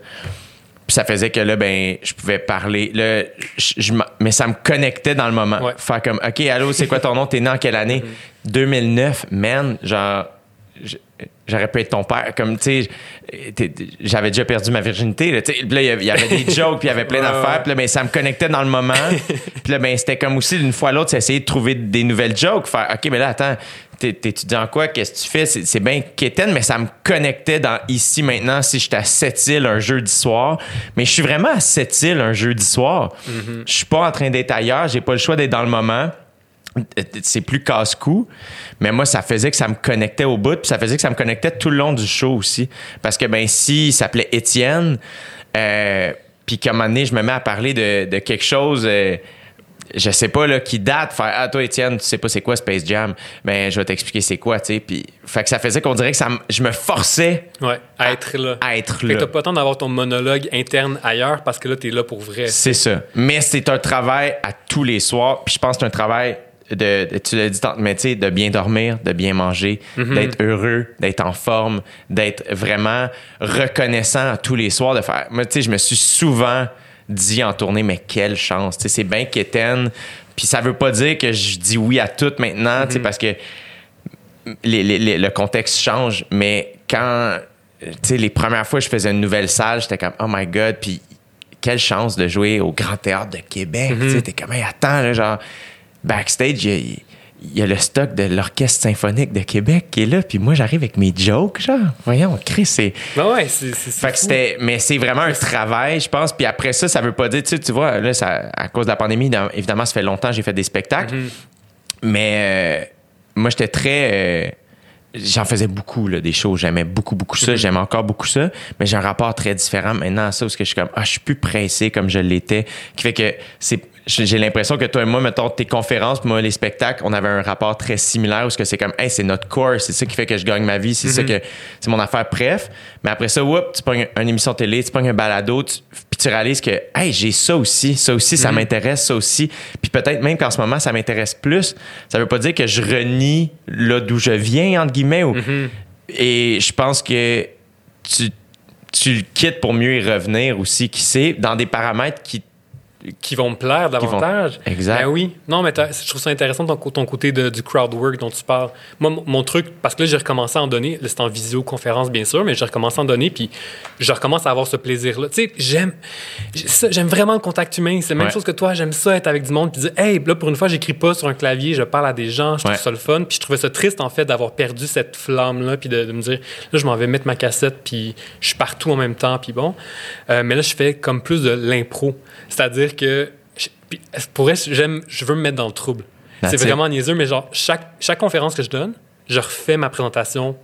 Puis ça faisait que là, ben, je pouvais parler. Là, je- mais ça me connectait dans le moment. Ouais. Faire comme, OK, allô, c'est quoi ton nom? T'es né en quelle année? 2009, man. Genre, je- j'aurais pu être ton père. Comme, tu sais, j'avais déjà perdu ma virginité. Là. Puis il y avait- des jokes, puis il y avait plein d'affaires. Puis là, ben, ça me connectait dans le moment. puis là, ben, c'était comme aussi, d'une fois à l'autre, c'est essayer de trouver des nouvelles jokes. Faire, OK, mais là, attends, t'es- t'étudies en quoi? Qu'est-ce que tu fais? C'est, bien quétaine, mais ça me connectait dans ici, maintenant, si j'étais à Sept-Îles un jeudi soir. Mais je suis vraiment à Sept-Îles un jeudi soir. Je suis pas en train d'être ailleurs. J'ai pas le choix d'être dans le moment c'est plus casse-cou, mais moi, ça faisait que ça me connectait au bout, puis ça faisait que ça me connectait tout le long du show aussi. Parce que, ben, si il s'appelait Étienne, euh, puis qu'à un moment donné, je me mets à parler de, de quelque chose, euh, je sais pas, là, qui date, faire Ah, toi, Étienne, tu sais pas c'est quoi Space Jam, ben, je vais t'expliquer c'est quoi, tu sais. Puis, fait que ça faisait qu'on dirait que ça, je me forçais Ouais, à être là. à être Fait là. t'as pas le temps d'avoir ton monologue interne ailleurs parce que là, t'es là pour vrai. C'est ça. Mais c'est un travail à tous les soirs. Puis je pense que c'est un travail de, tu l'as dit mais tu sais, de bien dormir, de bien manger, d'être heureux, d'être en forme, d'être vraiment reconnaissant tous les soirs, de faire. Moi, tu sais, je me suis souvent dit en tournée, mais quelle chance. Tu sais, c'est bien quétaine. Puis ça veut pas dire que je dis oui à tout maintenant, tu sais, parce que les- les- les- le contexte change, mais quand, tu sais, les premières fois que je faisais une nouvelle salle, j'étais comme, oh my God, puis quelle chance de jouer au Grand Théâtre de Québec. Tu sais, t'es comme, hey, attends, là, genre, backstage, il y a, il y a le stock de l'Orchestre symphonique de Québec qui est là, puis moi, j'arrive avec mes jokes, genre, voyons, Chris, c'est... Ben ouais, c'est. Fait que c'était, mais c'est vraiment un travail, je pense. Puis après ça, ça veut pas dire, tu sais, tu vois, là, ça, à cause de la pandémie, évidemment, ça fait longtemps que j'ai fait des spectacles. Mais euh, moi, j'étais très. euh, J'en faisais beaucoup, là, des shows. J'aimais beaucoup, beaucoup ça. J'aime encore beaucoup ça. Mais j'ai un rapport très différent maintenant à ça, parce que je suis comme, ah, je suis plus pressé comme je l'étais. Qui fait que c'est. J'ai l'impression que toi et moi, mettons, tes conférences, moi, les spectacles, on avait un rapport très similaire où c'est comme, hey, c'est notre core, c'est ça qui fait que je gagne ma vie, c'est ça que, c'est mon affaire, bref. Mais après ça, whoop, tu pognes une émission télé, tu pognes un balado, tu- puis tu réalises que, hey, j'ai ça aussi, ça aussi, ça m'intéresse, ça aussi. Puis peut-être même qu'en ce moment, ça m'intéresse plus. Ça veut pas dire que je renie là d'où je viens, entre guillemets. ou- Et je pense que tu, tu le quittes pour mieux y revenir aussi, qui sait, dans des paramètres qui qui vont me plaire vont- davantage. Exact. Ben oui. Non, mais je trouve ça intéressant ton, ton côté de- du crowd work dont tu parles. Moi, mon- truc, parce que là, j'ai recommencé à en donner. Là, c'est en visioconférence, bien sûr, mais j'ai recommencé à en donner, puis je recommence à avoir ce plaisir-là. Tu sais, j'aime j'aime vraiment le contact humain. C'est la même Ouais. chose que toi. J'aime ça, être avec du monde, puis dire, hey, là, pour une fois, j'écris pas sur un clavier, je parle à des gens, je trouve Ouais. ça le fun. Puis je trouvais ça triste, en fait, d'avoir perdu cette flamme-là, puis de, de me dire, là, je m'en vais mettre ma cassette, puis je suis partout en même temps, puis bon. Euh, mais là, je fais comme plus de l'impro. C'est-à-dire que, puis, pour vrai, j'aime, je veux me mettre dans le trouble. C'est vraiment niaiseux, mais genre, chaque, chaque conférence que je donne, je refais ma présentation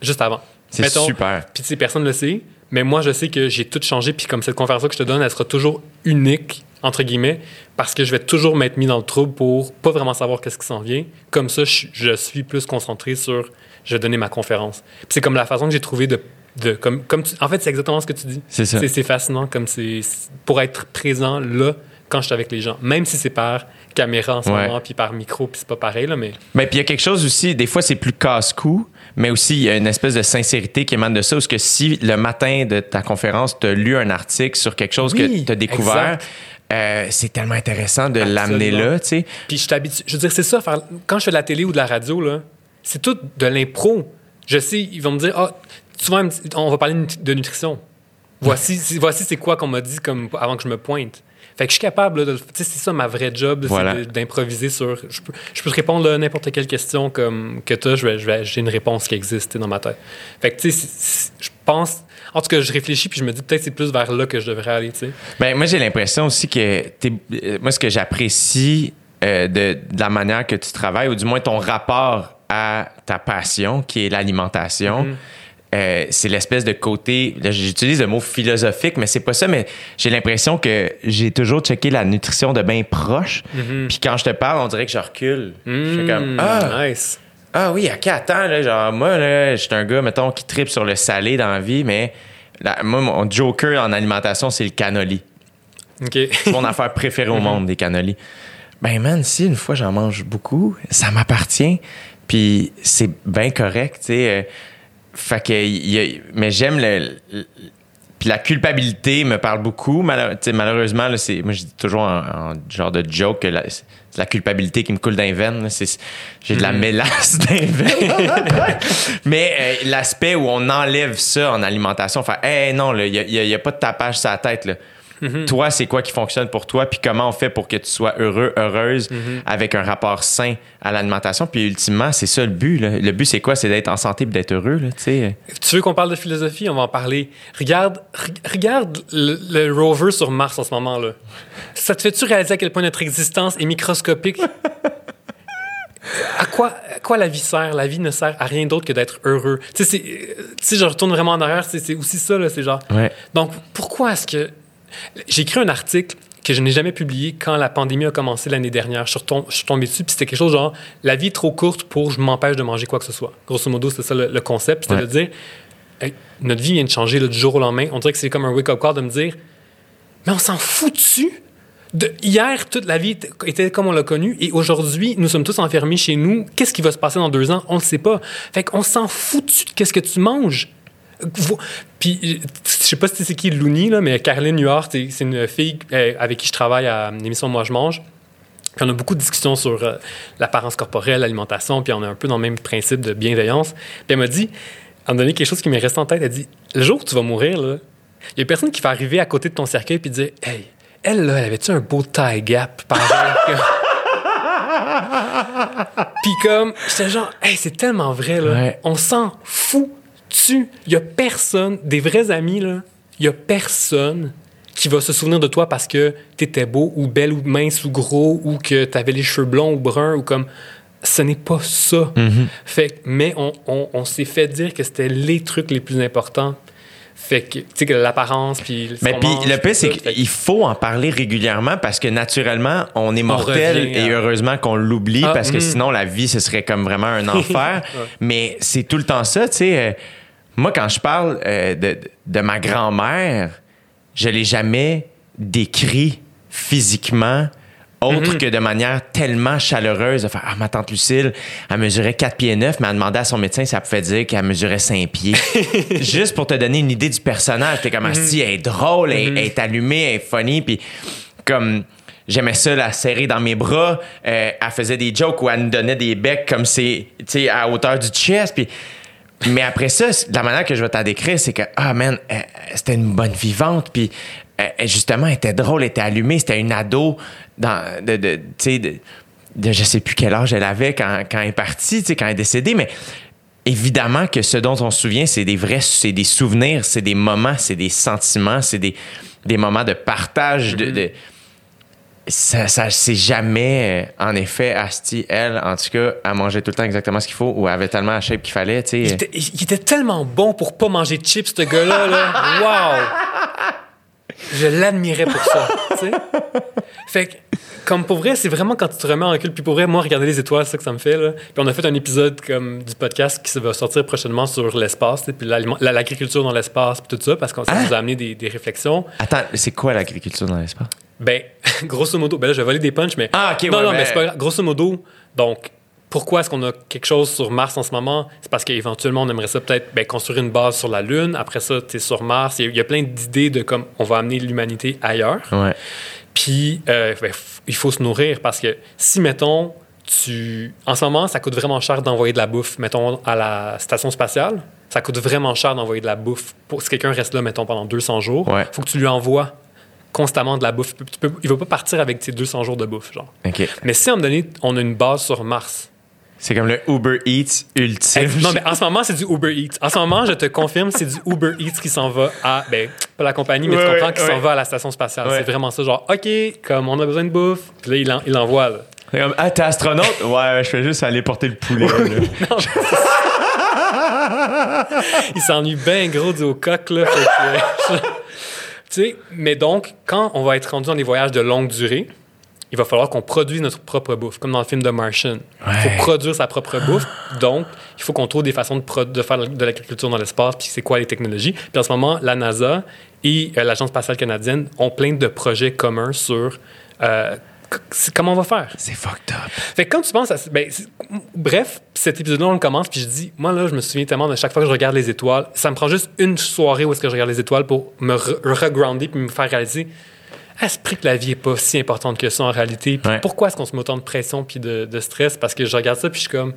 juste avant. C'est super. Puis, tu sais, personne ne le sait, mais moi, je sais que j'ai tout changé, puis comme cette conférence que je te donne, elle sera toujours unique, entre guillemets, parce que je vais toujours m'être mis dans le trouble pour pas vraiment savoir qu'est-ce qui s'en vient. Comme ça, je, je suis plus concentré sur je vais donner ma conférence. C'est comme la façon que j'ai trouvé de. De comme, comme tu- en fait, c'est exactement ce que tu dis. C'est ça. C'est fascinant comme c'est pour être présent là quand je suis avec les gens, même si c'est par caméra en ce Ouais. moment, puis par micro, puis c'est pas pareil, là, mais. Mais puis il y a quelque chose aussi, des fois c'est plus casse-cou, mais aussi il y a une espèce de sincérité qui émane de ça, parce que si le matin de ta conférence, tu as lu un article sur quelque chose Oui, que tu as découvert, euh, c'est tellement intéressant de l'amener là, tu sais. Puis je t'habitue. Je veux dire, c'est ça. quand je fais de la télé ou de la radio, là, c'est tout de l'impro. Je sais, ils vont me dire, ah, souvent, on va parler de nut- de nutrition. Voici, c'est- voici c'est quoi qu'on m'a dit comme avant que je me pointe. Fait que je suis capable, là, de, tu sais, c'est ça ma vraie job, c'est de- d'improviser sur. Je peux, je peux te répondre à n'importe quelle question comme que tu as, je vais, je vais- j'ai une réponse qui existe dans ma tête. Fait que tu sais, je pense. En tout cas, je réfléchis puis je me dis peut-être c'est plus vers là que je devrais aller, tu sais. Ben, moi, j'ai l'impression aussi que t'es- euh, moi, ce que j'apprécie euh, de, de la manière que tu travailles, ou du moins ton rapport à ta passion, qui est l'alimentation, euh, c'est l'espèce de côté. J'utilise le mot philosophique, mais c'est pas ça. Mais j'ai l'impression que j'ai toujours checké la nutrition de bien proche. Puis quand je te parle, on dirait que je recule. Je suis comme Mm, ah. nice. Ah oui, ok, attends, là, genre, moi, là, je suis un gars, mettons, qui tripe sur le salé dans la vie, mais la- moi, mon joker en alimentation, c'est le cannoli. C'est mon affaire préférée au monde, des cannolis. Ben, man, si une fois j'en mange beaucoup, ça m'appartient. Puis c'est bien correct, tu sais. Fait que, y a- mais j'aime le, le- Puis la culpabilité me parle beaucoup. Malheureusement, là, c'est, moi, je dis toujours en, en genre de joke que c'est la culpabilité qui me coule là. C'est, j'ai de la mélasse dans les veines. Mais euh, l'aspect où on enlève ça en alimentation, faire Hey, non, il n'y a, a pas de tapage sur la tête. Là. Toi, c'est quoi qui fonctionne pour toi? Puis comment on fait pour que tu sois heureux, heureuse, avec un rapport sain à l'alimentation? Puis ultimement, c'est ça le but. là. Le but, c'est quoi? C'est d'être en santé et d'être heureux. Là, tu veux qu'on parle de philosophie? On va en parler. Regarde, re- regarde le, le rover sur Mars en ce moment-là. Ça te fait-tu réaliser à quel point notre existence est microscopique? À quoi, à quoi la vie sert? La vie ne sert à rien d'autre que d'être heureux. Tu sais, euh, tu sais, je retourne vraiment en arrière, c'est c'est aussi ça, là, c'est genre... Ouais. Donc, pourquoi est-ce que... J'ai écrit un article que je n'ai jamais publié quand la pandémie a commencé l'année dernière. Je suis, retom- je suis tombé dessus, puis c'était quelque chose genre « La vie est trop courte pour je m'empêche de manger quoi que ce soit ». Grosso modo, c'est ça le, le concept. C'était Ouais. de dire Hey, notre vie vient de changer là, du jour au lendemain. On dirait que c'est comme un wake-up call de me dire Mais on s'en fout-tu de hier, toute la vie était- comme on l'a connu, et aujourd'hui, nous sommes tous enfermés chez nous. Qu'est-ce qui va se passer dans deux ans? On ne le sait pas. Fait qu'on s'en fout-tu de qu'est-ce que tu manges? Puis, euh, je sais pas si c'est qui Looney, là, mais Caroline Huard, c'est une fille euh, avec qui je travaille à l'émission Moi je mange. Puis on a beaucoup de discussions sur euh, l'apparence corporelle, l'alimentation, puis on a un peu dans le même principe de bienveillance. Puis elle m'a dit, elle m'a donné quelque chose qui m'est resté en tête. Elle dit, le jour où tu vas mourir, là, il y a personne qui va arriver à côté de ton cercueil puis dire, hey, elle, là, elle avait-tu un beau tie gap, pareil? Puis comme, j'étais genre, hey, c'est tellement vrai, là. Ouais. On s'en fout. Tu, il y a personne, des vrais amis, là, il y a personne qui va se souvenir de toi parce que t'étais beau ou belle ou mince ou gros ou que t'avais les cheveux blonds ou bruns ou comme. Ce n'est pas ça. Fait que- mais on, on- on s'est fait dire que c'était les trucs les plus importants. Fait que, tu sais, que l'apparence, puis Mais puis le pire, c'est qu'il faut en parler régulièrement parce que naturellement, on est mortel revient et heureusement qu'on l'oublie Ah, parce que mhm. sinon, la vie, ce serait comme vraiment un enfer. Mais c'est tout le temps ça, tu sais. euh, moi, quand je parle euh, de, de ma grand-mère, je l'ai jamais décrit physiquement autre Mhm. que de manière tellement chaleureuse de faire ah ma tante Lucille elle mesurait 4 pieds 9 mais elle demandait à son médecin si elle pouvait dire qu'elle mesurait 5 pieds juste pour te donner une idée du personnage t'es comme Mhm. si elle est drôle elle, elle est allumée elle est funny puis comme J'aimais ça la serrer dans mes bras. Euh, elle faisait des jokes où elle nous donnait des becs comme c'est, tu sais, à hauteur du chest. Puis mais après ça, la manière que je vais t'en décrire, c'est que, ah man, euh, c'était une bonne vivante. Puis euh, justement, elle était drôle, elle était allumée. C'était une ado dans, de, de, tu sais, de, de je sais plus quel âge elle avait quand, quand elle est partie, tu sais, quand elle est décédée. Mais évidemment que ce dont on se souvient, c'est des vrais, c'est des souvenirs, c'est des moments, c'est des sentiments, c'est des, des moments de partage, de. de- ça, ça c'est jamais, euh, en effet, Asti, elle, en tout cas, elle mangeait tout le temps exactement ce qu'il faut ou elle avait tellement la shape qu'il fallait, tu Il sais. était, il était tellement bon pour pas manger de chips, ce gars-là. Là. Wow! Je l'admirais pour ça. tu sais. Fait que, comme pour vrai, c'est vraiment quand tu te remets en recul. Puis pour vrai, moi, regarder les étoiles, c'est ça que ça me fait. Là. Puis on a fait un épisode comme du podcast qui va sortir prochainement sur l'espace, puis l'agriculture dans l'espace, puis tout ça, parce que ça Hein? nous a amené des, des réflexions. Attends, c'est quoi l'agriculture dans l'espace? Ben, grosso modo, ben là, je vais voler des punchs, mais. Ah, ok, Non, ouais, non, ben- mais c'est pas grave. Grosso modo, donc, pourquoi est-ce qu'on a quelque chose sur Mars en ce moment? C'est parce qu'éventuellement, on aimerait ça peut-être ben, construire une base sur la Lune. Après ça, tu es sur Mars. Il y, a- il y a plein d'idées de comme on va amener l'humanité ailleurs. Ouais. Puis, euh, ben, il faut se nourrir parce que si, mettons, tu. En ce moment, ça coûte vraiment cher d'envoyer de la bouffe, mettons, à la station spatiale. Ça coûte vraiment cher d'envoyer de la bouffe. Pour, si quelqu'un reste là, mettons, pendant 200 jours, il Ouais. faut que tu lui envoies constamment de la bouffe. Tu peux- il va pas partir avec tes 200 jours de bouffe, genre. Mais si, à un moment donné, on a une base sur Mars. C'est comme le Uber Eats ultime. non, mais en ce moment, c'est du Uber Eats. En ce moment, je te confirme, c'est du Uber Eats qui s'en va à. Ben, pas la compagnie, mais Ouais, tu comprends, ouais, qui s'en ouais. va à la station spatiale. C'est vraiment ça, genre, OK, comme on a besoin de bouffe, puis là, il, en- il l'envoie, là. C'est comme, ah, t'es astronaute? Ouais, je fais juste aller porter le poulet. là. Il s'ennuie bien gros du coq, là. fait que, tu sais, mais donc, quand on va être rendu dans des voyages de longue durée, il va falloir qu'on produise notre propre bouffe, comme dans le film de Martian. Il Ouais. faut produire sa propre bouffe. Donc, il faut qu'on trouve des façons de, faire de l'agriculture dans l'espace, puis c'est quoi les technologies. Puis en ce moment, la NASA et euh, l'Agence spatiale canadienne ont plein de projets communs sur euh, comment on va faire? C'est fucked up. Fait que quand tu penses à. Ben, bref, cet épisode-là, on le commence, puis je dis, moi, là, je me souviens tellement de chaque fois que je regarde les étoiles, ça me prend juste une soirée où est-ce que je regarde les étoiles pour me re- regrounder puis me faire réaliser. À ce prix que la vie est pas si importante que ça en réalité? Puis Ouais. pourquoi est-ce qu'on se met autant de pression puis de, de stress? Parce que je regarde ça puis je suis comme,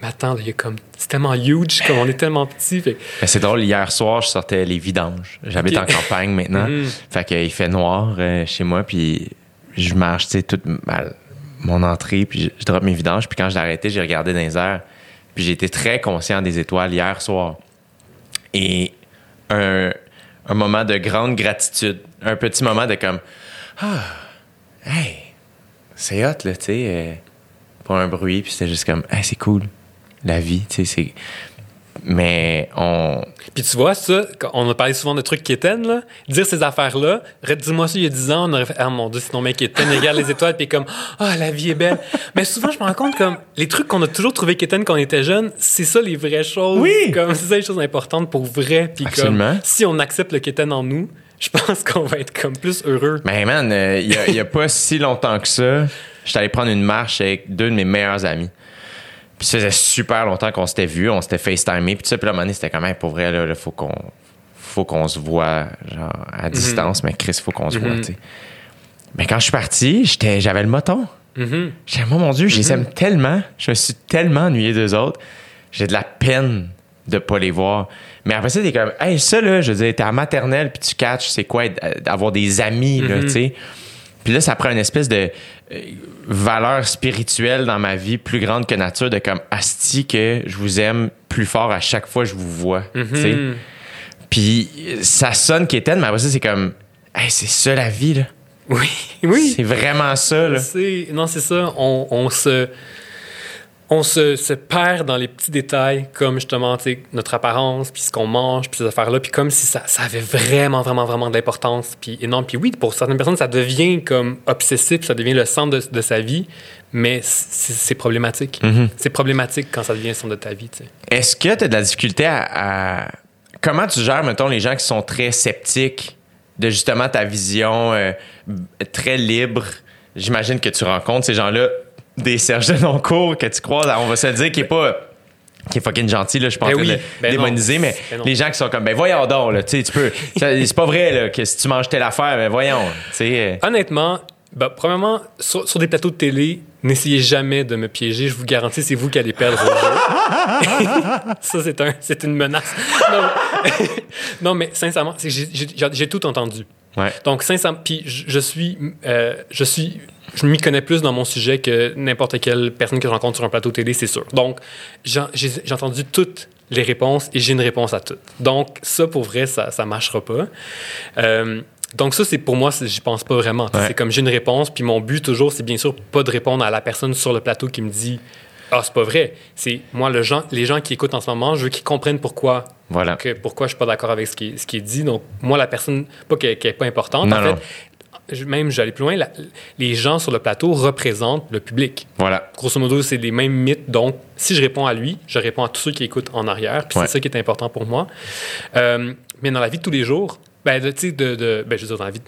mais attends, il y a comme, c'est tellement huge, comme on est tellement petit. Fait c'est drôle, hier soir, je sortais les vidanges. J'habite en campagne maintenant. Mhm. Fait qu'il fait noir euh, chez moi, puis je marche, tu sais, toute ma- mon entrée, puis je, je drop mes vidanges. Puis quand je l'ai arrêté, j'ai regardé dans les airs. Puis j'ai été très conscient des étoiles hier soir. Et un, un moment de grande gratitude. Un petit moment de comme, ah, hey, c'est hot, là, tu sais, euh, pas un bruit, puis c'était juste comme, hey, c'est cool, la vie, tu sais, c'est. Mais on. Puis tu vois, ça, on a parlé souvent de trucs quétaines, là. Dire ces affaires-là, re- dis-moi ça il y a 10 ans, on aurait fait Ah mon Dieu, c'est ton mec quétaine, il regarde les étoiles, puis comme Ah, la vie est belle. Mais souvent, je me rends compte comme les trucs qu'on a toujours trouvé quétaines quand on était jeune, c'est ça les vraies choses. Oui! Comme c'est ça les choses importantes pour vrai. Puis comme si on accepte le quétaine en nous, je pense qu'on va être comme plus heureux. Mais man, euh, il n'y a, pas si longtemps que ça, j'étais allé prendre une marche avec deux de mes meilleurs amis. Puis ça faisait super longtemps qu'on s'était vus, on s'était FaceTimé. Puis sais, puis là, à un moment donné, c'était quand même pour vrai, là, il faut qu'on faut qu'on se voit genre, à distance, mais Chris, faut qu'on se voit, Mhm. tu sais. Mais quand je suis parti, j'avais le moton. Mhm. J'étais, moi, mon Dieu, je les aime tellement. Je me suis tellement ennuyé d'eux autres. J'ai de la peine de pas les voir. Mais après ça, t'es comme, hey, ça, là, je veux dire, t'es à maternelle, puis tu catches, c'est quoi être- d'avoir des amis, là, Mhm. tu sais. Puis là, ça prend une espèce de euh, valeur spirituelle dans ma vie plus grande que nature, de comme, asti que je vous aime plus fort à chaque fois que je vous vois, tu sais. Mhm. Puis euh, ça sonne quétaine, mais après ça, c'est comme, hey, c'est ça la vie, là. Oui, oui. C'est vraiment ça, là. Non, c'est ça. On, on se, on se, se perd dans les petits détails, comme justement notre apparence, puis ce qu'on mange, puis ces affaires-là, puis comme si ça, ça avait vraiment, vraiment, vraiment de l'importance, puis énorme. Puis oui, pour certaines personnes, ça devient comme obsessif, ça devient le centre de, de sa vie, mais c'est problématique. C'est problématique quand ça devient le centre de ta vie. Est-ce que tu as de la difficulté à, à- Comment tu gères, mettons, les gens qui sont très sceptiques de justement ta vision euh, très libre? J'imagine que tu rencontres ces gens-là, des Serge de Noncourt que tu croises, on va se le dire, qui est pas. qui est fucking gentil, là, je en Ben oui, ben démoniser, mais Ben les gens qui sont comme, ben voyons donc, là, tu sais, tu peux. C'est pas vrai, là, que si tu manges telle affaire, ben voyons, tu sais. euh, Honnêtement, ben, premièrement, sur, sur des plateaux de télé, n'essayez jamais de me piéger. Je vous garantis, c'est vous qui allez perdre. Ça, c'est un, c'est une menace. Non, mais, non, mais sincèrement, j'ai- tout entendu. Ouais. Donc, sincèrement, puis je, je suis, euh, je suis, je m'y connais plus dans mon sujet que n'importe quelle personne que je rencontre sur un plateau télé, c'est sûr. Donc, j'ai entendu toutes les réponses et j'ai une réponse à toutes. Donc, ça, pour vrai, ça, ça marchera pas. Euh, donc, ça, c'est pour moi, j'y pense pas vraiment. Ouais. C'est comme j'ai une réponse, puis mon but toujours, c'est bien sûr pas de répondre à la personne sur le plateau qui me dit Ah, c'est pas vrai. C'est moi, le gens, les gens qui écoutent en ce moment, je veux qu'ils comprennent pourquoi Voilà. que pourquoi je suis pas d'accord avec ce qui, est- ce qui est dit. Donc, moi, la personne, pas qu'elle n'est pas importante, Non, en fait, même, j'allais plus loin, la- les gens sur le plateau représentent le public. Voilà. Grosso modo, c'est les mêmes mythes. Donc, si je réponds à lui, je réponds à tous ceux qui écoutent en arrière. Puis Ouais. c'est ça qui est important pour moi. Euh, mais dans la vie de tous les jours, ben, tu sais, de, de- ben, je veux dire, dans la vie,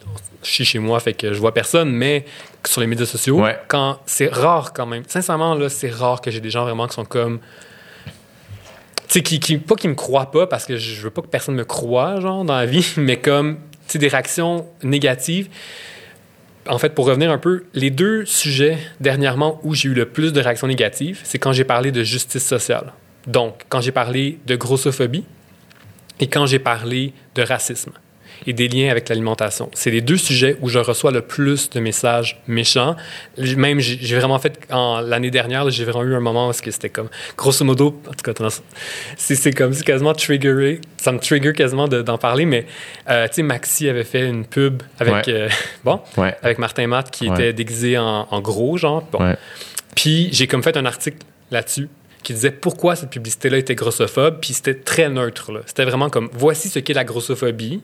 je suis chez moi, fait que je vois personne, mais sur les médias sociaux, Ouais. quand c'est rare quand même. Sincèrement, là, c'est rare que j'ai des gens vraiment qui sont comme. Tu sais, qui, qui, pas qu'ils me croient pas, parce que je veux pas que personne me croie, genre, dans la vie, mais comme, tu sais, des réactions négatives. En fait, pour revenir un peu, les deux sujets dernièrement où j'ai eu le plus de réactions négatives, c'est quand j'ai parlé de justice sociale. Donc, quand j'ai parlé de grossophobie et quand j'ai parlé de racisme et des liens avec l'alimentation. C'est les deux sujets où je reçois le plus de messages méchants. Même, j'ai vraiment fait, l'année dernière, j'ai vraiment eu un moment où c'était comme, grosso modo, en tout cas, c'est c'est comme si quasiment triggeré, ça me trigger quasiment de- d'en parler, mais euh, tu sais, Maxi avait fait une pub avec, Ouais. euh, bon, Ouais. avec Martin Matt qui Ouais. était déguisé en, en gros, genre. Bon. Puis j'ai comme fait un article là-dessus qui disait pourquoi cette publicité-là était grossophobe, puis c'était très neutre. C'était vraiment comme voici ce qu'est la grossophobie,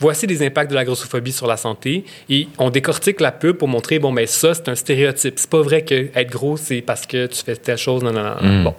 Voici les impacts de la grossophobie sur la santé. Et on décortique la pub pour montrer, bon, ben ça, c'est un stéréotype. C'est pas vrai que être gros, c'est parce que tu fais telle chose. Non, non, non. Mm. Bon.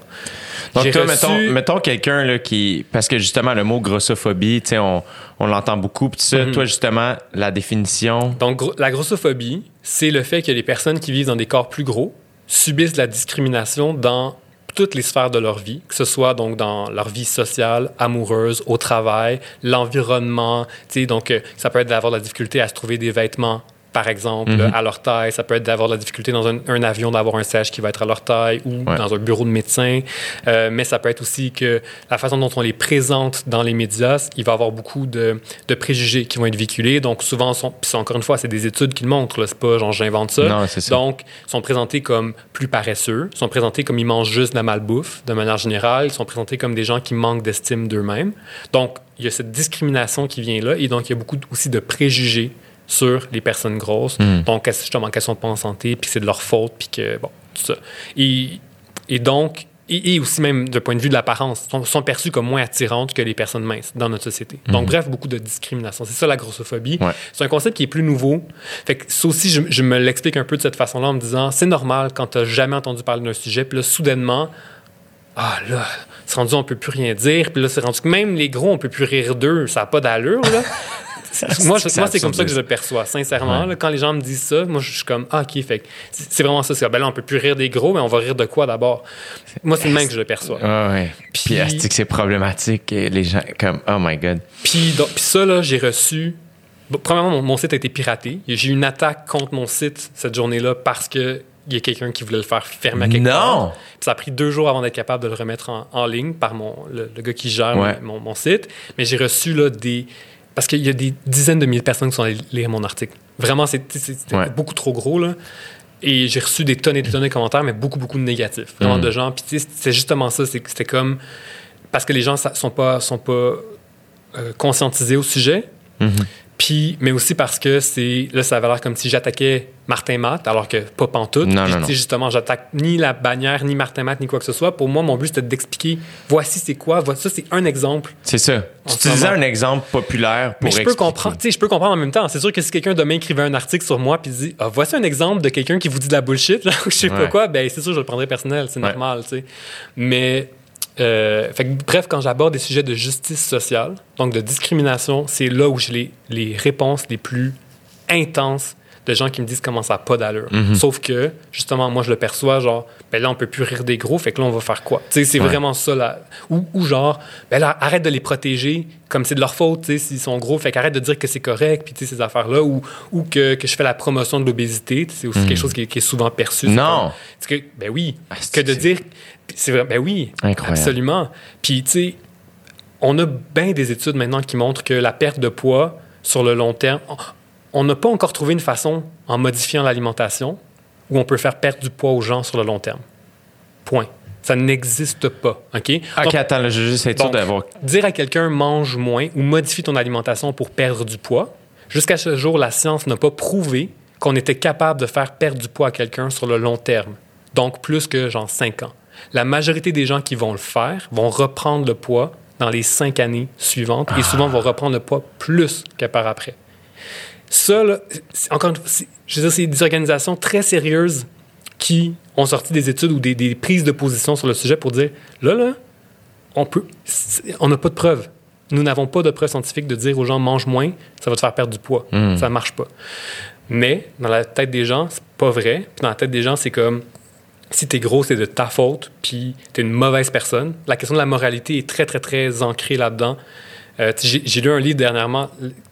Donc, toi, reçu- mettons, mettons quelqu'un là, qui. Parce que justement, le mot grossophobie, tu sais, on, on l'entend beaucoup. Puis ça, Mhm. toi, justement, la définition? Donc, gro- la grossophobie, c'est le fait que les personnes qui vivent dans des corps plus gros subissent la discrimination dans toutes les sphères de leur vie, que ce soit donc dans leur vie sociale, amoureuse, au travail, l'environnement. Donc, euh, ça peut être d'avoir de la difficulté à se trouver des vêtements, par exemple, Mhm. à leur taille. Ça peut être d'avoir de la difficulté dans un, un avion d'avoir un siège qui va être à leur taille ou Ouais. dans un bureau de médecin. Euh, mais ça peut être aussi que la façon dont on les présente dans les médias, il va y avoir beaucoup de, de préjugés qui vont être véhiculés. Donc, souvent, sont, puis encore une fois, c'est des études qui le montrent. C'est pas genre j'invente ça. Non, ça. Donc, ils sont présentés comme plus paresseux, sont présentés comme ils mangent juste de la malbouffe, de manière générale. Ils sont présentés comme des gens qui manquent d'estime d'eux-mêmes. Donc, il y a cette discrimination qui vient là. Et donc, il y a beaucoup aussi de préjugés sur les personnes grosses. Mm. Donc, justement, qu'elles sont pas en santé, puis c'est de leur faute, puis que, bon, tout ça. Et, et donc, et, et aussi même d'un point de vue de l'apparence, sont, sont perçues comme moins attirantes que les personnes minces dans notre société. Donc, bref, beaucoup de discrimination. C'est ça la grossophobie. Ouais. C'est un concept qui est plus nouveau. Fait que ça aussi, je, je me l'explique un peu de cette façon-là en me disant, c'est normal quand tu n'as jamais entendu parler d'un sujet, puis là, soudainement, ah là, c'est rendu, on peut plus rien dire, puis là, c'est rendu que même les gros, on peut plus rire d'eux, ça n'a pas d'allure, là. moi, je- moi, c'est comme ça que je le perçois, sincèrement. Ouais. là. quand les gens me disent ça, moi, je suis comme, ah, OK, fait c'est vraiment ça. C'est, ben là, on peut plus rire des gros, mais on va rire de quoi d'abord? Moi, c'est le même que je le perçois. Ah ouais. Puis- Puis, c'est problématique. Et les gens, comme, oh my God. Puis, donc- puis ça, là, j'ai reçu. bon, premièrement, mon, mon site a été piraté. J'ai eu une attaque contre mon site cette journée-là parce que il y a quelqu'un qui voulait le faire fermer à quelque Non! part. Puis ça a pris deux jours avant d'être capable de le remettre en, en ligne par mon, le, le gars qui gère Ouais. mon, mon site. Mais j'ai reçu là, des. Parce qu'il y a des dizaines de milliers de personnes qui sont allées lire mon article. Vraiment, c'était Ouais. beaucoup trop gros. Là. Et j'ai reçu des tonnes et des tonnes de commentaires, mais beaucoup, beaucoup de négatifs. Vraiment Mm. de gens. Puis c'est justement ça. C'était comme. Parce que les gens ne sont pas, sont pas euh, conscientisés au sujet. Mhm. Puis, mais aussi parce que c'est là, ça avait l'air comme si j'attaquais Martin Matt, alors que pas pantoute. Non, Puis, non, non. justement, j'attaque ni la bannière, ni Martin Matt, ni quoi que ce soit. Pour moi, mon but, c'était d'expliquer voici c'est quoi. Voici, ça, c'est un exemple. C'est ça. Tu utilisais un exemple populaire pour Mais je peux comprendre, tu sais, je peux comprendre en même temps. C'est sûr que si quelqu'un demain écrivait un article sur moi puis dit ah, voici un exemple de quelqu'un qui vous dit de la bullshit, je sais pas quoi, ben c'est sûr que je le prendrais personnel, c'est Ouais. normal, tu sais. Mais euh, fait que, bref, quand j'aborde des sujets de justice sociale, donc de discrimination, c'est là où j'ai les, les réponses les plus intenses de gens qui me disent comment ça n'a pas d'allure. Mhm. Sauf que, justement, moi, je le perçois, genre, ben là, on peut plus rire des gros, fait que là, on va faire quoi? C'est Ouais. vraiment ça, là. Ou, ou genre, ben là, arrête de les protéger, comme c'est de leur faute, s'ils sont gros, fait qu'arrête de dire que c'est correct, puis ces affaires-là, ou, ou que, que je fais la promotion de l'obésité, c'est aussi quelque chose qui, est- qui est souvent perçu. Non. comme- c'est que, ben oui, Ah, que de dire, c'est vrai, ben oui, Incroyable. absolument. Puis, tu sais, on a bien des études maintenant qui montrent que la perte de poids sur le long terme, on n'a pas encore trouvé une façon, en modifiant l'alimentation, où on peut faire perdre du poids aux gens sur le long terme. Point. Ça n'existe pas. OK? Ok, Donc, attends, là, je veux juste être sûr d'avoir. dire à quelqu'un mange moins ou modifie ton alimentation pour perdre du poids, jusqu'à ce jour, la science n'a pas prouvé qu'on était capable de faire perdre du poids à quelqu'un sur le long terme. Donc, plus que genre 5 ans. La majorité des gens qui vont le faire vont reprendre le poids dans les 5 années suivantes et souvent vont reprendre le poids plus que par après. Ça, là, encore une fois, je veux dire, c'est des organisations très sérieuses qui ont sorti des études ou des, des prises de position sur le sujet pour dire là, là, on peut. On n'a pas de preuves. Nous n'avons pas de preuves scientifiques de dire aux gens mange moins, ça va te faire perdre du poids. Mm. Ça ne marche pas. Mais dans la tête des gens, c'est pas vrai. Puis dans la tête des gens, c'est comme si t'es gros, c'est de ta faute, puis t'es une mauvaise personne. La question de la moralité est très, très, très ancrée là-dedans. Euh, j'ai lu un livre dernièrement,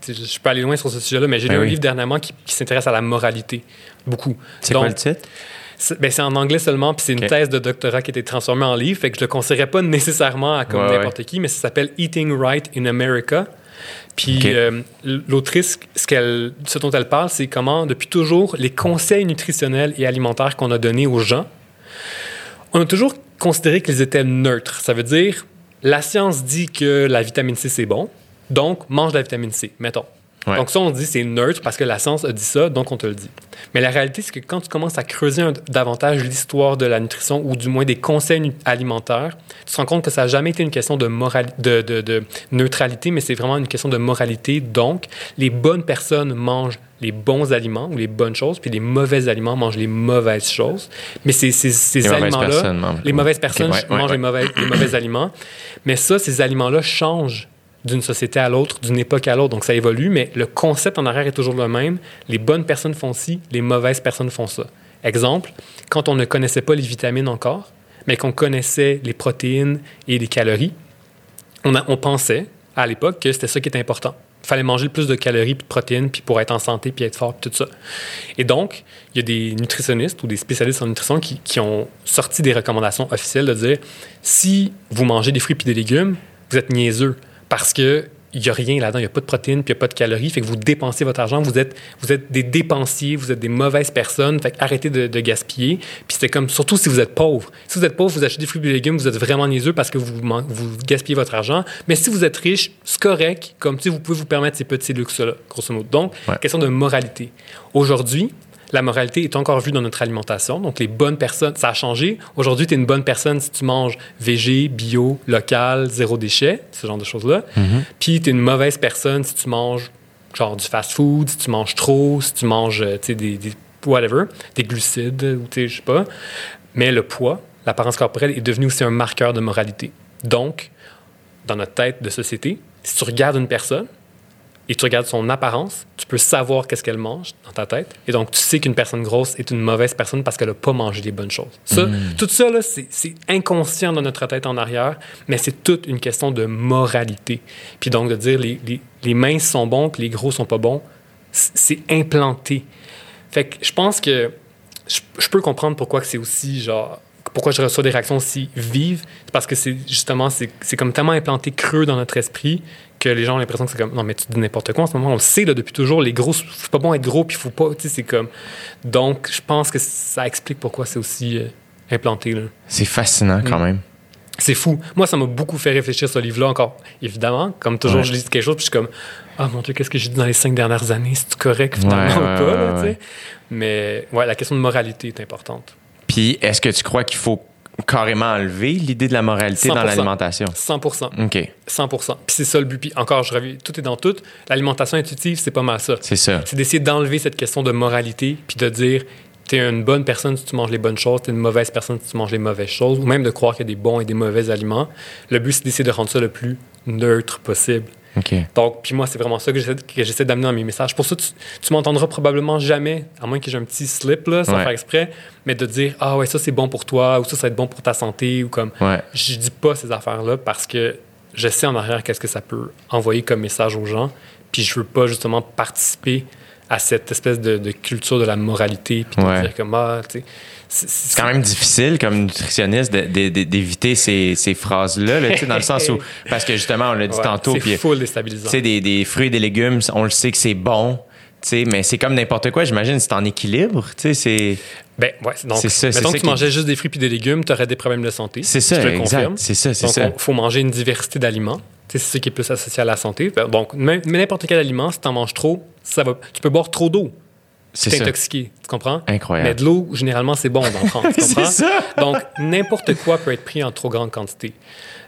je peux aller loin sur ce sujet-là, mais j'ai lu Ben un oui. livre dernièrement qui, qui s'intéresse à la moralité, beaucoup. C'est quoi le titre? c'est ben, c'est en anglais seulement, puis c'est une thèse de doctorat qui a été transformée en livre, fait que je le conseillerais pas nécessairement à comme Ouais, n'importe qui, mais ça s'appelle Eating Right in America. Puis euh, l'autrice, ce, ce dont elle parle, c'est comment, depuis toujours, les conseils nutritionnels et alimentaires qu'on a donnés aux gens, on a toujours considéré qu'ils étaient neutres. Ça veut dire, la science dit que la vitamine C, c'est bon, donc mange de la vitamine C, mettons. Ouais. Donc ça, on dit c'est neutre parce que la science a dit ça, donc on te le dit. Mais la réalité, c'est que quand tu commences à creuser un- davantage l'histoire de la nutrition ou du moins des conseils alimentaires, tu te rends compte que ça n'a jamais été une question de, morali- de, de- de neutralité, mais c'est vraiment une question de moralité. Donc, les bonnes personnes mangent les bons aliments ou les bonnes choses, puis les mauvais aliments mangent les mauvaises choses. Mais ces, aliments-là, les mauvaises personnes Ok, ouais, ouais, mangent ouais. Les, mauvais, les mauvais aliments. Mais ça, ces aliments-là changent d'une société à l'autre, d'une époque à l'autre. Donc, ça évolue, mais le concept en arrière est toujours le même. Les bonnes personnes font ci, les mauvaises personnes font ça. Exemple, quand on ne connaissait pas les vitamines encore, mais qu'on connaissait les protéines et les calories, on, pensait à l'époque que c'était ça qui était important. Il fallait manger le plus de calories puis de protéines puis pour être en santé puis être fort puis tout ça. Et donc, il y a des nutritionnistes ou des spécialistes en nutrition qui, qui ont sorti des recommandations officielles de dire si vous mangez des fruits puis des légumes, vous êtes niaiseux parce que il n'y a rien là-dedans, il n'y a pas de protéines, puis il n'y a pas de calories, fait que vous dépensez votre argent, vous êtes, vous êtes des dépensiers, vous êtes des mauvaises personnes, fait que arrêtez de, de gaspiller. Puis c'était comme, surtout si vous êtes pauvre. Si vous êtes pauvre, vous achetez des fruits et des légumes, vous êtes vraiment niaiseux parce que vous, vous gaspillez votre argent. Mais si vous êtes riche, c'est correct, comme si vous pouvez vous permettre ces petits luxes-là, grosso modo. Donc, Ouais. question de moralité. Aujourd'hui, la moralité est encore vue dans notre alimentation. Donc, les bonnes personnes, ça a changé. Aujourd'hui, tu es une bonne personne si tu manges végé, bio, local, zéro déchet, ce genre de choses-là. Puis, tu es une mauvaise personne si tu manges genre du fast-food, si tu manges trop, si tu manges, euh, tu sais, des, des- whatever, des glucides, ou tu sais, je sais pas. Mais le poids, l'apparence corporelle est devenu aussi un marqueur de moralité. Donc, dans notre tête de société, si tu regardes une personne et tu regardes son apparence, tu peux savoir qu'est-ce qu'elle mange dans ta tête. Et donc, tu sais qu'une personne grosse est une mauvaise personne parce qu'elle n'a pas mangé des bonnes choses. Ça, Tout ça, là, c'est inconscient dans notre tête en arrière, mais c'est toute une question de moralité. Puis donc, de dire les, les, les minces sont bons puis les gros sont pas bons, c'est implanté. Fait que je pense que je, je peux comprendre pourquoi que c'est aussi genre pourquoi je reçois des réactions aussi vives C'est parce que c'est justement c'est c'est comme tellement implanté creux dans notre esprit que les gens ont l'impression que c'est comme non mais tu dis n'importe quoi en ce moment on le sait là depuis toujours les gros c'est pas bon être gros puis faut pas tu sais c'est comme donc je pense que ça explique pourquoi c'est aussi euh, implanté là. C'est fascinant quand Mm. même. C'est fou. Moi, ça m'a beaucoup fait réfléchir ce livre-là encore. Évidemment, comme toujours, Ouais. je lis quelque chose, puis je suis comme, ah mon Dieu, qu'est-ce que j'ai dit dans les cinq dernières années? C'est correct finalement Ouais, ou pas? là. Mais ouais, la question de moralité est importante. Puis, est-ce que tu crois qu'il faut carrément enlever l'idée de la moralité dans 100%. l'alimentation? 100% OK, 100% Puis c'est ça le but. Puis encore, je reviens, tout est dans tout. L'alimentation intuitive, c'est pas mal ça. c'est ça. C'est d'essayer d'enlever cette question de moralité, puis de dire, t'es une bonne personne si tu manges les bonnes choses, t'es une mauvaise personne si tu manges les mauvaises choses, ou même de croire qu'il y a des bons et des mauvais aliments. Le but, c'est d'essayer de rendre ça le plus neutre possible. Donc, puis moi, c'est vraiment ça que j'essaie, que j'essaie d'amener dans mes messages. Pour ça, tu, tu m'entendras probablement jamais, à moins que j'ai un petit slip, là, sans Ouais. faire exprès, mais de dire, ah ouais, ça c'est bon pour toi, ou ça, ça va être bon pour ta santé, ou comme. Ouais. Je dis pas ces affaires-là parce que je sais en arrière qu'est-ce que ça peut envoyer comme message aux gens, puis je veux pas justement participer à cette espèce de, de culture de la moralité, puis de Ouais. dire comme, ah, tu sais. c'est- quand même difficile comme nutritionniste d'éviter ces, ces phrases-là, là, dans le sens où, parce que justement, on l'a dit Ouais, tantôt, c'est full déstabilisant. des, des fruits et des légumes, on le sait que c'est bon, tu sais, mais c'est comme n'importe quoi, j'imagine, c'est en équilibre, c'est... Ben, ouais, donc, ça, mettons que tu mangeais juste des fruits puis des légumes, tu aurais des problèmes de santé. C'est ça, Je te exact, confirme. c'est ça, c'est ça. il faut manger une diversité d'aliments. C'est ça qui est plus associé à la santé. Donc, même- mais n'importe quel aliment, si tu en manges trop, ça va, tu peux boire trop d'eau. C'est intoxiqué. Tu comprends? Incroyable. Mais de l'eau, généralement, c'est bon d'en prendre. Tu C'est comprends? ça. Donc, n'importe quoi peut être pris en trop grande quantité.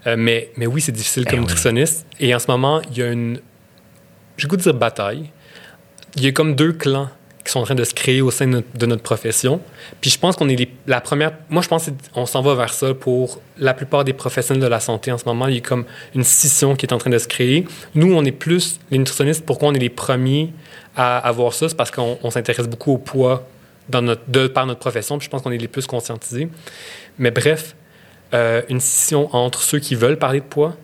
Euh, mais, mais oui, c'est difficile comme Eh oui. nutritionniste. Et en ce moment, il y a une. J'ai le goût de dire bataille. Il y a comme deux clans qui sont en train de se créer au sein de notre, profession. Puis je pense qu'on est la première. Moi, je pense qu'on s'en va vers ça pour la plupart des professionnels de la santé en ce moment. Il y a comme une scission qui est en train de se créer. Nous, on est plus les nutritionnistes. Pourquoi on est les premiers à avoir ça? C'est parce qu'on on s'intéresse beaucoup au poids dans notre, de par notre profession. Puis je pense qu'on est les plus conscientisés. Mais bref, euh, une scission entre ceux qui veulent parler de poids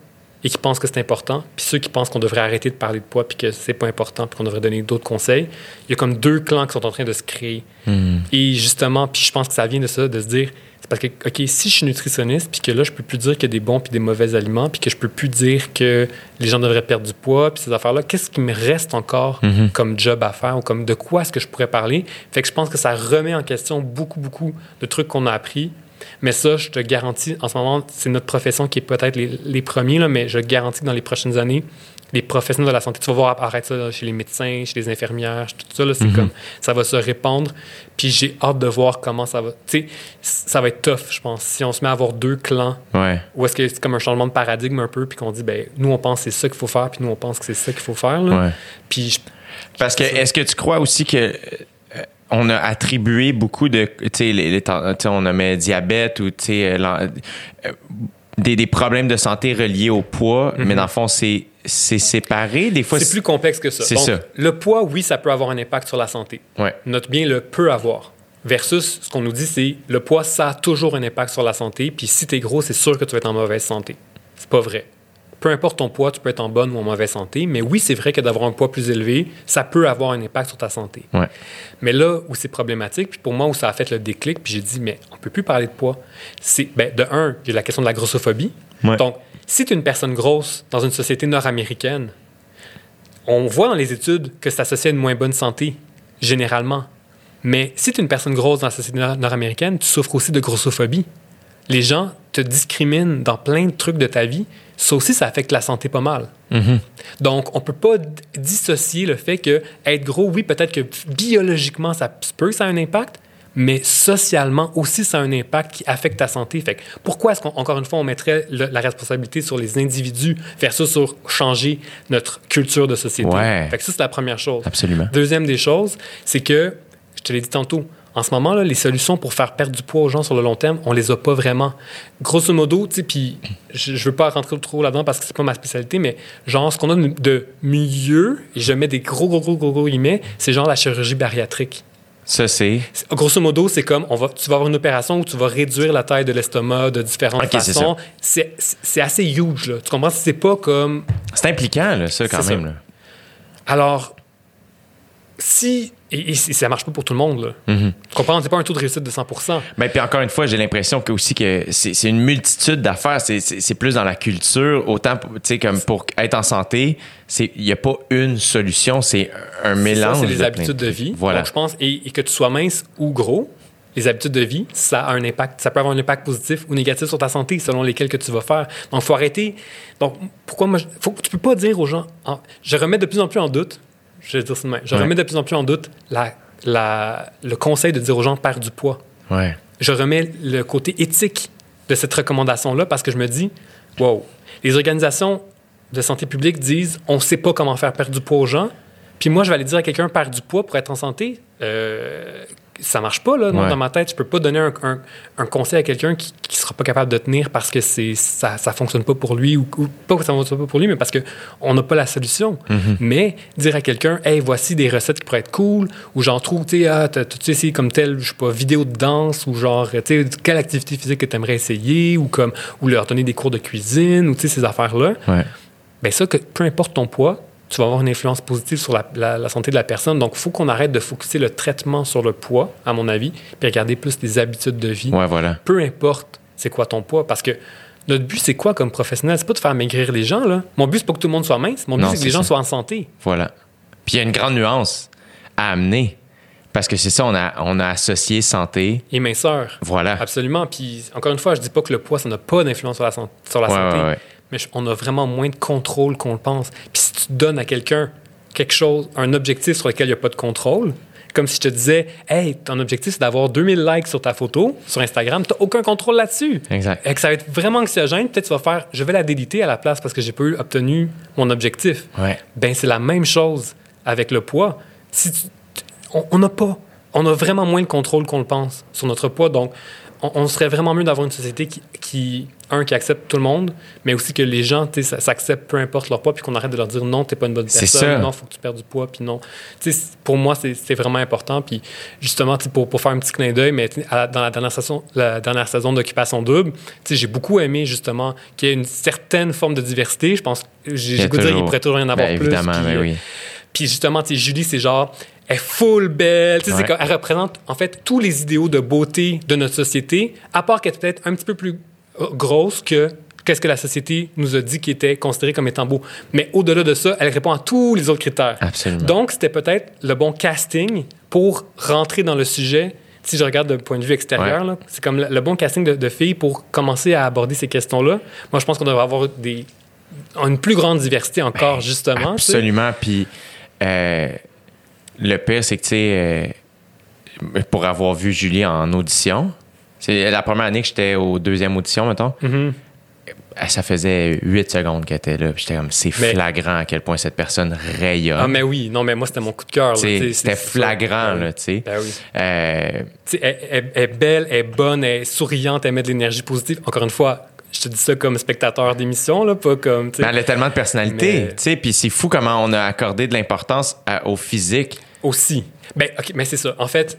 et qui pensent que c'est important, puis ceux qui pensent qu'on devrait arrêter de parler de poids, puis que c'est pas important, puis qu'on devrait donner d'autres conseils. Il y a comme deux clans qui sont en train de se créer. Hmm. Et justement, puis je pense que ça vient de ça, de se dire, c'est parce que, OK, si je suis nutritionniste, puis que là, je peux plus dire qu'il y a des bons puis des mauvais aliments, puis que je peux plus dire que les gens devraient perdre du poids, puis ces affaires-là, qu'est-ce qui me reste encore Mhm. comme job à faire ou comme de quoi est-ce que je pourrais parler? Fait que je pense que ça remet en question beaucoup, beaucoup de trucs qu'on a appris, Mais ça, je te garantis, en ce moment, c'est notre profession qui est peut-être les, les premiers, là, mais je garantis que dans les prochaines années, les professionnels de la santé, tu vas voir apparaître ça chez les médecins, chez les infirmières, tout ça, là, c'est comme, ça va se répandre. Puis j'ai hâte de voir comment ça va. Tu sais, ça va être tough, je pense. Si on se met à avoir deux clans, Ouais. ou est-ce que c'est comme un changement de paradigme un peu, puis qu'on dit, ben, nous, on pense que c'est ça qu'il faut faire, puis nous, on pense que c'est ça qu'il faut faire, là. Ouais. Puis je- Parce que est-ce que tu crois aussi que euh, on a attribué beaucoup de tu sais les, on nommait diabète ou tu sais euh, euh, des, des problèmes de santé reliés au poids, mais dans le fond c'est c'est séparé des fois. Mhm. c'est plus complexe que ça. c'est Donc, ça. Le poids, oui, ça peut avoir un impact sur la santé. Ouais. Note bien le peut avoir. Versus, ce qu'on nous dit, c'est le poids, ça a toujours un impact sur la santé. Puis si t'es gros, c'est sûr que tu vas être en mauvaise santé. C'est pas vrai. Peu importe ton poids, tu peux être en bonne ou en mauvaise santé. Mais oui, c'est vrai que d'avoir un poids plus élevé, ça peut avoir un impact sur ta santé. Ouais. Mais là où c'est problématique, puis pour moi où ça a fait le déclic, puis j'ai dit, mais on peut plus parler de poids. C'est, ben, de un, il y a la question de la grossophobie. Ouais. Donc, si tu es une personne grosse dans une société nord-américaine, on voit dans les études que c'est associé à une moins bonne santé, généralement. Mais si tu es une personne grosse dans la société nord- nord-américaine, tu souffres aussi de grossophobie. Les gens te discriminent dans plein de trucs de ta vie. Ça aussi, ça affecte la santé pas mal. Donc, on peut pas dissocier le fait que être gros, oui, peut-être que biologiquement, ça peut ça a un impact, mais socialement aussi, ça a un impact qui affecte ta santé. Fait que pourquoi est-ce qu'encore une fois, on mettrait le- la responsabilité sur les individus versus sur changer notre culture de société? Ouais. Fait que ça, c'est la première chose. Absolument. Deuxième des choses, c'est que, je te l'ai dit tantôt, en ce moment, là, les solutions pour faire perdre du poids aux gens sur le long terme, on les a pas vraiment. Grosso modo, puis je, je veux pas rentrer trop là-dedans parce que c'est pas ma spécialité, mais genre, ce qu'on a de, mieux, et je mets des gros, gros, gros, gros, gros guillemets, c'est genre la chirurgie bariatrique. Ça c'est? Grosso modo, c'est comme, on va, tu vas avoir une opération où tu vas réduire la taille de l'estomac de différentes Ok, c'est façons. C'est assez huge, là. Tu comprends? C'est pas comme... c'est impliquant là, ça quand même. ça. là. Alors, si... Et, et ça marche pas pour tout le monde, là. Mhm. Tu comprends? C'est pas un taux de réussite de 100 Ben, puis encore une fois, j'ai l'impression que aussi que c'est une multitude d'affaires. C'est- plus dans la culture, autant pour- tu sais comme pour être en santé, il y a pas une solution, c'est un mélange. c'est les de habitudes de vie. Voilà. Donc, je pense, et, et que tu sois mince ou gros, les habitudes de vie, ça a un impact. Ça peut avoir un impact positif ou négatif sur ta santé selon lesquels que tu vas faire. Donc, il faut arrêter. Donc, pourquoi moi, je- faut, tu peux pas dire aux gens, en- je remets de plus en plus en doute, je vais dire ça de même, je Ouais. remets de plus en plus en doute la, la- le conseil de dire aux gens, perds du poids. Ouais. je remets le côté éthique de cette recommandation-là parce que je me dis, wow, les organisations de santé publique disent, on ne sait pas comment faire perdre du poids aux gens. Puis moi, je vais aller dire à quelqu'un, perdre du poids pour être en santé. Euh, ça marche pas, là, Ouais. dans ma tête. Je peux pas donner un, un- un conseil à quelqu'un qui, qui sera pas capable de tenir parce que c'est ça, ça fonctionne pas pour lui ou, ou pas que ça fonctionne pas pour lui, mais parce que on n'a pas la solution. Mais dire à quelqu'un, hey, voici des recettes qui pourraient être cool, ou genre trouve, tu sais, ah, t'as-tu essayé comme telle, je sais pas, vidéo de danse, ou genre, tu sais, quelle activité physique que tu aimerais essayer, ou comme, ou leur donner des cours de cuisine, ou tu sais, ces affaires-là. Ouais. Ben ça, que peu importe ton poids, tu vas avoir une influence positive sur la, la- la santé de la personne. Donc, il faut qu'on arrête de focuser le traitement sur le poids, à mon avis, puis regarder plus les habitudes de vie. Ouais, voilà. Peu importe c'est quoi ton poids, parce que notre but, c'est quoi comme professionnel? C'est pas de faire maigrir les gens, là. Mon but, c'est pas que tout le monde soit mince. Mon but, c'est que les gens soient en santé. Voilà. Puis il y a une grande nuance à amener parce que c'est ça on a on a associé santé. Et minceur. Voilà. Absolument. Puis, encore une fois, je dis pas que le poids, ça n'a pas d'influence sur la, sur la Ouais, santé. ouais, ouais. Mais on a vraiment moins de contrôle qu'on le pense. Puis si tu donnes à quelqu'un quelque chose, un objectif sur lequel il n'y a pas de contrôle, comme si je te disais, hey, ton objectif, c'est d'avoir 2000 likes sur ta photo sur Instagram, tu n'as aucun contrôle là-dessus. Exact. Et que ça va être vraiment anxiogène. Peut-être tu vas faire, je vais la déliter à la place parce que j'ai pas eu obtenu mon objectif. Ouais. Ben, c'est la même chose avec le poids. Si tu- on on n'a pas, on a vraiment moins de contrôle qu'on le pense sur notre poids. Donc, on, on serait vraiment mieux d'avoir une société qui, qui, un, qui accepte tout le monde, mais aussi que les gens, s'acceptent peu importe leur poids, puis qu'on arrête de leur dire non, t'es pas une bonne personne, ça. non, faut que tu perdes du poids, puis non. Tu sais, c'est- pour moi, c'est vraiment important. Puis justement, pour, pour faire un petit clin d'œil, mais à dans la dernière saison, la dernière saison d'Occupation Double, j'ai beaucoup aimé justement qu'il y ait une certaine forme de diversité. Je pense, j'ai goût de dire, il pourrait toujours y en avoir Ben, plus. évidemment, puis, ben euh, oui. puis justement, Julie, c'est genre, elle est full belle. Ouais. comme- elle représente en fait tous les idéaux de beauté de notre société, à part qu'elle est peut-être un petit peu plus euh, grosse que qu'est-ce que la société nous a dit qui était considéré comme étant beau. Mais au-delà de ça, elle répond à tous les autres critères. Absolument. Donc, c'était peut-être le bon casting pour rentrer dans le sujet. Si je regarde d'un point de vue extérieur, c'est comme le, bon casting de, de filles pour commencer à aborder ces questions-là. Moi, je pense qu'on devrait avoir des, une plus grande diversité encore, justement. tu sais. Absolument. Puis euh, le pire, c'est que, tu sais, euh, pour avoir vu Julie en audition, c'est la première année que j'étais aux deuxième audition, mettons. Mhm. euh, Ça faisait 8 secondes qu'elle était là. J'étais comme, c'est Mais- flagrant à quel point cette personne rayonne. Ah, mais oui, non, mais moi, c'était mon coup de cœur. C'était flagrant, là, tu sais. Ben oui. Euh, elle, elle- elle est belle, elle est bonne, elle est souriante, elle met de l'énergie positive. Encore une fois, je te dis ça comme spectateur d'émission, là, pas comme. mais elle a tellement de personnalité, Mais- tu sais. Puis c'est fou comment on a accordé de l'importance au physique. Aussi. Ben, OK, mais c'est ça. En fait,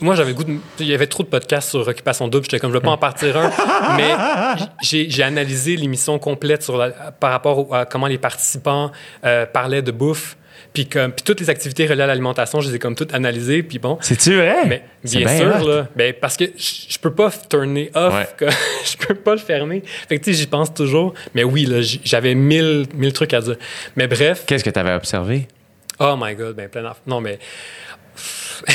moi, j'avais le goût de. Il y avait trop de podcasts sur Occupation Double. J'étais comme, je vais pas en partir un. mais j'ai analysé l'émission complète sur la- par rapport à comment les participants euh, parlaient de bouffe. Puis, comme, puis toutes les activités reliées à l'alimentation, je les ai comme toutes analysées. Puis bon. C'est-tu vrai? Mais bien bien sûr, hot. là. Ben, parce que je peux pas turner off. Ouais. je peux pas le fermer. Fait que, tu sais, j'y pense toujours. Mais oui, là, j'avais mille, mille trucs à dire. Mais bref. Qu'est-ce que tu avais observé? Oh my God, ben plein d'affaires. Non, mais.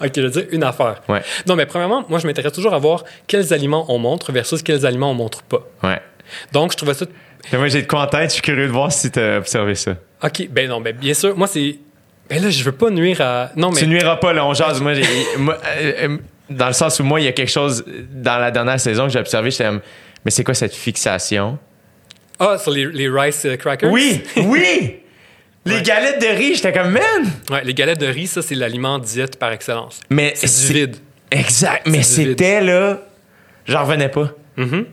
OK, je veux dire une affaire. Ouais. Non, mais premièrement, moi, je m'intéresse toujours à voir quels aliments on montre versus quels aliments on montre pas. Ouais. Donc, je trouvais ça. Et moi, j'ai de quoi en tête. Je suis curieux de voir si tu as observé ça. OK, ben non, ben bien sûr, moi, c'est. Ben là, je veux pas nuire à. Non, mais. Tu nuiras pas, là, on jase. Moi, j'ai- euh, euh, dans le sens où moi, il y a quelque chose dans la dernière saison que j'ai observé, j'étais comme, mais c'est quoi cette fixation? Ah, sur les, les rice euh, crackers? Oui! Oui! Les Ouais. galettes de riz, j'étais comme, man! Ouais, les galettes de riz, ça, c'est l'aliment diète par excellence. Mais C'est du vide. Exact. Mais c'était là, j'en revenais pas. Mhm.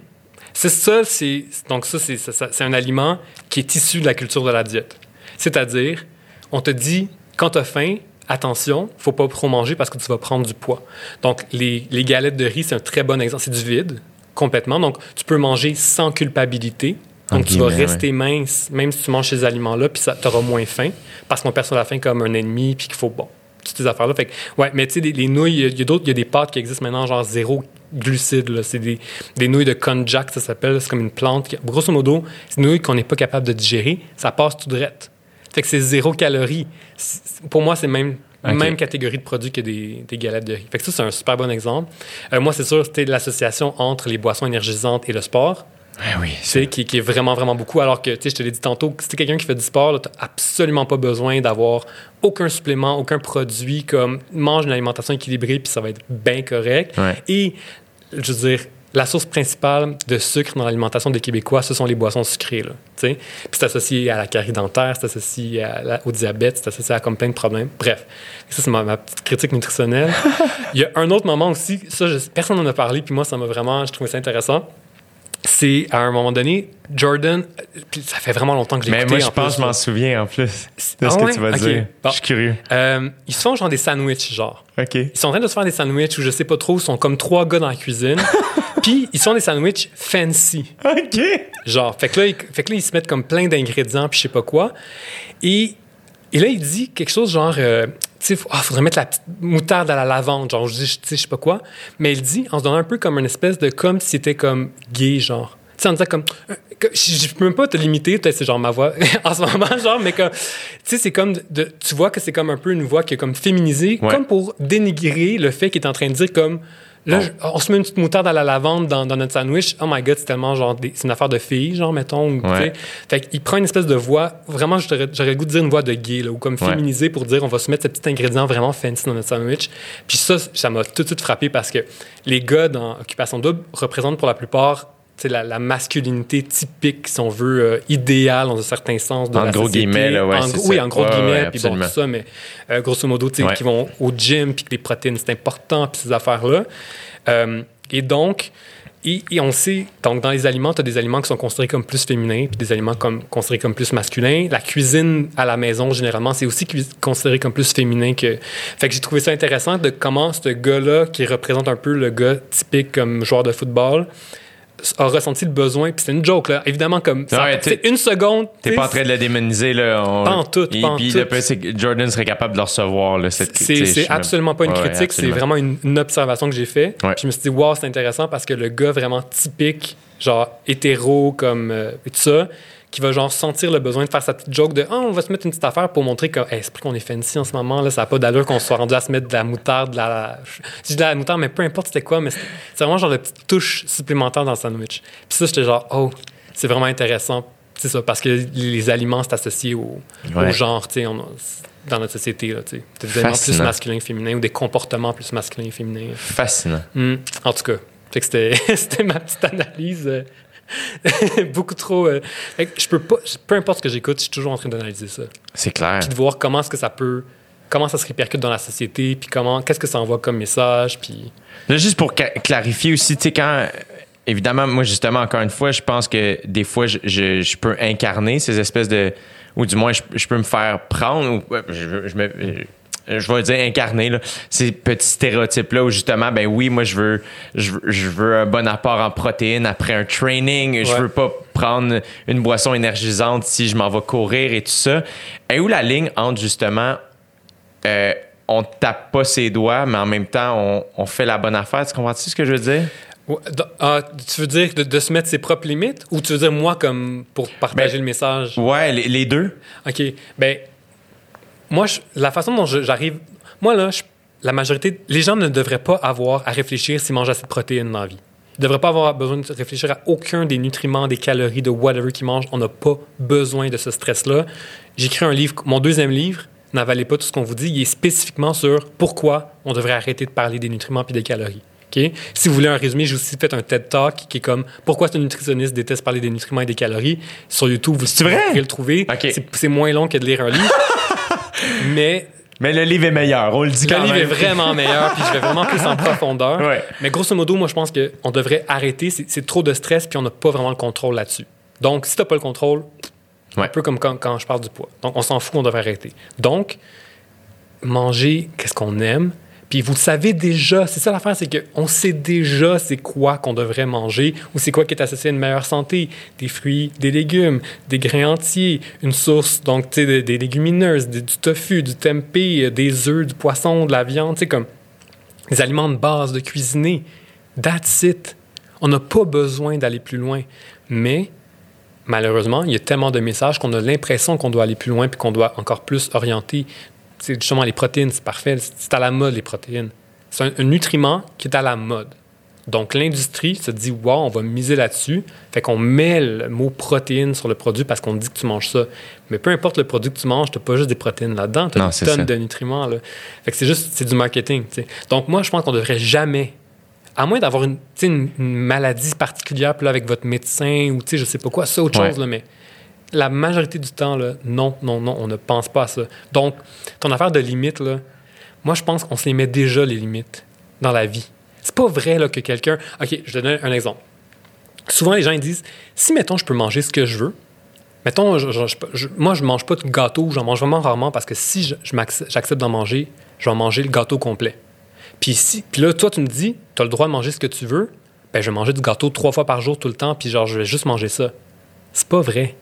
C'est ça, c'est donc ça c'est un aliment qui est issu de la culture de la diète. C'est-à-dire, on te dit quand tu as faim, attention, faut pas trop manger parce que tu vas prendre du poids. Donc les, les galettes de riz, c'est un très bon exemple, c'est du vide complètement. Donc tu peux manger sans culpabilité. Donc tu vas rester mince même si tu manges ces aliments-là puis ça t'auras moins faim parce qu'on perçoit la faim comme un ennemi puis qu'il faut bon toutes ces affaires-là. Fait que, ouais, mais tu sais, les, les nouilles, il y a- il y a d'autres, il y a des pâtes qui existent maintenant, genre zéro glucides. là. C'est des, des nouilles de konjac, ça s'appelle. C'est comme une plante. qui- grosso modo, c'est une nouille qu'on n'est pas capable de digérer. Ça passe tout droit. Fait que c'est zéro calorie. C'est- Pour moi, c'est même même catégorie de produits que des, des galettes de riz. Fait que ça, c'est un super bon exemple. Euh, moi, c'est sûr, c'était l'association entre les boissons énergisantes et le sport Ouais, oui. tu sais, qui, qui est vraiment, vraiment beaucoup. Alors que, tu sais, je te l'ai dit tantôt, si tu quelqu'un qui fait du sport, tu n'as absolument pas besoin d'avoir aucun supplément, aucun produit, comme mange une alimentation équilibrée, puis ça va être bien correct. Ouais. Et, je veux dire, la source principale de sucre dans l'alimentation des Québécois, ce sont les boissons sucrées. Là, tu sais. Puis c'est associé à la carie dentaire, c'est associé à la- au diabète, c'est associé à comme plein de problèmes. Bref, ça, c'est ma, ma petite critique nutritionnelle. Il y a un autre moment aussi, ça, je- personne n'en a parlé, puis moi, ça m'a vraiment, je trouvais ça intéressant c'est à un moment donné, Jordan, ça fait vraiment longtemps que j'ai Mais écouté. moi, je en pense que je m'en souviens en plus de Ah ce que ouais? tu vas dire. Bon. Je suis curieux. Euh, ils se font genre des sandwichs, genre. OK. Ils sont en train de se faire des sandwichs ou je sais pas trop, ils sont comme trois gars dans la cuisine. Puis ils se font des sandwichs fancy. OK. Genre, fait que là, ils, fait que là, ils se mettent comme plein d'ingrédients, puis je sais pas quoi. Et, et là, il dit quelque chose genre, euh, il faudrait mettre la petite moutarde à la lavande, genre, je dis, je sais pas quoi. Mais il dit, en se donnant un peu comme une espèce de, comme si c'était comme gay, genre. Tu sais, en disant comme, euh, je, je peux même pas te limiter, peut-être c'est genre ma voix en ce moment, genre, mais comme, tu sais, c'est comme, de, tu vois que c'est comme un peu une voix qui est comme féminisée, Ouais. comme pour dénigrer le fait qu'il est en train de dire comme, là, je- on se met une petite moutarde à la lavande dans, dans notre sandwich. Oh my god, c'est tellement genre, des- c'est une affaire de fille, genre, mettons. ou, Ouais. Fait qu'il prend une espèce de voix, vraiment, j'aurais j'aurais le goût de dire une voix de gay, là, ou comme féminisée pour dire on va se mettre ce petit ingrédient vraiment fancy dans notre sandwich. Puis ça, ça m'a tout de suite frappé parce que les gars dans Occupation Double représentent pour la plupart la, la masculinité typique, si on veut, euh, idéale dans un certain sens de En la gros société. guillemets, là, ouais, En gros- Oui, en gros Ouais, guillemets, puis bon, tout ça, mais euh, grosso modo, tu sais, Ouais. qui vont au gym, puis que les protéines, c'est important, puis ces affaires-là. Euh, et donc, et, et on sait, donc dans les aliments, tu as des aliments qui sont considérés comme plus féminins, puis des aliments comme, considérés comme plus masculins. La cuisine à la maison, généralement, c'est aussi considéré comme plus féminin que. Fait que j'ai trouvé ça intéressant de comment ce gars-là, qui représente un peu le gars typique comme joueur de football, a ressenti le besoin. Puis c'est une joke, là. Évidemment, comme. ça- Ouais, t'es- une seconde. T'es pas en train de le démoniser, là. On... Pas en tout, Et pas en puis tout. pire, c'est que Jordan serait capable de le recevoir, là. Cette... C'est c'est absolument pas une critique, c'est vraiment une, une observation que j'ai fait. Ouais. Puis je me suis dit, wow, c'est intéressant parce que le gars vraiment typique, genre hétéro, comme euh, et tout ça, qui va genre sentir le besoin de faire sa petite joke de Ah, on va se mettre une petite affaire pour montrer que hey, qu'on est fancy en ce moment, là, ça n'a pas d'allure qu'on soit rendu à se mettre de la moutarde, de la. Je dis de la moutarde, mais peu importe c'était quoi, mais c'est vraiment genre de petite touche supplémentaire dans le sandwich. Puis ça, j'étais genre, oh, c'est vraiment intéressant. C'est ça, parce que les aliments, c'est associé au, au genre, tu sais, dans notre société, là, tu sais. T'as des aliments plus masculins et féminins ou des comportements plus masculins et féminins. Fascinant. Hmm. En tout cas, que c'était c'était ma petite analyse. beaucoup trop. euh, je peux pas. Peu importe ce que j'écoute, je suis toujours en train d'analyser ça. C'est clair. Puis de voir comment est-ce que ça peut. Comment ça se répercute dans la société, puis comment. Qu'est-ce que ça envoie comme message, puis. Là, juste pour clarifier aussi, tu sais, quand. Évidemment, moi, justement, encore une fois, je pense que des fois, je, je- je peux incarner ces espèces de. Ou du moins, je, je peux me faire prendre. Ou, je me- je vais dire incarner là, ces petits stéréotypes là où justement ben oui moi je veux je, veux- je veux un bon apport en protéines après un training je Ouais. veux pas prendre une boisson énergisante si je m'en vais courir et tout ça et où la ligne entre justement euh, on tape pas ses doigts, mais en même temps, on, on fait la bonne affaire. Tu comprends-tu ce que je veux dire? Ah, tu veux dire de, de se mettre ses propres limites, ou tu veux dire moi comme pour partager Ben, le message? Ouais, les, les deux. OK. Ben, moi, je- la façon dont j'arrive. Moi, là, je- la majorité. Les gens ne devraient pas avoir à réfléchir s'ils mangent assez de protéines dans la vie. Ils ne devraient pas avoir besoin de réfléchir à aucun des nutriments, des calories, de whatever qu'ils mangent. On n'a pas besoin de ce stress-là. J'ai écrit un livre, mon deuxième livre, N'avalez pas tout ce qu'on vous dit. Il est spécifiquement sur pourquoi on devrait arrêter de parler des nutriments puis des calories. OK? Si vous voulez un résumé, j'ai aussi fait un TED Talk qui est comme pourquoi un nutritionniste déteste parler des nutriments et des calories? Sur YouTube, vous, vrai? le trouver. C'est moins long que de lire un livre. mais Mais le livre est meilleur, on le dit le quand livre est même. vraiment meilleur, puis je vais vraiment plus en profondeur. Ouais. Mais grosso modo, moi, je pense qu'on devrait arrêter. C'est c'est trop de stress, puis on n'a pas vraiment le contrôle là-dessus. Donc, si tu n'as pas le contrôle, Ouais. un peu comme quand, quand je parle du poids. Donc, on s'en fout, on devrait arrêter. Donc, manger qu'est-ce qu'on aime? Puis vous savez déjà, c'est ça l'affaire, c'est qu'on sait déjà c'est quoi qu'on devrait manger ou c'est quoi qui est associé à une meilleure santé. Des fruits, des légumes, des grains entiers, une source, donc tu sais, des, légumineuses, du tofu, du tempeh, des œufs, du poisson, de la viande, tu sais, comme des aliments de base, de cuisiner. That's it. On n'a pas besoin d'aller plus loin. Mais malheureusement, il y a tellement de messages qu'on a l'impression qu'on doit aller plus loin puis qu'on doit encore plus orienter. C'est justement les protéines, c'est parfait. C'est à la mode, les protéines. C'est un, un nutriment qui est à la mode. Donc, l'industrie se dit, wow, on va miser là-dessus. Fait qu'on met le mot protéines sur le produit parce qu'on dit que tu manges ça. Mais peu importe le produit que tu manges, tu n'as pas juste des protéines là-dedans, tu Non, as c'est des tonnes ça. de nutriments. Là. Fait que c'est juste, c'est du marketing. Donc, moi, je pense qu'on devrait jamais, à moins d'avoir une, maladie particulière, puis là, avec votre médecin ou, je sais pas quoi, c'est autre Ouais. chose, là, mais la majorité du temps, non, non, non, on ne pense pas à ça. Donc, ton affaire de limites, là, moi, je pense qu'on se déjà, les limites, dans la vie. C'est pas vrai que quelqu'un. OK, je te donne un exemple. Souvent, les gens disent si, mettons, je peux manger ce que je veux, mettons, je- je- je- moi, je mange pas de gâteau, j'en mange vraiment rarement parce que si j'accepte d'en manger, je vais en manger le gâteau complet. Puis, si, puis là, toi, tu me dis tu as le droit de manger ce que tu veux, ben, je vais manger du gâteau trois fois par jour tout le temps, puis genre, je vais juste manger ça. C'est pas vrai.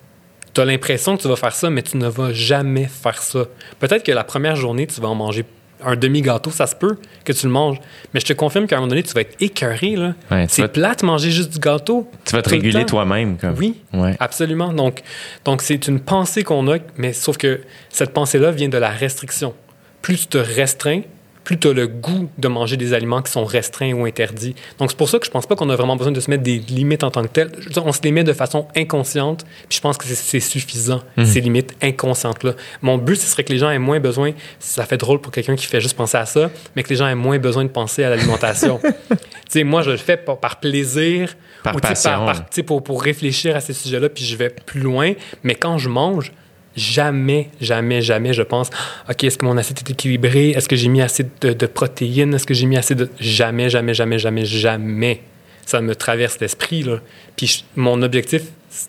Tu as l'impression que tu vas faire ça, mais tu ne vas jamais faire ça. Peut-être que la première journée, tu vas en manger un demi-gâteau, ça se peut que tu le manges. Mais je te confirme qu'à un moment donné, tu vas être écœuré. là. Ouais, C'est vas- plate manger juste du gâteau. Tu vas te réguler toi-même. Comme. Oui, Ouais. absolument. Donc, donc c'est une pensée qu'on a, mais sauf que cette pensée-là vient de la restriction. Plus tu te restreins, plus tu as le goût de manger des aliments qui sont restreints ou interdits. Donc, c'est pour ça que je pense pas qu'on a vraiment besoin de se mettre des limites en tant que telles. Je veux dire, on se les met de façon inconsciente, puis je pense que c'est- suffisant, ces limites inconscientes-là. Mon but, ce serait que les gens aient moins besoin, ça fait drôle pour quelqu'un qui fait juste penser à ça, mais que les gens aient moins besoin de penser à l'alimentation. tu sais, moi, je le fais par, par plaisir, Par ou, passion. tu sais, pour, pour réfléchir à ces sujets-là, puis je vais plus loin. Mais quand je mange, jamais, jamais, jamais, je pense, OK, est-ce que mon assiette est équilibrée? Est-ce que j'ai mis assez de, protéines? Est-ce que j'ai mis assez de... Jamais, jamais, jamais, jamais, jamais. Ça me traverse l'esprit, là. Puis mon objectif,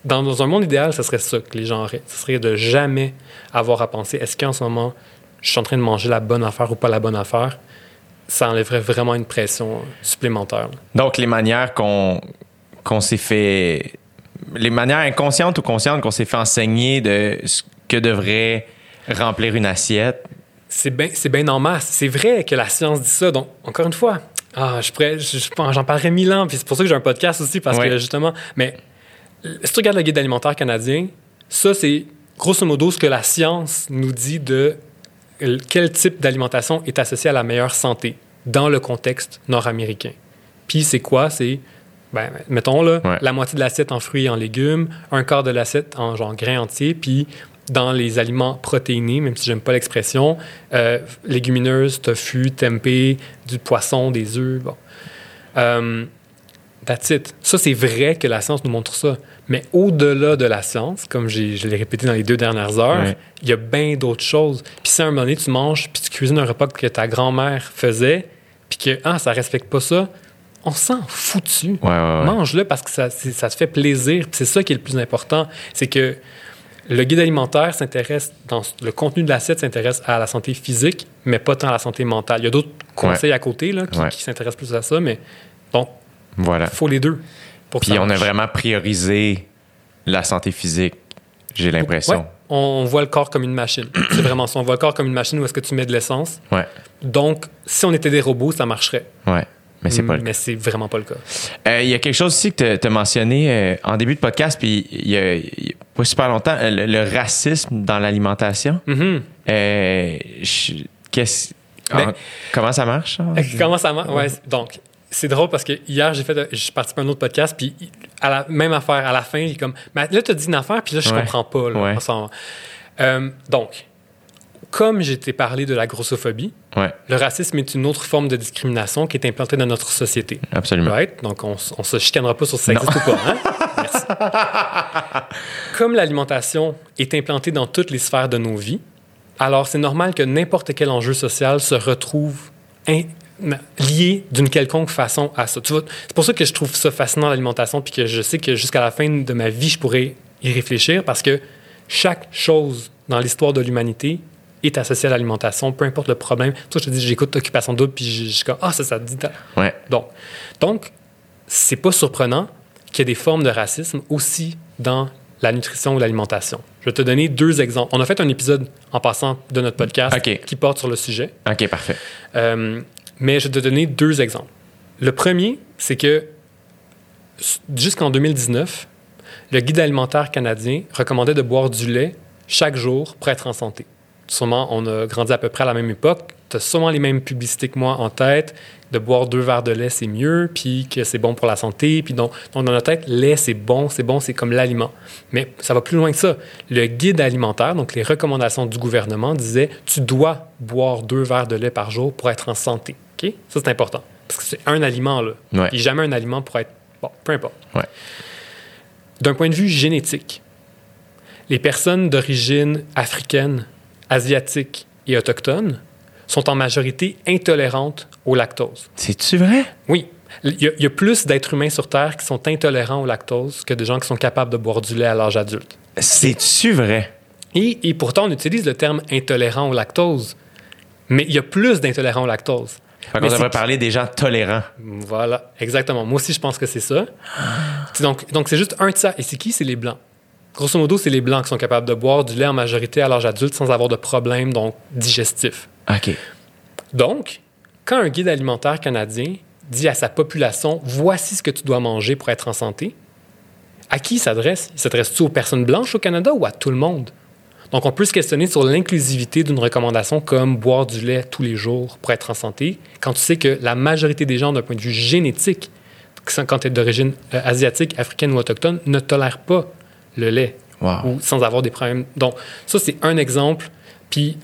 dans, un monde idéal, ce serait ça que les gens auraient. Ce serait de jamais avoir à penser, est-ce qu'en ce moment, je suis en train de manger la bonne affaire ou pas la bonne affaire? Ça enlèverait vraiment une pression supplémentaire. Donc, les manières qu'on s'est fait. Les manières inconscientes ou conscientes qu'on s'est fait enseigner de que devrait remplir une assiette. C'est bien c'est bien en masse. C'est vrai que la science dit ça. Donc, encore une fois, ah, je pourrais- je- je j'en parlerai mille ans. Puis c'est pour ça que j'ai un podcast aussi, parce Ouais. que justement. Mais si tu regardes le guide alimentaire canadien, Ça, c'est grosso modo ce que la science nous dit de quel type d'alimentation est associé à la meilleure santé dans le contexte nord-américain. Puis c'est quoi? C'est, ben, mettons, là, Ouais. la moitié de l'assiette en fruits et en légumes, un quart de l'assiette en genre grains entiers, puis dans les aliments protéinés, même si j'aime pas l'expression, euh, légumineuses, tofu, tempeh, du poisson, des œufs, bon. That's it. Ça, c'est vrai que la science nous montre ça. Mais au-delà de la science, comme je l'ai répété dans les deux dernières heures, Ouais. il y a bien d'autres choses. Puis si à un moment donné, tu manges, puis tu cuisines un repas que ta grand-mère faisait, puis que ah, ça respecte pas ça, on s'en fout dessus. Ouais, ouais. Mange-le parce que ça, ça te fait plaisir. Puis c'est ça qui est le plus important. C'est que le guide alimentaire s'intéresse, dans le contenu de l'assiette s'intéresse à la santé physique, mais pas tant à la santé mentale. Il y a d'autres conseils à côté là, qui, Ouais. qui s'intéressent plus à ça, mais bon, Voilà. il faut les deux. Pour Puis on a vraiment priorisé la santé physique, j'ai l'impression. Ouais, on voit le corps comme une machine. C'est vraiment ça. On voit le corps comme une machine où est-ce que tu mets de l'essence. Donc, si on était des robots, ça marcherait. ouais. Mais c'est pas le cas. Mais c'est vraiment pas le cas. Euh, Il y a quelque chose aussi que tu as mentionné euh, en début de podcast, puis il y a, il y a pas super longtemps, euh, le, le racisme dans l'alimentation. Euh, je- qu'est-ce- Ben- en- comment ça marche? Comment ça marche? Ouais, c'est- donc, c'est drôle parce que hier, j'ai fait, j'ai participé à un autre podcast, puis à la même affaire, à la fin, il est comme, mais là, tu as dit une affaire, puis là, je Ouais. comprends pas. là, Ouais. donc, comme été parlé de la grossophobie, Ouais, le racisme est une autre forme de discrimination qui est implantée dans notre société. absolument. Right? Donc, on, on se chicanera pas sur si ça existe ou pas. Hein? Merci. Comme l'alimentation est implantée dans toutes les sphères de nos vies, alors c'est normal que n'importe quel enjeu social se retrouve in- lié d'une quelconque façon à ça. C'est pour ça que je trouve ça fascinant l'alimentation, puis que je sais que jusqu'à la fin de ma vie, je pourrais y réfléchir, parce que chaque chose dans l'histoire de l'humanité est associée à l'alimentation, peu importe le problème. Toi, je te dis, j'écoute Occupation Double, puis je suis comme, ah, ça, ça te dit... Ouais, donc, donc c'est pas surprenant qu'il y ait des formes de racisme aussi dans la nutrition ou l'alimentation. Je vais te donner deux exemples. On a fait un épisode en passant de notre podcast qui porte sur le sujet, ok, parfait. Euh, mais je vais te donner deux exemples. Le premier, c'est que jusqu'en 2019, le guide alimentaire canadien recommandait de boire du lait chaque jour pour être en santé. Sûrement, on a grandi à peu près à la même époque. Tu as sûrement les mêmes publicités que moi en tête. De boire deux verres de lait, c'est mieux, puis que c'est bon pour la santé. Puis donc, donc, dans notre tête, lait, c'est bon, c'est bon, c'est comme l'aliment. Mais ça va plus loin que ça. Le guide alimentaire, donc les recommandations du gouvernement, disaient tu dois boire deux verres de lait par jour pour être en santé. OK? Ça, c'est important. Parce que c'est un aliment, là. Ouais. Puis jamais un aliment pour être. Bon, peu importe. Ouais. D'un point de vue génétique, les personnes d'origine africaine, asiatique et autochtone sont en majorité intolérantes au lactose. C'est-tu vrai? Oui, il y, a, il y a plus d'êtres humains sur Terre qui sont intolérants au lactose que de gens qui sont capables de boire du lait à l'âge adulte. C'est-tu vrai? Et, et pourtant, on utilise le terme intolérant au lactose. Mais il y a plus d'intolérants au lactose. Fait Mais devrait parler des gens tolérants. Voilà, exactement. Moi aussi, je pense que c'est ça. C'est Donc, donc c'est juste un tiers. Et c'est qui? C'est les Blancs. Grosso modo, c'est les Blancs qui sont capables de boire du lait en majorité à l'âge adulte sans avoir de problème donc, digestif. OK. Donc, quand un guide alimentaire canadien dit à sa population voici ce que tu dois manger pour être en santé, à qui il s'adresse? Il s'adresse-tu aux personnes blanches au Canada ou à tout le monde? Donc, on peut se questionner sur l'inclusivité d'une recommandation comme boire du lait tous les jours pour être en santé, quand tu sais que la majorité des gens, d'un point de vue génétique, quand tu es d'origine euh, asiatique, africaine ou autochtone, ne tolèrent pas le lait Wow. ou sans avoir des problèmes. Donc, ça, c'est un exemple. Puis,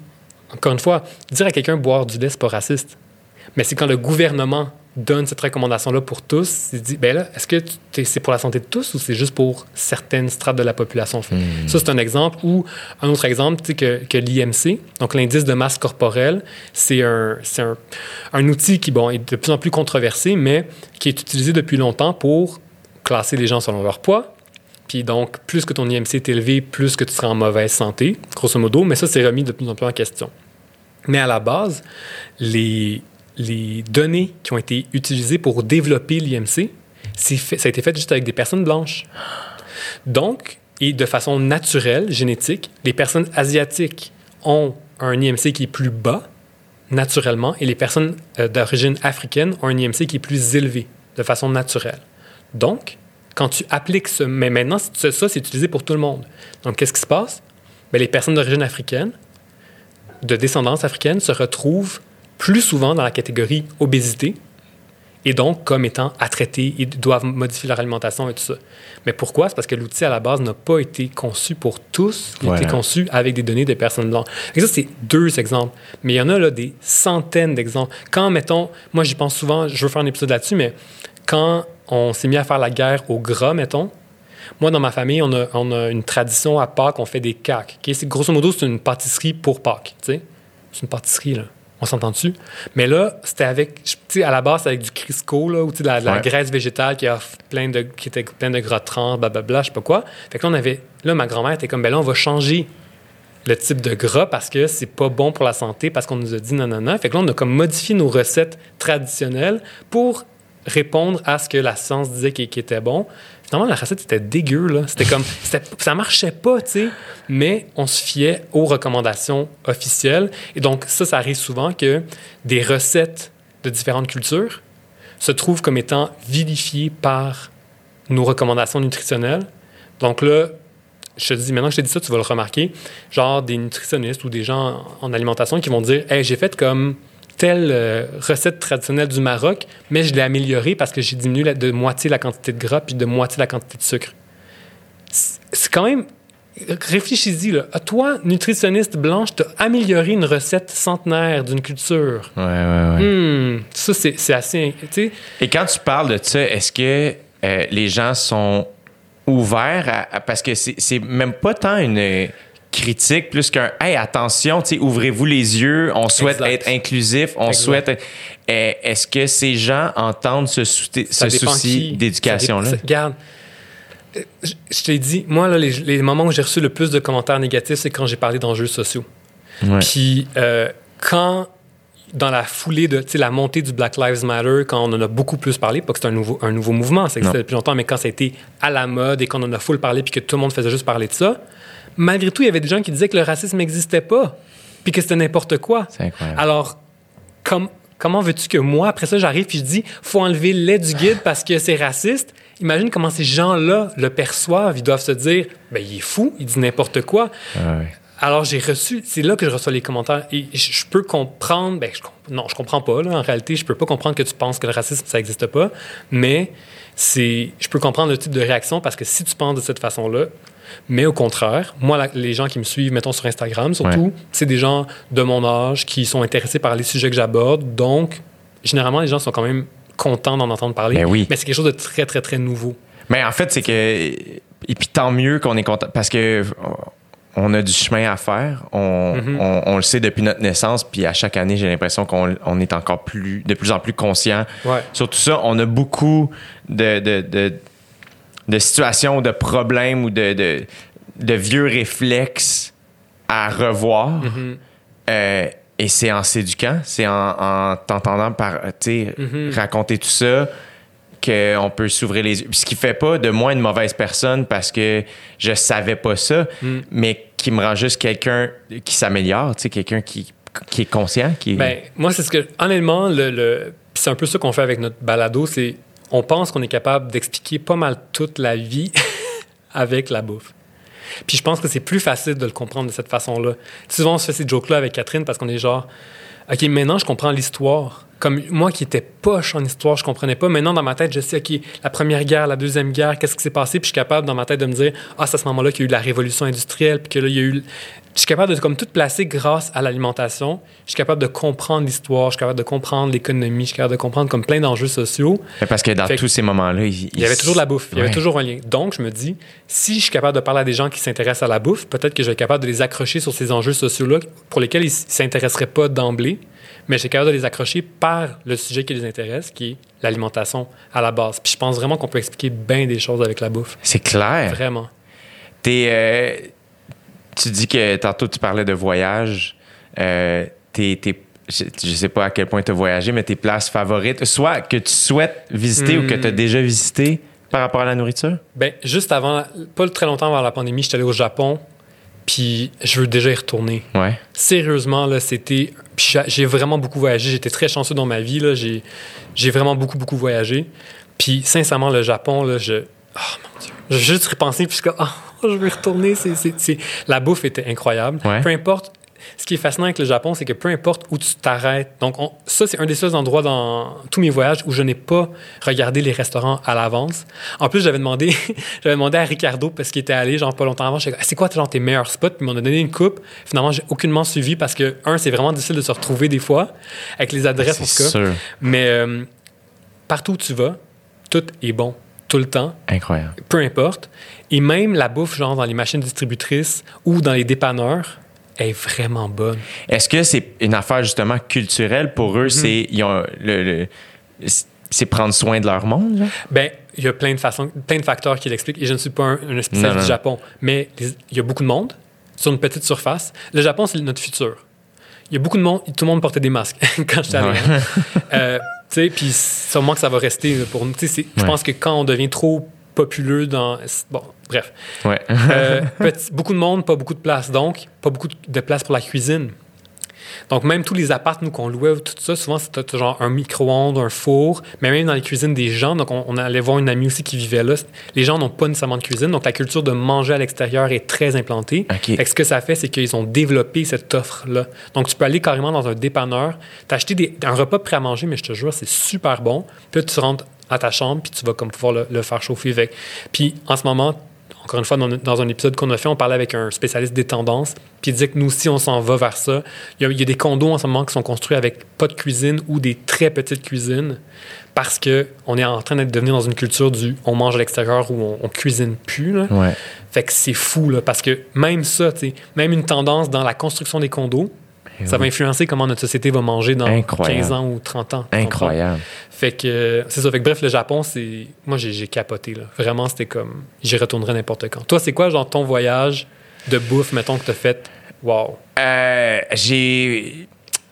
encore une fois, dire à quelqu'un boire du lait, c'est pas raciste. Mais c'est quand le gouvernement donne cette recommandation-là pour tous, il dit, ben là, est-ce que c'est pour la santé de tous ou c'est juste pour certaines strates de la population? Fait? Ça, c'est un exemple. Ou un autre exemple, tu sais, que, que l'IMC, donc l'indice de masse corporelle, c'est un, un, un outil qui, bon, est de plus en plus controversé, mais qui est utilisé depuis longtemps pour classer les gens selon leur poids, puis donc, plus que ton IMC est élevé, plus que tu seras en mauvaise santé, grosso modo. Mais ça, c'est remis de plus en plus en question. Mais à la base, les, les données qui ont été utilisées pour développer l'IMC, ça a été fait juste avec des personnes blanches. Donc, et de façon naturelle, génétique, les personnes asiatiques ont un IMC qui est plus bas, naturellement, et les personnes euh, d'origine africaine ont un IMC qui est plus élevé, de façon naturelle. Donc, Quand tu appliques ce... Mais maintenant, ça, c'est utilisé pour tout le monde. Donc, qu'est-ce qui se passe? Bien, les personnes d'origine africaine, de descendance africaine, se retrouvent plus souvent dans la catégorie obésité, et donc comme étant à traiter, ils doivent modifier leur alimentation et tout ça. Mais pourquoi? C'est parce que l'outil à la base n'a pas été conçu pour tous, il a été conçu avec des données des personnes blanches. Et ça, c'est deux exemples. Mais il y en a là, des centaines d'exemples. Quand, mettons, moi j'y pense souvent, je veux faire un épisode là-dessus, mais quand on s'est mis à faire la guerre au gras, mettons, moi, dans ma famille, on a, on a une tradition à Pâques, on fait des? C'est- Grosso modo, c'est une pâtisserie pour Pâques. C'est une pâtisserie, là. On s'entend dessus. Mais là, c'était avec, à la base, c'était avec du Crisco, là, ou de la, de la Ouais. graisse végétale qui, a plein de, qui était plein de gras trans, blablabla, je sais pas quoi. Fait que là, on avait, là, ma grand-mère était comme, ben là, on va changer le type de gras parce que c'est pas bon pour la santé, parce qu'on nous a dit non, non, non. Fait que là, on a comme modifié nos recettes traditionnelles pour répondre à ce que la science disait qui, qui était bon. Finalement, la recette était dégueu, là. C'était comme, ça marchait pas, tu sais. Mais on se fiait aux recommandations officielles. Et donc, ça, ça arrive souvent que des recettes de différentes cultures se trouvent comme étant vilifiées par nos recommandations nutritionnelles. Donc là, je te dis, maintenant que je t'ai dit ça, tu vas le remarquer, genre des nutritionnistes ou des gens en alimentation qui vont dire Hey, j'ai fait comme telle euh, recette traditionnelle du Maroc, mais je l'ai améliorée parce que j'ai diminué la- de moitié la quantité de gras puis de moitié la quantité de sucre. C'est quand même. Réfléchis-y, là. À Toi, nutritionniste blanche, tu as amélioré une recette centenaire d'une culture. Ouais, ouais, ouais. Hmm, ça, c'est assez. Et quand tu parles de ça, est-ce que euh, les gens sont ouverts à, à- parce que c'est c'est même pas tant une critique plus qu'un hey attention ouvrez-vous les yeux on souhaite Exact. être inclusif on Exact. souhaite euh, est-ce que ces gens entendent ce, souci- ce d'éducation là Regarde, euh, je t'ai dit, moi, là, les, les moments où j'ai reçu le plus de commentaires négatifs, c'est quand j'ai parlé d'enjeux sociaux. Ouais. Puis euh, quand, dans la foulée de la montée du Black Lives Matter, quand on en a beaucoup plus parlé, pas que c'est un nouveau, un nouveau mouvement, ça Non. depuis longtemps, mais quand ça a été à la mode et qu'on en a full parlé puis que tout le monde faisait juste parler de ça, malgré tout, il y avait des gens qui disaient que le racisme n'existait pas puis que c'était n'importe quoi. c'est incroyable Alors, com- comment veux-tu que moi, après ça, j'arrive puis je dis, faut enlever le lait du guide parce que c'est raciste? Imagine comment ces gens-là le perçoivent. Ils doivent se dire, ben, il est fou, il dit n'importe quoi. Ouais. Alors, j'ai reçu, c'est là que je reçois les commentaires et je, je peux comprendre, ben, je, non, je comprends pas, là, en réalité, je peux pas comprendre que tu penses que le racisme, ça n'existe pas, mais c'est, je peux comprendre le type de réaction parce que si tu penses de cette façon-là, mais au contraire, moi, la- les gens qui me suivent, mettons sur Instagram surtout, Ouais. c'est des gens de mon âge qui sont intéressés par les sujets que j'aborde, donc, généralement, les gens sont quand même contents d'en entendre parler, Ben oui. mais c'est quelque chose de très, très, très nouveau. Mais en fait, c'est que. Et puis tant mieux qu'on est content. Parce que. On a du chemin à faire. On, Mhm. on- on le sait depuis notre naissance. Puis à chaque année, j'ai l'impression qu'on on est encore plus, de plus en plus conscient. Ouais. Sur tout ça, on a beaucoup de, de, de, de situations, de problèmes ou de, de, de vieux réflexes à revoir. Mhm. Euh, et c'est en s'éduquant, c'est en, en t'entendant par, Mhm. raconter tout ça qu'on peut s'ouvrir les yeux. Ce qui fait pas de moi une mauvaise personne parce que je savais pas ça, Mm. mais qui me rend juste quelqu'un qui s'améliore, quelqu'un qui, qui est conscient, qui Ben, moi, c'est ce que. Honnêtement, le, le- c'est un peu ça qu'on fait avec notre balado, c'est. On pense qu'on est capable d'expliquer pas mal toute la vie avec la bouffe. Puis je pense que c'est plus facile de le comprendre de cette façon-là. Souvent, on se fait ces jokes-là avec Catherine parce qu'on est genre, OK, maintenant, je comprends l'histoire. Comme moi qui étais poche en histoire, je comprenais pas. Maintenant, dans ma tête, je sais, OK, la première guerre, la deuxième guerre, qu'est-ce qui s'est passé? Puis je suis capable, dans ma tête, de me dire, ah, c'est à ce moment-là qu'il y a eu la révolution industrielle, puis que là, il y a eu. Je suis capable de comme tout placer grâce à l'alimentation. Je suis capable de comprendre l'histoire, je suis capable de comprendre l'économie, je suis capable de comprendre comme plein d'enjeux sociaux. Mais parce que dans Fait que- tous ces moments-là, il, Il y avait toujours de la bouffe, il y avait toujours un lien. Donc, je me dis, si je suis capable de parler à des gens qui s'intéressent à la bouffe, peut-être que je vais être capable de les accrocher sur ces enjeux sociaux-là pour lesquels ils ne s'intéresseraient pas d'emblée, mais suis capable de les accrocher par le sujet qui les intéresse, qui est l'alimentation à la base. Puis je pense vraiment qu'on peut expliquer bien des choses avec la bouffe. C'est clair. Vraiment. T'es, euh, tu dis que tantôt tu parlais de voyage. Euh, t'es- t'es- je, je sais pas à quel point tu as voyagé, mais tes places favorites, soit que tu souhaites visiter ou que Hmm. tu as déjà visité par rapport à la nourriture? Ben, juste avant, pas très longtemps avant la pandémie, j'étais allé au Japon, puis je veux déjà y retourner. Ouais. Sérieusement, là, c'était. J'ai vraiment beaucoup voyagé. J'étais très chanceux dans ma vie. là. J'ai j'ai vraiment beaucoup, beaucoup voyagé. Puis, sincèrement, le Japon, là, je. Oh mon Dieu. J'ai juste repensé, puis je suis comme, ah, je veux y retourner. C'est, c'est- c'est- La bouffe était incroyable. Ouais. Peu importe. Ce qui est fascinant avec le Japon, c'est que peu importe où tu t'arrêtes, donc on- ça, c'est un des seuls endroits dans tous mes voyages où je n'ai pas regardé les restaurants à l'avance. En plus, j'avais demandé, j'avais demandé à Ricardo, parce qu'il était allé, genre, pas longtemps avant, Ah, c'est quoi, genre, tes meilleurs spots? Puis il m'en a donné une coupe. Finalement, j'ai aucunement suivi parce que, un, c'est vraiment difficile de se retrouver des fois, avec les adresses, en tout cas. sûr. Mais euh, partout où tu vas, tout est bon, tout le temps Incroyable. peu importe. Et même la bouffe, genre dans les machines distributrices ou dans les dépanneurs, est vraiment bonne. Est-ce que c'est une affaire justement culturelle pour eux? C'est ils ont le, le- c'est prendre soin de leur monde? genre? Ben, il y a plein de façons, plein de facteurs qui l'expliquent. Et je ne suis pas un, un spécialiste du Japon, mais il y a beaucoup de monde sur une petite surface. Le Japon, c'est notre futur. Il y a beaucoup de monde, tout le monde portait des masques quand j'étais allé. Ouais. hein. Euh, tu sais, puis sûrement que ça va rester pour nous. C'est- je Ouais. pense que quand on devient trop populeux dans. Bon, bref. Ouais. Euh, petit- beaucoup de monde, pas beaucoup de place. Donc, pas beaucoup de place pour la cuisine. Donc, même tous les apparts, nous, qu'on louait, tout ça, souvent, c'était genre un micro-ondes, un four, mais même dans les cuisines des gens. Donc, on, on allait voir une amie aussi qui vivait là. Les gens n'ont pas nécessairement de cuisine. Donc, la culture de manger à l'extérieur est très implantée. OK. Fait que ce que ça fait, c'est qu'ils ont développé cette offre-là. Donc, tu peux aller carrément dans un dépanneur, t'acheter des- un repas prêt à manger, mais je te jure, c'est super bon. Puis là, tu rentres à ta chambre, puis tu vas comme pouvoir le, le faire chauffer avec. Puis, en ce moment, encore une fois, dans, dans un épisode qu'on a fait, on parlait avec un spécialiste des tendances, puis il disait que nous aussi, on s'en va vers ça. Il y, a, il y a des condos en ce moment qui sont construits avec pas de cuisine ou des très petites cuisines parce que on est en train d'être devenu dans une culture du on mange à l'extérieur ou on, on cuisine plus. là. Ouais. Fait que c'est fou, là, parce que même ça, même une tendance dans la construction des condos, ça va influencer comment notre société va manger dans Incroyable. 15 ans ou 30 ans. Incroyable. Fait que euh, c'est ça. Fait que bref, le Japon, c'est. Moi, j'ai j'ai capoté, là. Vraiment, c'était comme. J'y retournerai n'importe quand. Toi, c'est quoi, genre, ton voyage de bouffe, mettons, que t'as fait? Wow. Euh, j'ai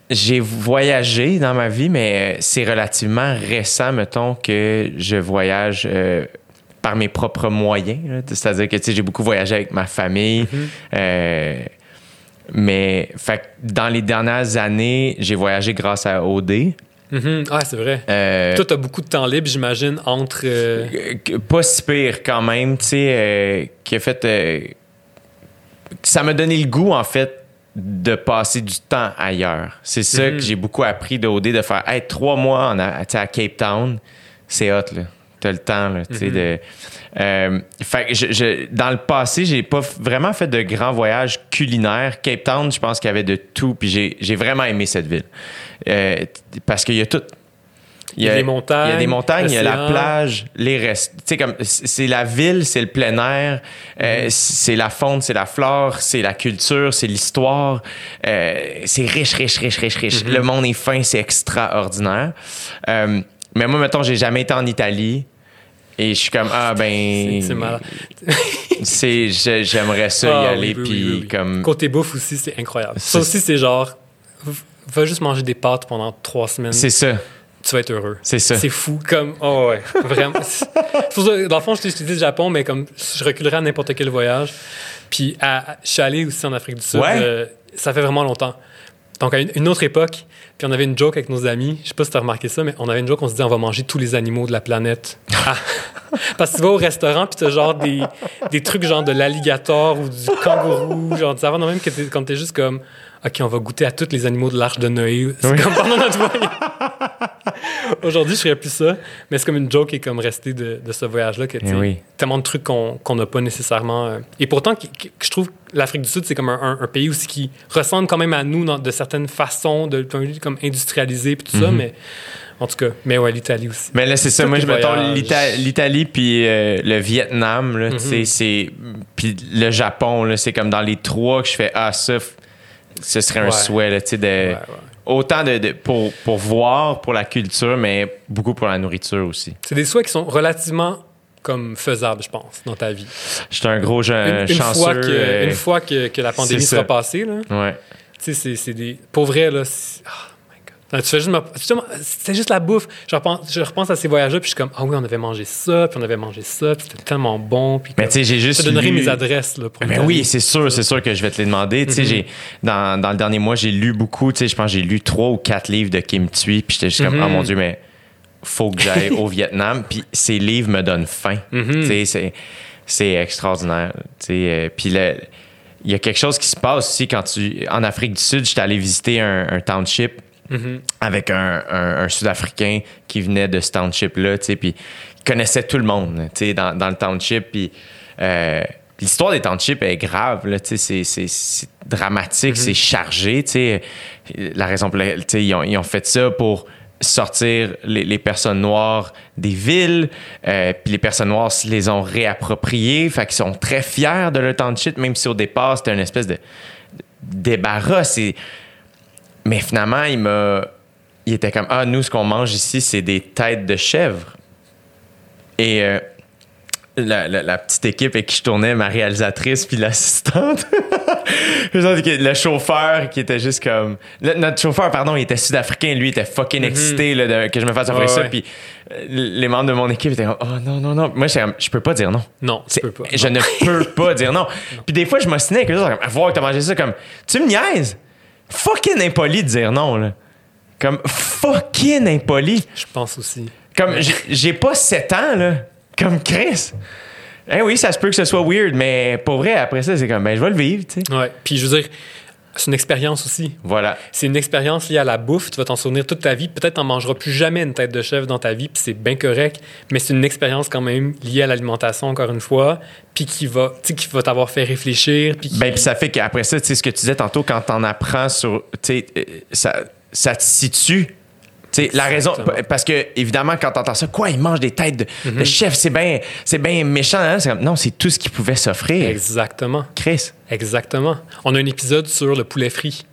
j'ai voyagé dans ma vie, mais c'est relativement récent, mettons, que je voyage euh, par mes propres moyens. C'est-à-dire que j'ai beaucoup voyagé avec ma famille. Euh, mais fait dans les dernières années, j'ai voyagé grâce à OD. Mhm. Ah, c'est vrai. Euh, Toi, t'as beaucoup de temps libre, j'imagine, entre. euh, Euh, pas si pire quand même, tu sais, euh, qui a fait. ça m'a donné le goût, en fait, de passer du temps ailleurs. C'est ça Mhm. que j'ai beaucoup appris de OD, de faire hey, trois mois en, à Cape Town, c'est hot, là. T'as le temps, là, tu sais, de. Euh, fait que je- je- dans le passé, j'ai pas vraiment fait de grands voyages culinaires. Cape Town, je pense qu'il y avait de tout, puis j'ai j'ai vraiment aimé cette ville. Euh, parce qu'il y a tout. Il y a des montagnes, Il y a des montagnes, il y a la plage, les restes. Tu sais, comme, c'est la ville, c'est le plein air, euh, c'est la faune, c'est la flore, c'est la culture, c'est l'histoire. Euh, c'est riche, riche, riche, riche, riche. Mhm. Le monde est fin, c'est extraordinaire. Euh, mais moi, mettons, j'ai jamais été en Italie. Et je suis comme, ah ben. C'est malade. c'est- J'aimerais ça y Ah, aller, oui, puis oui, oui, oui. comme. Côté bouffe aussi, c'est incroyable. Ça aussi, c'est genre. Va juste manger des pâtes pendant trois semaines. C'est ça, Tu vas être heureux. c'est ça. C'est fou. Comme, oh ouais, vraiment. Dans le fond, je t'ai dit le Japon, mais comme je reculerais à n'importe quel voyage. Puis à- je suis allé aussi en Afrique du Sud. Ouais. euh, ça fait vraiment longtemps. Donc à une, autre époque, puis on avait une joke avec nos amis. Je sais pas si tu as remarqué ça, mais on avait une joke, on se dit on va manger tous les animaux de la planète. Ah. Parce que tu vas au restaurant, puis tu genre des, des trucs genre de l'alligator ou du kangourou. Genre, ça va même que quand tu es juste comme OK, on va goûter à tous les animaux de l'arche de Noé. C'est Oui. comme pendant notre voyage. Aujourd'hui, je ferais plus ça, mais c'est comme une joke qui est comme restée de, de ce voyage-là. Que, tu Eh oui. Tellement de trucs qu'on n'a pas nécessairement. euh, Et pourtant, que je trouve l'Afrique du Sud, c'est comme un, un- un pays aussi qui ressemble quand même à nous dans- de certaines façons, de, comme industrialisé puis tout ça, Mhm. mais en tout cas, mais ouais, l'Italie aussi. Mais là, c'est ça. Moi, je mettons l'Italie puis euh, le Vietnam, là, Mhm. c'est. Puis le Japon, là, c'est comme dans les trois que je fais, ah, ça, ce serait un souhait, là, tu sais, de. Ouais, ouais. Autant de, de- pour, pour voir, pour la culture, mais beaucoup pour la nourriture aussi. C'est des souhaits qui sont relativement comme faisables, je pense, dans ta vie. J'étais un gros je- Une, une chanceux. fois, que, une fois que, que la pandémie c'est sera passée, là, Ouais. Tu sais, c'est- c'est des. Pour vrai, là. c'est- Oh. Tu fais juste. ma- juste la bouffe. Je repense, je repense à ces voyages-là, puis je suis comme, ah oui, on avait mangé ça, puis on avait mangé ça, puis c'était tellement bon. Puis Mais tu sais, j'ai je juste. te donnerai lu- mes adresses, là, pour l'Italie. oui, c'est sûr, c'est sûr que je vais te les demander. Tu sais, Mhm. j'ai dans, dans le dernier mois, j'ai lu beaucoup. Tu sais, je pense que j'ai lu trois ou quatre livres de Kim Thuy, puis j'étais juste comme, Mhm. oh mon dieu, mais faut que j'aille au Vietnam. Puis ces livres me donnent faim. Mhm. C'est, c'est extraordinaire. Euh, puis le- il y a quelque chose qui se passe aussi quand tu. En Afrique du Sud, j'étais allé visiter un, un township Mhm. avec un, un- un Sud-Africain qui venait de ce township-là, puis il connaissait tout le monde, dans, dans le township, puis euh, l'histoire des townships est grave, là, c'est- c'est c'est dramatique, c'est chargé. La raison pour laquelle, ils ont, ils ont fait ça pour sortir les, personnes noires des villes, euh, puis les personnes noires les ont réappropriées, fait qu'ils sont très fiers de leur township, même si au départ, c'était une espèce de débarras. Mais finalement, il m'a. Il était comme Ah, nous, ce qu'on mange ici, c'est des têtes de chèvre. Et euh, la, la- la petite équipe avec qui je tournais, ma réalisatrice puis l'assistante, le chauffeur qui était juste comme. le- notre chauffeur, pardon, il était sud-africain, lui, il était fucking excité là, de- que je me fasse offrir Ouais, ça. ouais. Puis euh, les membres de mon équipe étaient comme Oh non, non, non. Moi, je peux pas dire non. Non, tu peux pas. Je ne peux pas dire non. Puis des fois, je m'ostinais avec eux autres, comme, voir que t'as mangé ça, comme, tu me niaises? Fucking impoli de dire non, là. Comme, fucking impoli. Je pense aussi. Comme, j'ai- j'ai pas 7 ans, là. Comme Chris. Eh oui, ça se peut que ce soit weird, mais pour vrai, après ça, c'est comme, ben, je vais le vivre, tu sais. Ouais. Puis je veux dire, c'est une expérience aussi. Voilà. C'est une expérience liée à la bouffe. Tu vas t'en souvenir toute ta vie. Peut-être t'en mangeras plus jamais une tête de chèvre dans ta vie, puis c'est bien correct. Mais c'est une expérience quand même liée à l'alimentation, encore une fois, puis qui va, tu sais, qui va t'avoir fait réfléchir. Puis qui- Ben, puis ça fait qu'après ça, tu sais, ce que tu disais tantôt, quand t'en apprends sur. Tu sais, euh, ça, ça te situe. Sais, la raison. Parce que, évidemment, quand t'entends ça, quoi, ils mangent des têtes de, Mhm. de chef, c'est bien c'est bien méchant. hein? C'est comme, non, c'est tout ce qu'ils pouvaient s'offrir. Exactement. Chris. Exactement. On a un épisode sur le poulet frit.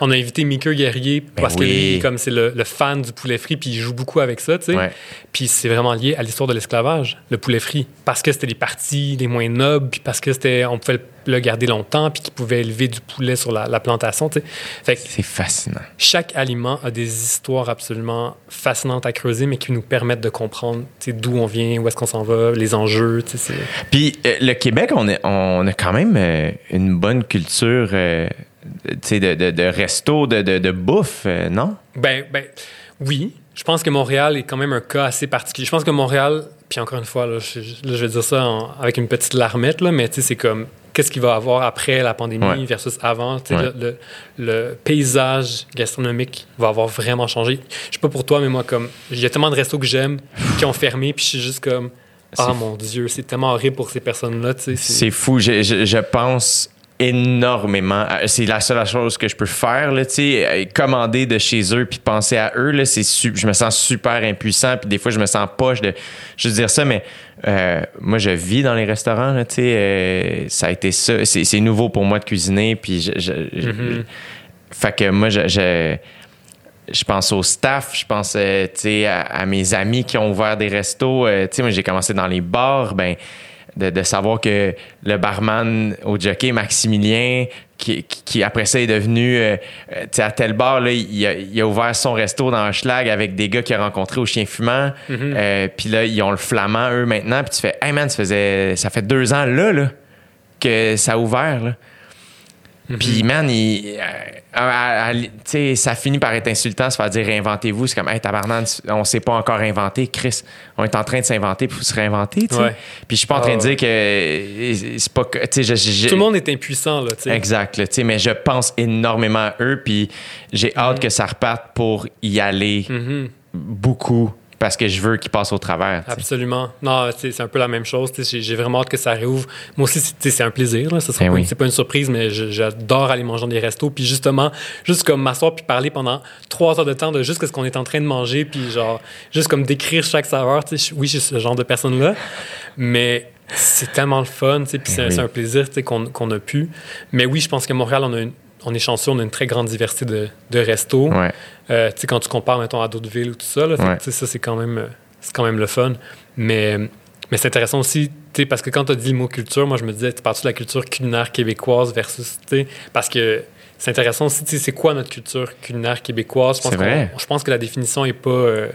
On a invité Mickey Guerrier parce que Ben oui. lui, comme c'est le, le fan du poulet frit, puis il joue beaucoup avec ça, tu sais. Ouais. Puis c'est vraiment lié à l'histoire de l'esclavage, le poulet frit, parce que c'était les parties les moins nobles, puis parce que c'était, on pouvait le garder longtemps, puis qu'il pouvait élever du poulet sur la, la plantation, tu sais. Fait que C'est fascinant. chaque aliment a des histoires absolument fascinantes à creuser, mais qui nous permettent de comprendre tu sais, d'où on vient, où est-ce qu'on s'en va, les enjeux. tu sais, Puis euh, le Québec, on, est- on a quand même euh, une bonne culture euh, de, de, de resto, de, de, de bouffe, euh, non? Ben, ben, oui. Je pense que Montréal est quand même un cas assez particulier. Je pense que Montréal, puis encore une fois, là, je, là, je vais dire ça en- avec une petite larmette, là, mais c'est comme qu'est-ce qu'il va y avoir après la pandémie Ouais. versus avant? Ouais. le, le- le paysage gastronomique va avoir vraiment changé. Je sais pas pour toi, mais moi, comme il y a tellement de restos que j'aime qui ont fermé, puis je suis juste comme ah C'est- mon Dieu, c'est tellement horrible pour ces personnes-là. C'est fou. Je, je- je pense énormément. à- C'est la seule chose que je peux faire, là, tu sais, euh, commander de chez eux puis penser à eux, là, c'est su- je me sens super impuissant puis des fois je me sens poche de juste dire ça, mais euh, moi je vis dans les restaurants, là, tu sais, euh, ça a été ça, c'est c'est nouveau pour moi de cuisiner puis je, je- je- Mhm. fait que moi je, je je pense au staff, je pense euh, à, à mes amis qui ont ouvert des restos. Euh, moi, j'ai commencé dans les bars. Ben, de, de savoir que le barman au jockey, Maximilien, qui, qui, qui après ça est devenu, euh, euh, tu sais, à tel bar, là, il, a, il a ouvert son resto dans un schlag avec des gars qu'il a rencontrés au chien fumant. Euh, puis là, ils ont le flamand, eux, maintenant. Puis tu fais, hey man, ça, faisait, ça fait deux ans là, là que ça a ouvert. Là. Puis, man, il, euh, ça finit par être insultant, se faire dire réinventez-vous. C'est comme, hey, tabarnak, on s'est pas encore inventé, Chris. On est en train de s'inventer pour se réinventer. Ouais. Puis, je suis pas en train Ah de dire que c'est pas. je- Tout le monde est impuissant, là, tu sais. Exact, là, tu sais, mais je pense énormément à eux, puis j'ai hâte que ça reparte pour y aller Mhm. beaucoup parce que je veux qu'ils passent au travers. Absolument. Non, c'est un peu la même chose. J'ai vraiment hâte que ça réouvre. Moi aussi, c'est un plaisir. Là. Ça sera Ben pas, oui. une- c'est pas une surprise, mais j'adore aller manger dans des restos. Puis justement, juste comme m'asseoir puis parler pendant trois heures de temps de juste ce qu'on est en train de manger, puis genre, juste comme décrire chaque saveur. Oui, je suis ce genre de personne-là, mais c'est tellement le fun, puis c'est oui. c'est un plaisir qu'on a pu. Mais oui, je pense que Montréal, on, a une- on est chanceux, on a une très grande diversité de, de restos. Ouais. Euh, tu sais, quand tu compares, mettons, à d'autres villes ou tout ça, là, Ouais. ça, c'est quand même, euh, quand même le fun. Mais, mais c'est intéressant aussi, tu sais, parce que quand tu as dit le mot culture, moi, je me disais, tu parles de la culture culinaire québécoise versus, tu sais, parce que c'est intéressant aussi, tu sais, c'est quoi notre culture culinaire québécoise? Je pense, C'est qu'on- vrai. je pense que la définition est pas... euh,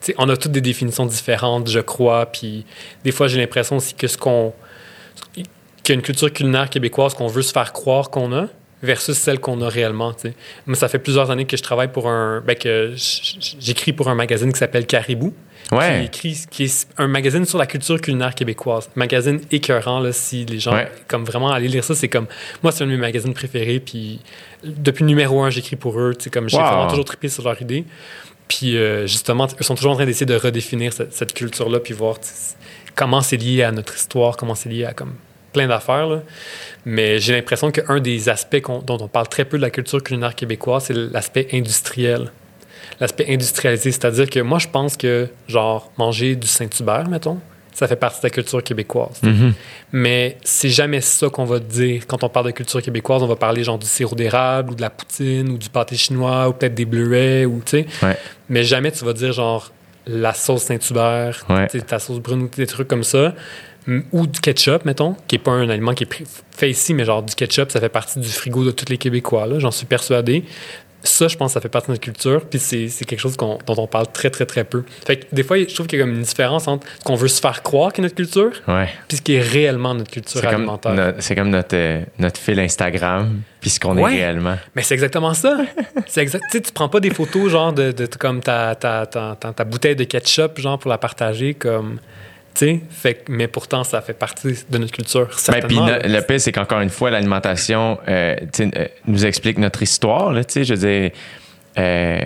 tu sais, on a toutes des définitions différentes, je crois, puis des fois, j'ai l'impression aussi que ce qu'on... qu'il y a une culture culinaire québécoise qu'on veut se faire croire qu'on a, versus celle qu'on a réellement. Moi, ça fait plusieurs années que je travaille pour un. Ben, que j'écris pour un magazine qui s'appelle Caribou. Qui, Ouais. écrit, qui est un magazine sur la culture culinaire québécoise. Magazine écœurant, là, si les gens, Ouais. comme vraiment, aller lire ça, c'est comme. Moi, c'est un de mes magazines préférés. Puis depuis le numéro un, j'écris pour eux. Comme j'ai Wow. vraiment toujours trippé sur leur idée. Puis euh, justement, ils sont toujours en train d'essayer de redéfinir cette, cette culture-là, puis voir comment c'est lié à notre histoire, comment c'est lié à comme plein d'affaires. là. Mais j'ai l'impression qu'un des aspects dont on parle très peu de la culture culinaire québécoise, c'est l'aspect industriel. L'aspect industrialisé, c'est-à-dire que moi, je pense que, genre, manger du Saint-Hubert, mettons, ça fait partie de la culture québécoise. Mhm. Mais c'est jamais ça qu'on va dire. Quand on parle de culture québécoise, on va parler genre du sirop d'érable ou de la poutine ou du pâté chinois ou peut-être des bleuets ou tu sais. Ouais. Mais jamais tu vas dire genre la sauce Saint-Hubert, Ouais. ta sauce brune ou des trucs comme ça. M- Ou du ketchup, mettons, qui n'est pas un aliment qui est fait ici, mais genre du ketchup, ça fait partie du frigo de tous les Québécois, là, j'en suis persuadé. Ça, je pense, ça fait partie de notre culture, puis c'est quelque chose dont on parle très, très, très peu. Fait que des fois, je trouve qu'il y a comme une différence entre ce qu'on veut se faire croire qu'est notre culture, Ouais. puis ce qui est réellement notre culture C'est comme, alimentaire. notre, c'est comme notre, euh, notre fil Instagram, puis ce qu'on Ouais. est réellement. Mais c'est exactement ça. c'est exact. Tu sais, tu prends pas des photos genre de, de- comme ta, ta, ta, ta, ta bouteille de ketchup genre pour la partager comme tu sais, fait que- mais pourtant ça fait partie de notre culture. Ben, certainement. no- le pire, c'est qu'encore une fois, l'alimentation euh, euh, nous explique notre histoire. Là, je veux dire, euh,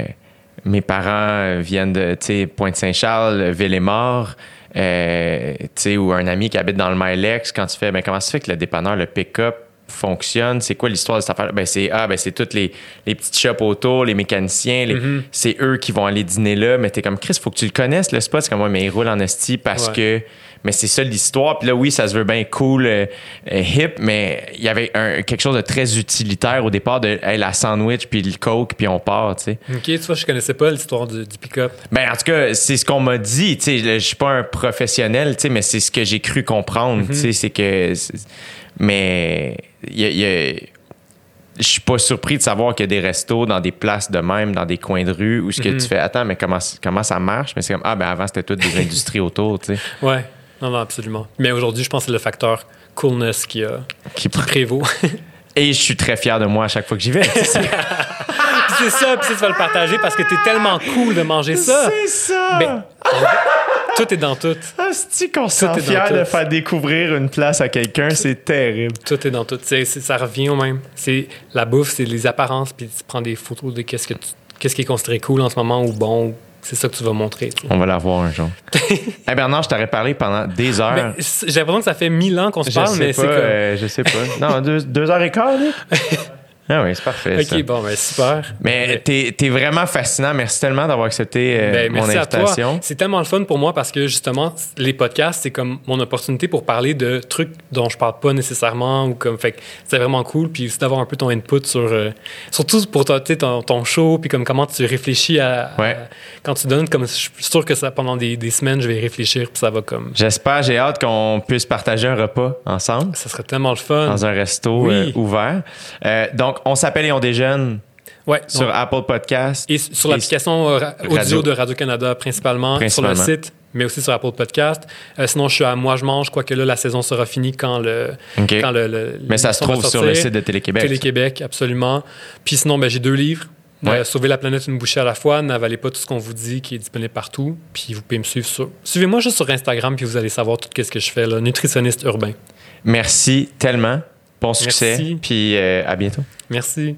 mes parents viennent de Pointe-Saint-Charles, Ville-et-Mort, euh, ou un ami qui habite dans le Milex. Quand tu fais, ben, comment ça fait que le dépanneur, le pick-up, fonctionne? C'est quoi l'histoire de cette affaire? Ben, c'est ah, ben, c'est toutes les, les petites shops autour, les mécaniciens, les- Mhm. c'est eux qui vont aller dîner là. Mais t'es comme, Chris, faut que tu le connaisses, le spot. C'est comme, ouais, mais il roule en esti parce Ouais. que mais c'est ça l'histoire. Puis là, oui, ça se veut bien cool, euh, euh, hip, mais il y avait un- quelque chose de très utilitaire au départ de hey, la sandwich, puis le coke, puis on part, tu sais. OK, tu vois, je connaissais pas l'histoire du, du pick-up. Ben, en tout cas, c'est ce qu'on m'a dit, tu sais. Je suis pas un professionnel, tu sais, mais c'est ce que j'ai cru comprendre, tu sais. C'est que. Mais. Y a- il y a- je suis pas surpris de savoir qu'il y a des restos dans des places de même, dans des coins de rue, où ce que Mhm. tu fais, attends, mais comment, comment ça marche? Mais c'est comme, ah, ben avant, c'était toutes des industries autour, tu sais. Ouais. Non, non, absolument. Mais aujourd'hui, je pense que c'est le facteur coolness qui, a, Qui qui prévaut. Et je suis très fier de moi à chaque fois que j'y vais. C'est ça, puis tu vas le partager parce que t'es tellement cool de manger ça. C'est ça! Ben, tout est dans tout. Asti qu'on se sent fier de faire découvrir une place à quelqu'un, c'est terrible. Tout est dans tout. C'est- c'est- ça revient au même. C'est la bouffe, c'est les apparences, puis tu prends des photos de qu'est-ce que tu- qu'est-ce qui est considéré cool en ce moment ou bon. C'est ça que tu vas montrer. tu sais. On va la voir un jour. hey Bernard, je t'aurais parlé pendant des heures. Ben, J'ai l'impression que ça fait mille ans qu'on se je parle, mais pas, c'est comme. euh, je sais pas. Non, deux, deux heures et quart, là? ah oui, c'est parfait. ça. ok, bon, ben super. Mais t'es es vraiment fascinant. Merci tellement d'avoir accepté euh, Ben, mon merci à toi. invitation. C'est tellement le fun pour moi parce que justement, les podcasts, c'est comme mon opportunité pour parler de trucs dont je parle pas nécessairement ou comme fait c'est vraiment cool puis aussi d'avoir un peu ton input sur euh, surtout pour sais, ton, ton show puis comme comment tu réfléchis à, Ouais. à- quand tu donnes comme je suis sûr que ça pendant des, des semaines je vais réfléchir puis ça va comme J'espère, j'ai hâte qu'on puisse partager un repas ensemble ça serait tellement le fun. dans un resto Oui. euh, ouvert. Euh, donc, on s'appelle et on déjeune Ouais. sur donc- Apple Podcast. Et sur l'application euh, audio Radio. de Radio-Canada principalement, Principalement. sur le site, mais aussi sur Apple Podcast. Euh, sinon, je suis à Moi Je Mange, quoique là, la saison sera finie quand le. Quand le, le- Mais ça se trouve sur le site de Télé-Québec. Télé-Québec, absolument. Puis sinon, ben, j'ai deux livres. Ouais. Euh, Sauver la planète une bouchée à la fois, n'avalez pas tout ce qu'on vous dit qui est disponible partout. Puis vous pouvez me suivre sur. Suivez-moi juste sur Instagram, puis vous allez savoir tout ce que je fais, là. nutritionniste urbain. Merci tellement. Bon succès. Merci. Puis euh, à bientôt. Merci.